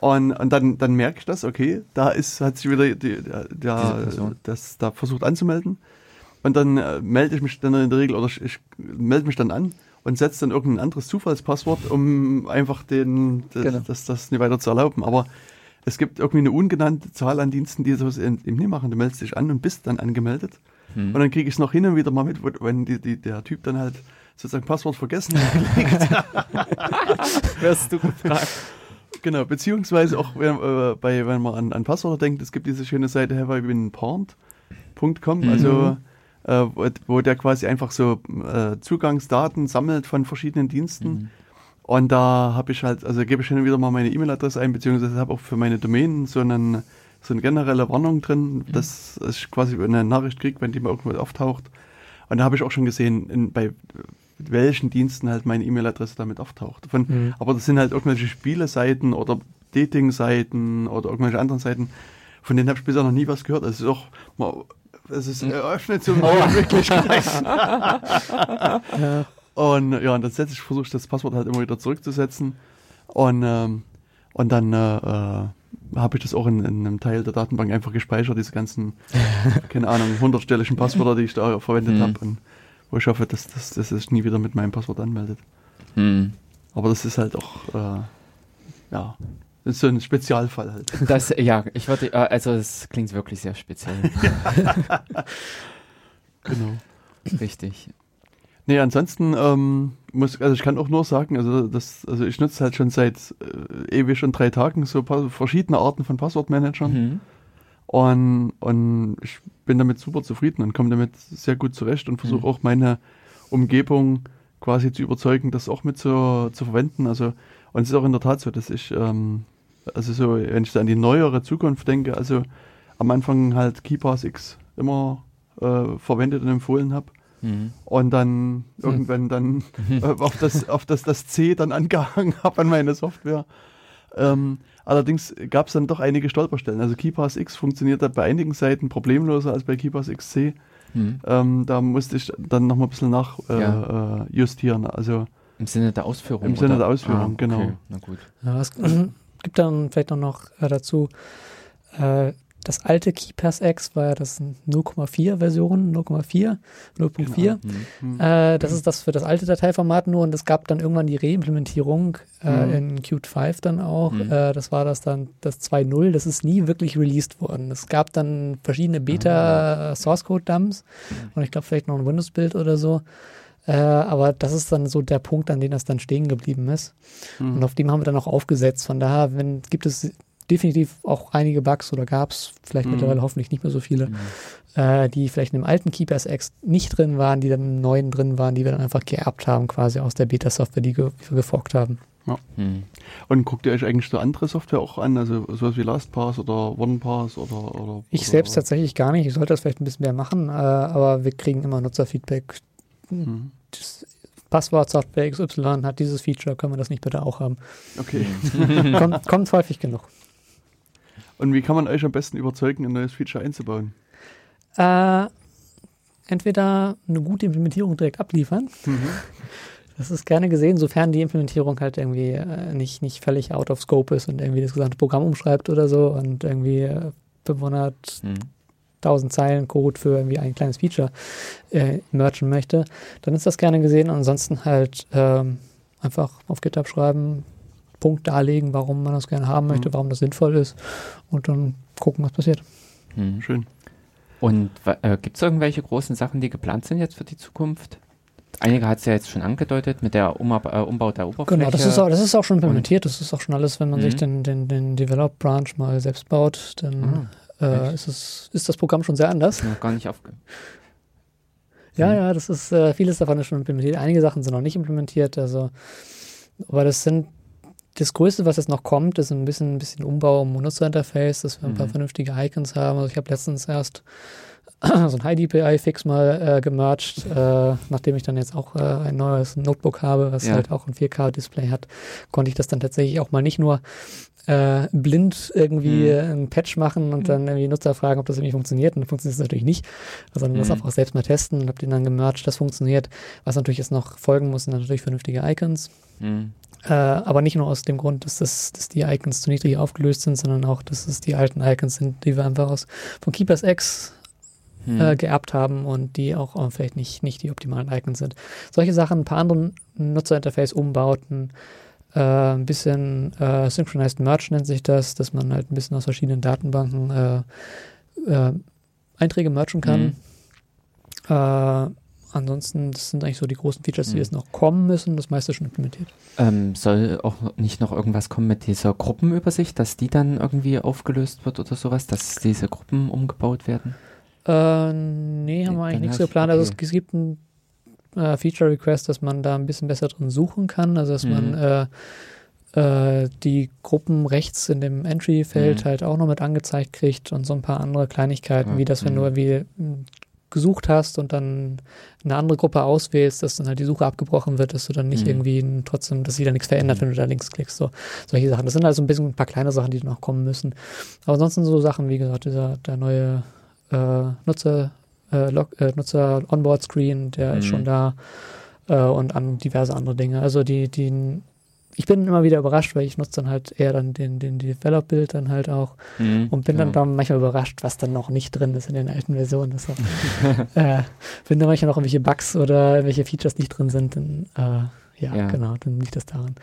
Und, und dann, dann merke ich das, okay, da ist, hat sich wieder die, der, der, das da versucht anzumelden. Und dann äh, melde ich mich dann in der Regel, oder ich, ich melde mich dann an und setze dann irgendein anderes Zufallspasswort, um einfach den, das, Genau. das, das nicht weiter zu erlauben. Aber es gibt irgendwie eine ungenannte Zahl an Diensten, die sowas eben nicht machen. Du meldest dich an und bist dann angemeldet. Hm. Und dann kriege ich es noch hin und wieder mal mit, wenn die, die, der Typ dann halt sozusagen Passwort vergessen hat. Wirst du gefragt. genau, beziehungsweise auch wenn, äh, bei, wenn man an, an Passwörter denkt, es gibt diese schöne Seite haveibeenpawned.com, Mhm. Also äh, wo, wo der quasi einfach so äh, Zugangsdaten sammelt von verschiedenen Diensten. Mhm. Und da habe ich halt, also gebe ich hin und wieder mal meine E-Mail-Adresse ein, beziehungsweise habe auch für meine Domänen so, einen, so eine generelle Warnung drin, dass ich quasi eine Nachricht kriege, wenn die mal irgendwo auftaucht. Und da habe ich auch schon gesehen, in, bei welchen Diensten halt meine E-Mail-Adresse damit auftaucht. Von, Mhm. Aber das sind halt irgendwelche Spieleseiten oder Dating-Seiten oder irgendwelche anderen Seiten, von denen habe ich bisher noch nie was gehört. Es ist auch mal, es ist eröffnet so neue Möglichkeiten. Ja. Und ja, und dann setze ich, versuche ich das Passwort halt immer wieder zurückzusetzen. Und, ähm, und dann äh, äh, habe ich das auch in, in einem Teil der Datenbank einfach gespeichert, diese ganzen, keine Ahnung, hundertstelligen Passwörter, die ich da verwendet Mhm. habe. Und wo ich hoffe, dass, dass, dass es nie wieder mit meinem Passwort anmeldet. Hm. Aber das ist halt auch, äh, ja, das ist so ein Spezialfall halt. Das, ja, ich würde, äh, also es klingt wirklich sehr speziell. genau. Richtig. Nee, ansonsten ähm, muss, also ich kann auch nur sagen, also das, also ich nutze halt schon seit äh, ewig schon drei Tagen so verschiedene Arten von Passwortmanagern Mhm. und, und ich bin damit super zufrieden und komme damit sehr gut zurecht und versuche Mhm. auch meine Umgebung quasi zu überzeugen, das auch mit zu, zu verwenden. Also und es ist auch in der Tat so, dass ich, ähm, also so, wenn ich so an die neuere Zukunft denke, also am Anfang halt KeyPass X immer äh, verwendet und empfohlen habe. Mhm. Und dann irgendwann dann äh, auf, das, auf das, das C dann angehangen habe an meine Software. Ähm, allerdings gab es dann doch einige Stolperstellen. Also KeyPass X funktioniert da bei einigen Seiten problemloser als bei KeyPass XC. Mhm. Ähm, da musste ich dann noch mal ein bisschen nach äh, Ja. äh. Also Im Sinne der Ausführung? Im Sinne der Ausführung, ah, genau. okay. genau. Na gut. Ja, es gibt dann vielleicht noch äh, dazu äh, das alte KeyPass X war ja das 0,4 Version, 0,4, 0.4. Genau. Mhm. Äh, das ist das für das alte Dateiformat nur und es gab dann irgendwann die Reimplementierung äh, mhm. in Qt 5 dann auch. Mhm. Äh, das war das dann das 2.0. Das ist nie wirklich released worden. Es gab dann verschiedene Beta ah. Source Code Dumps mhm. und ich glaube vielleicht noch ein Windows Bild oder so. Äh, aber das ist dann so der Punkt, an dem das dann stehen geblieben ist. Mhm. Und auf dem haben wir dann auch aufgesetzt. Von daher wenn, gibt es definitiv auch einige Bugs oder gab es, vielleicht mhm. mittlerweile hoffentlich nicht mehr so viele, mhm. äh, die vielleicht in dem alten Keepers X nicht drin waren, die dann im neuen drin waren, die wir dann einfach geerbt haben, quasi aus der Beta-Software, die, ge wir geforkt haben. Ja. Mhm. Und guckt ihr euch eigentlich so andere Software auch an, also sowas wie LastPass oder OnePass oder, oder Ich oder, selbst tatsächlich gar nicht. Ich sollte das vielleicht ein bisschen mehr machen, äh, aber wir kriegen immer Nutzerfeedback. Mhm. Das Passwort Software XY hat dieses Feature, können wir das nicht bitte auch haben? Okay. kommt, kommt häufig genug. Und wie kann man euch am besten überzeugen, ein neues Feature einzubauen? Äh, entweder eine gute Implementierung direkt abliefern. Mhm. Das ist gerne gesehen, sofern die Implementierung halt irgendwie äh, nicht, nicht völlig out of scope ist und irgendwie das gesamte Programm umschreibt oder so und irgendwie äh, 500 mhm. Zeilen Code für irgendwie ein kleines Feature äh, merchen möchte, dann ist das gerne gesehen. Ansonsten halt ähm, einfach auf GitHub schreiben, Punkt darlegen, warum man das gerne haben möchte, mhm. warum das sinnvoll ist und dann gucken, was passiert. Mhm. Schön. Und äh, gibt es irgendwelche großen Sachen, die geplant sind jetzt für die Zukunft? Einige hat es ja jetzt schon angedeutet mit der um, äh, Umbau der Oberfläche. Genau, das ist auch, das ist auch schon implementiert. Und das ist auch schon alles, wenn man sich mhm. den, den, den Develop Branch mal selbst baut, dann ah, äh, ist, es, ist das Programm schon sehr anders. Noch gar nicht aufge. Ja, mhm. ja, das ist, äh, vieles davon ist schon implementiert. Einige Sachen sind noch nicht implementiert, also, aber das sind das Größte, was jetzt noch kommt, ist ein bisschen, ein bisschen Umbau im Benutzerinterface, dass wir ein mhm. paar vernünftige Icons haben. Also ich habe letztens erst so ein HiDPI-Fix mal äh, gemerged, äh, nachdem ich dann jetzt auch äh, ein neues Notebook habe, was ja. halt auch ein 4K-Display hat, konnte ich das dann tatsächlich auch mal nicht nur äh, blind irgendwie mhm. einen Patch machen und mhm. dann irgendwie Nutzer fragen, ob das irgendwie funktioniert. Und dann funktioniert es natürlich nicht, sondern mhm. das auch selbst mal testen und habe den dann gemerged, das funktioniert. Was natürlich jetzt noch folgen muss, sind natürlich vernünftige Icons. Mhm. Äh, aber nicht nur aus dem Grund, dass, das, dass die Icons zu niedrig aufgelöst sind, sondern auch, dass es die alten Icons sind, die wir einfach aus von Keepers X hm. äh, geerbt haben und die auch äh, vielleicht nicht, nicht die optimalen Icons sind. Solche Sachen, ein paar andere Nutzerinterface-Umbauten, äh, ein bisschen äh, Synchronized Merge nennt sich das, dass man halt ein bisschen aus verschiedenen Datenbanken äh, äh, Einträge merchen kann. Hm ansonsten, das sind eigentlich so die großen Features, die mhm. jetzt noch kommen müssen. Das meiste schon implementiert. Ähm, soll auch nicht noch irgendwas kommen mit dieser Gruppenübersicht, dass die dann irgendwie aufgelöst wird oder sowas, dass diese Gruppen umgebaut werden? Äh, nee, haben wir eigentlich nichts geplant. Also okay. Also es, es, gibt ein äh, Feature Request, dass man da ein bisschen besser drin suchen kann. Also dass mhm. man äh, äh, die Gruppen rechts in dem Entry-Feld mhm. halt auch noch mit angezeigt kriegt und so ein paar andere Kleinigkeiten, ja. wie das, wenn mhm. du wie gesucht hast und dann eine andere Gruppe auswählst, dass dann halt die Suche abgebrochen wird, dass du dann nicht mhm. irgendwie trotzdem, dass sich da nichts verändert, mhm. wenn du da links klickst. So, solche Sachen. Das sind also ein bisschen ein paar kleine Sachen, die noch kommen müssen. Aber ansonsten so Sachen, wie gesagt, dieser der neue äh, Nutzer, äh, äh, Nutzer Onboard Screen, der mhm. ist schon da äh, und an diverse andere Dinge. Also die, die ich bin immer wieder überrascht, weil ich nutze dann halt eher dann den, den Develop-Bild dann halt auch mhm, und bin genau. dann, manchmal überrascht, was dann noch nicht drin ist in den alten Versionen. Das äh, wenn da manchmal noch irgendwelche Bugs oder irgendwelche Features nicht drin sind, dann äh, ja, ja, genau, dann liegt das daran.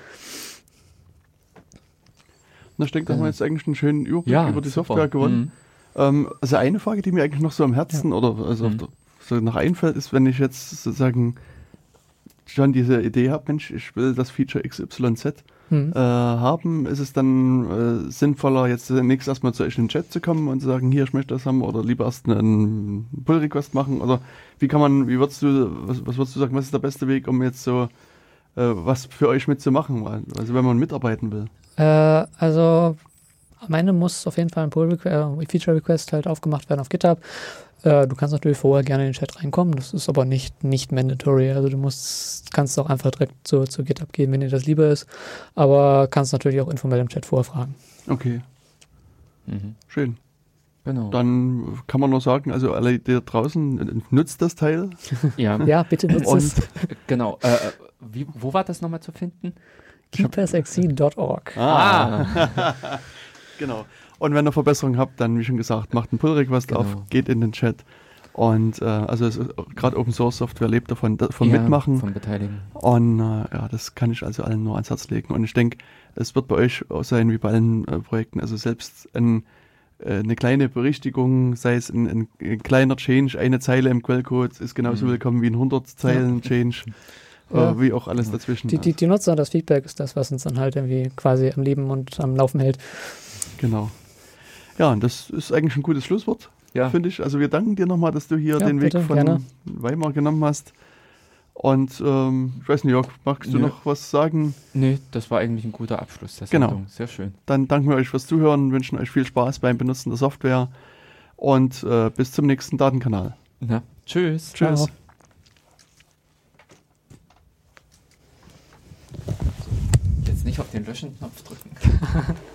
Na, ich denke, da haben wir jetzt eigentlich einen schönen Überblick ja, über die super. Software gewonnen. Mhm. Ähm, also eine Frage, die mir eigentlich noch so am Herzen ja. oder also mhm. so nach einfällt, ist, wenn ich jetzt sozusagen schon diese Idee habe, Mensch, ich will das Feature XYZ mhm. äh, haben, ist es dann äh, sinnvoller, jetzt nächstes erstmal zu euch in den Chat zu kommen und zu sagen, hier, ich möchte das haben oder lieber erst einen Pull-Request machen oder wie kann man, wie würdest du, was, was würdest du sagen, was ist der beste Weg, um jetzt so äh, was für euch mitzumachen, also wenn man mitarbeiten will? Äh, also am Ende muss auf jeden Fall ein Pull-Feature-Request äh, halt aufgemacht werden auf GitHub äh, du kannst natürlich vorher gerne in den Chat reinkommen, das ist aber nicht, nicht mandatory. Also du musst, kannst auch einfach direkt zu, zu GitHub gehen, wenn dir das lieber ist. Aber kannst natürlich auch informell im Chat vorfragen. Okay. Mhm. Schön. Genau. Dann kann man nur sagen, also alle die da draußen, nutzt das Teil. Ja, ja bitte nutzt es. Genau. Äh, wie, wo war das nochmal zu finden? keepersexy.org. Ah. genau. Und wenn ihr Verbesserungen habt, dann, wie schon gesagt, macht einen Pull-Request Genau. auf, geht in den Chat. Und äh, also gerade Open Source Software lebt davon, da- vom Ja, Mitmachen. Vom Beteiligen. Und äh, ja, das kann ich also allen nur ans Herz legen. Und ich denke, es wird bei euch auch sein wie bei allen äh, Projekten. Also selbst ein, äh, eine kleine Berichtigung, sei es ein, ein, ein kleiner Change, eine Zeile im Quellcode, ist genauso Mhm. willkommen wie ein 100 Zeilen Change, Ja. äh, wie auch alles dazwischen. Die, die, die Nutzer, das Feedback ist das, was uns dann halt irgendwie quasi am Leben und am Laufen hält. Genau. Ja, und das ist eigentlich ein gutes Schlusswort, Ja. finde ich. Also wir danken dir nochmal, dass du hier Ja, den Weg bitte, von gerne. Weimar genommen hast. Und ähm, ich weiß nicht, Jörg, magst du Nö. noch was sagen? Nee, das war eigentlich ein guter Abschluss der Genau. Sendung. Sehr schön. Dann danken wir euch fürs Zuhören, wünschen euch viel Spaß beim Benutzen der Software und äh, bis zum nächsten Datenkanal. Na, tschüss. Tschüss. Ciao. Jetzt nicht auf den Löschen-Knopf drücken.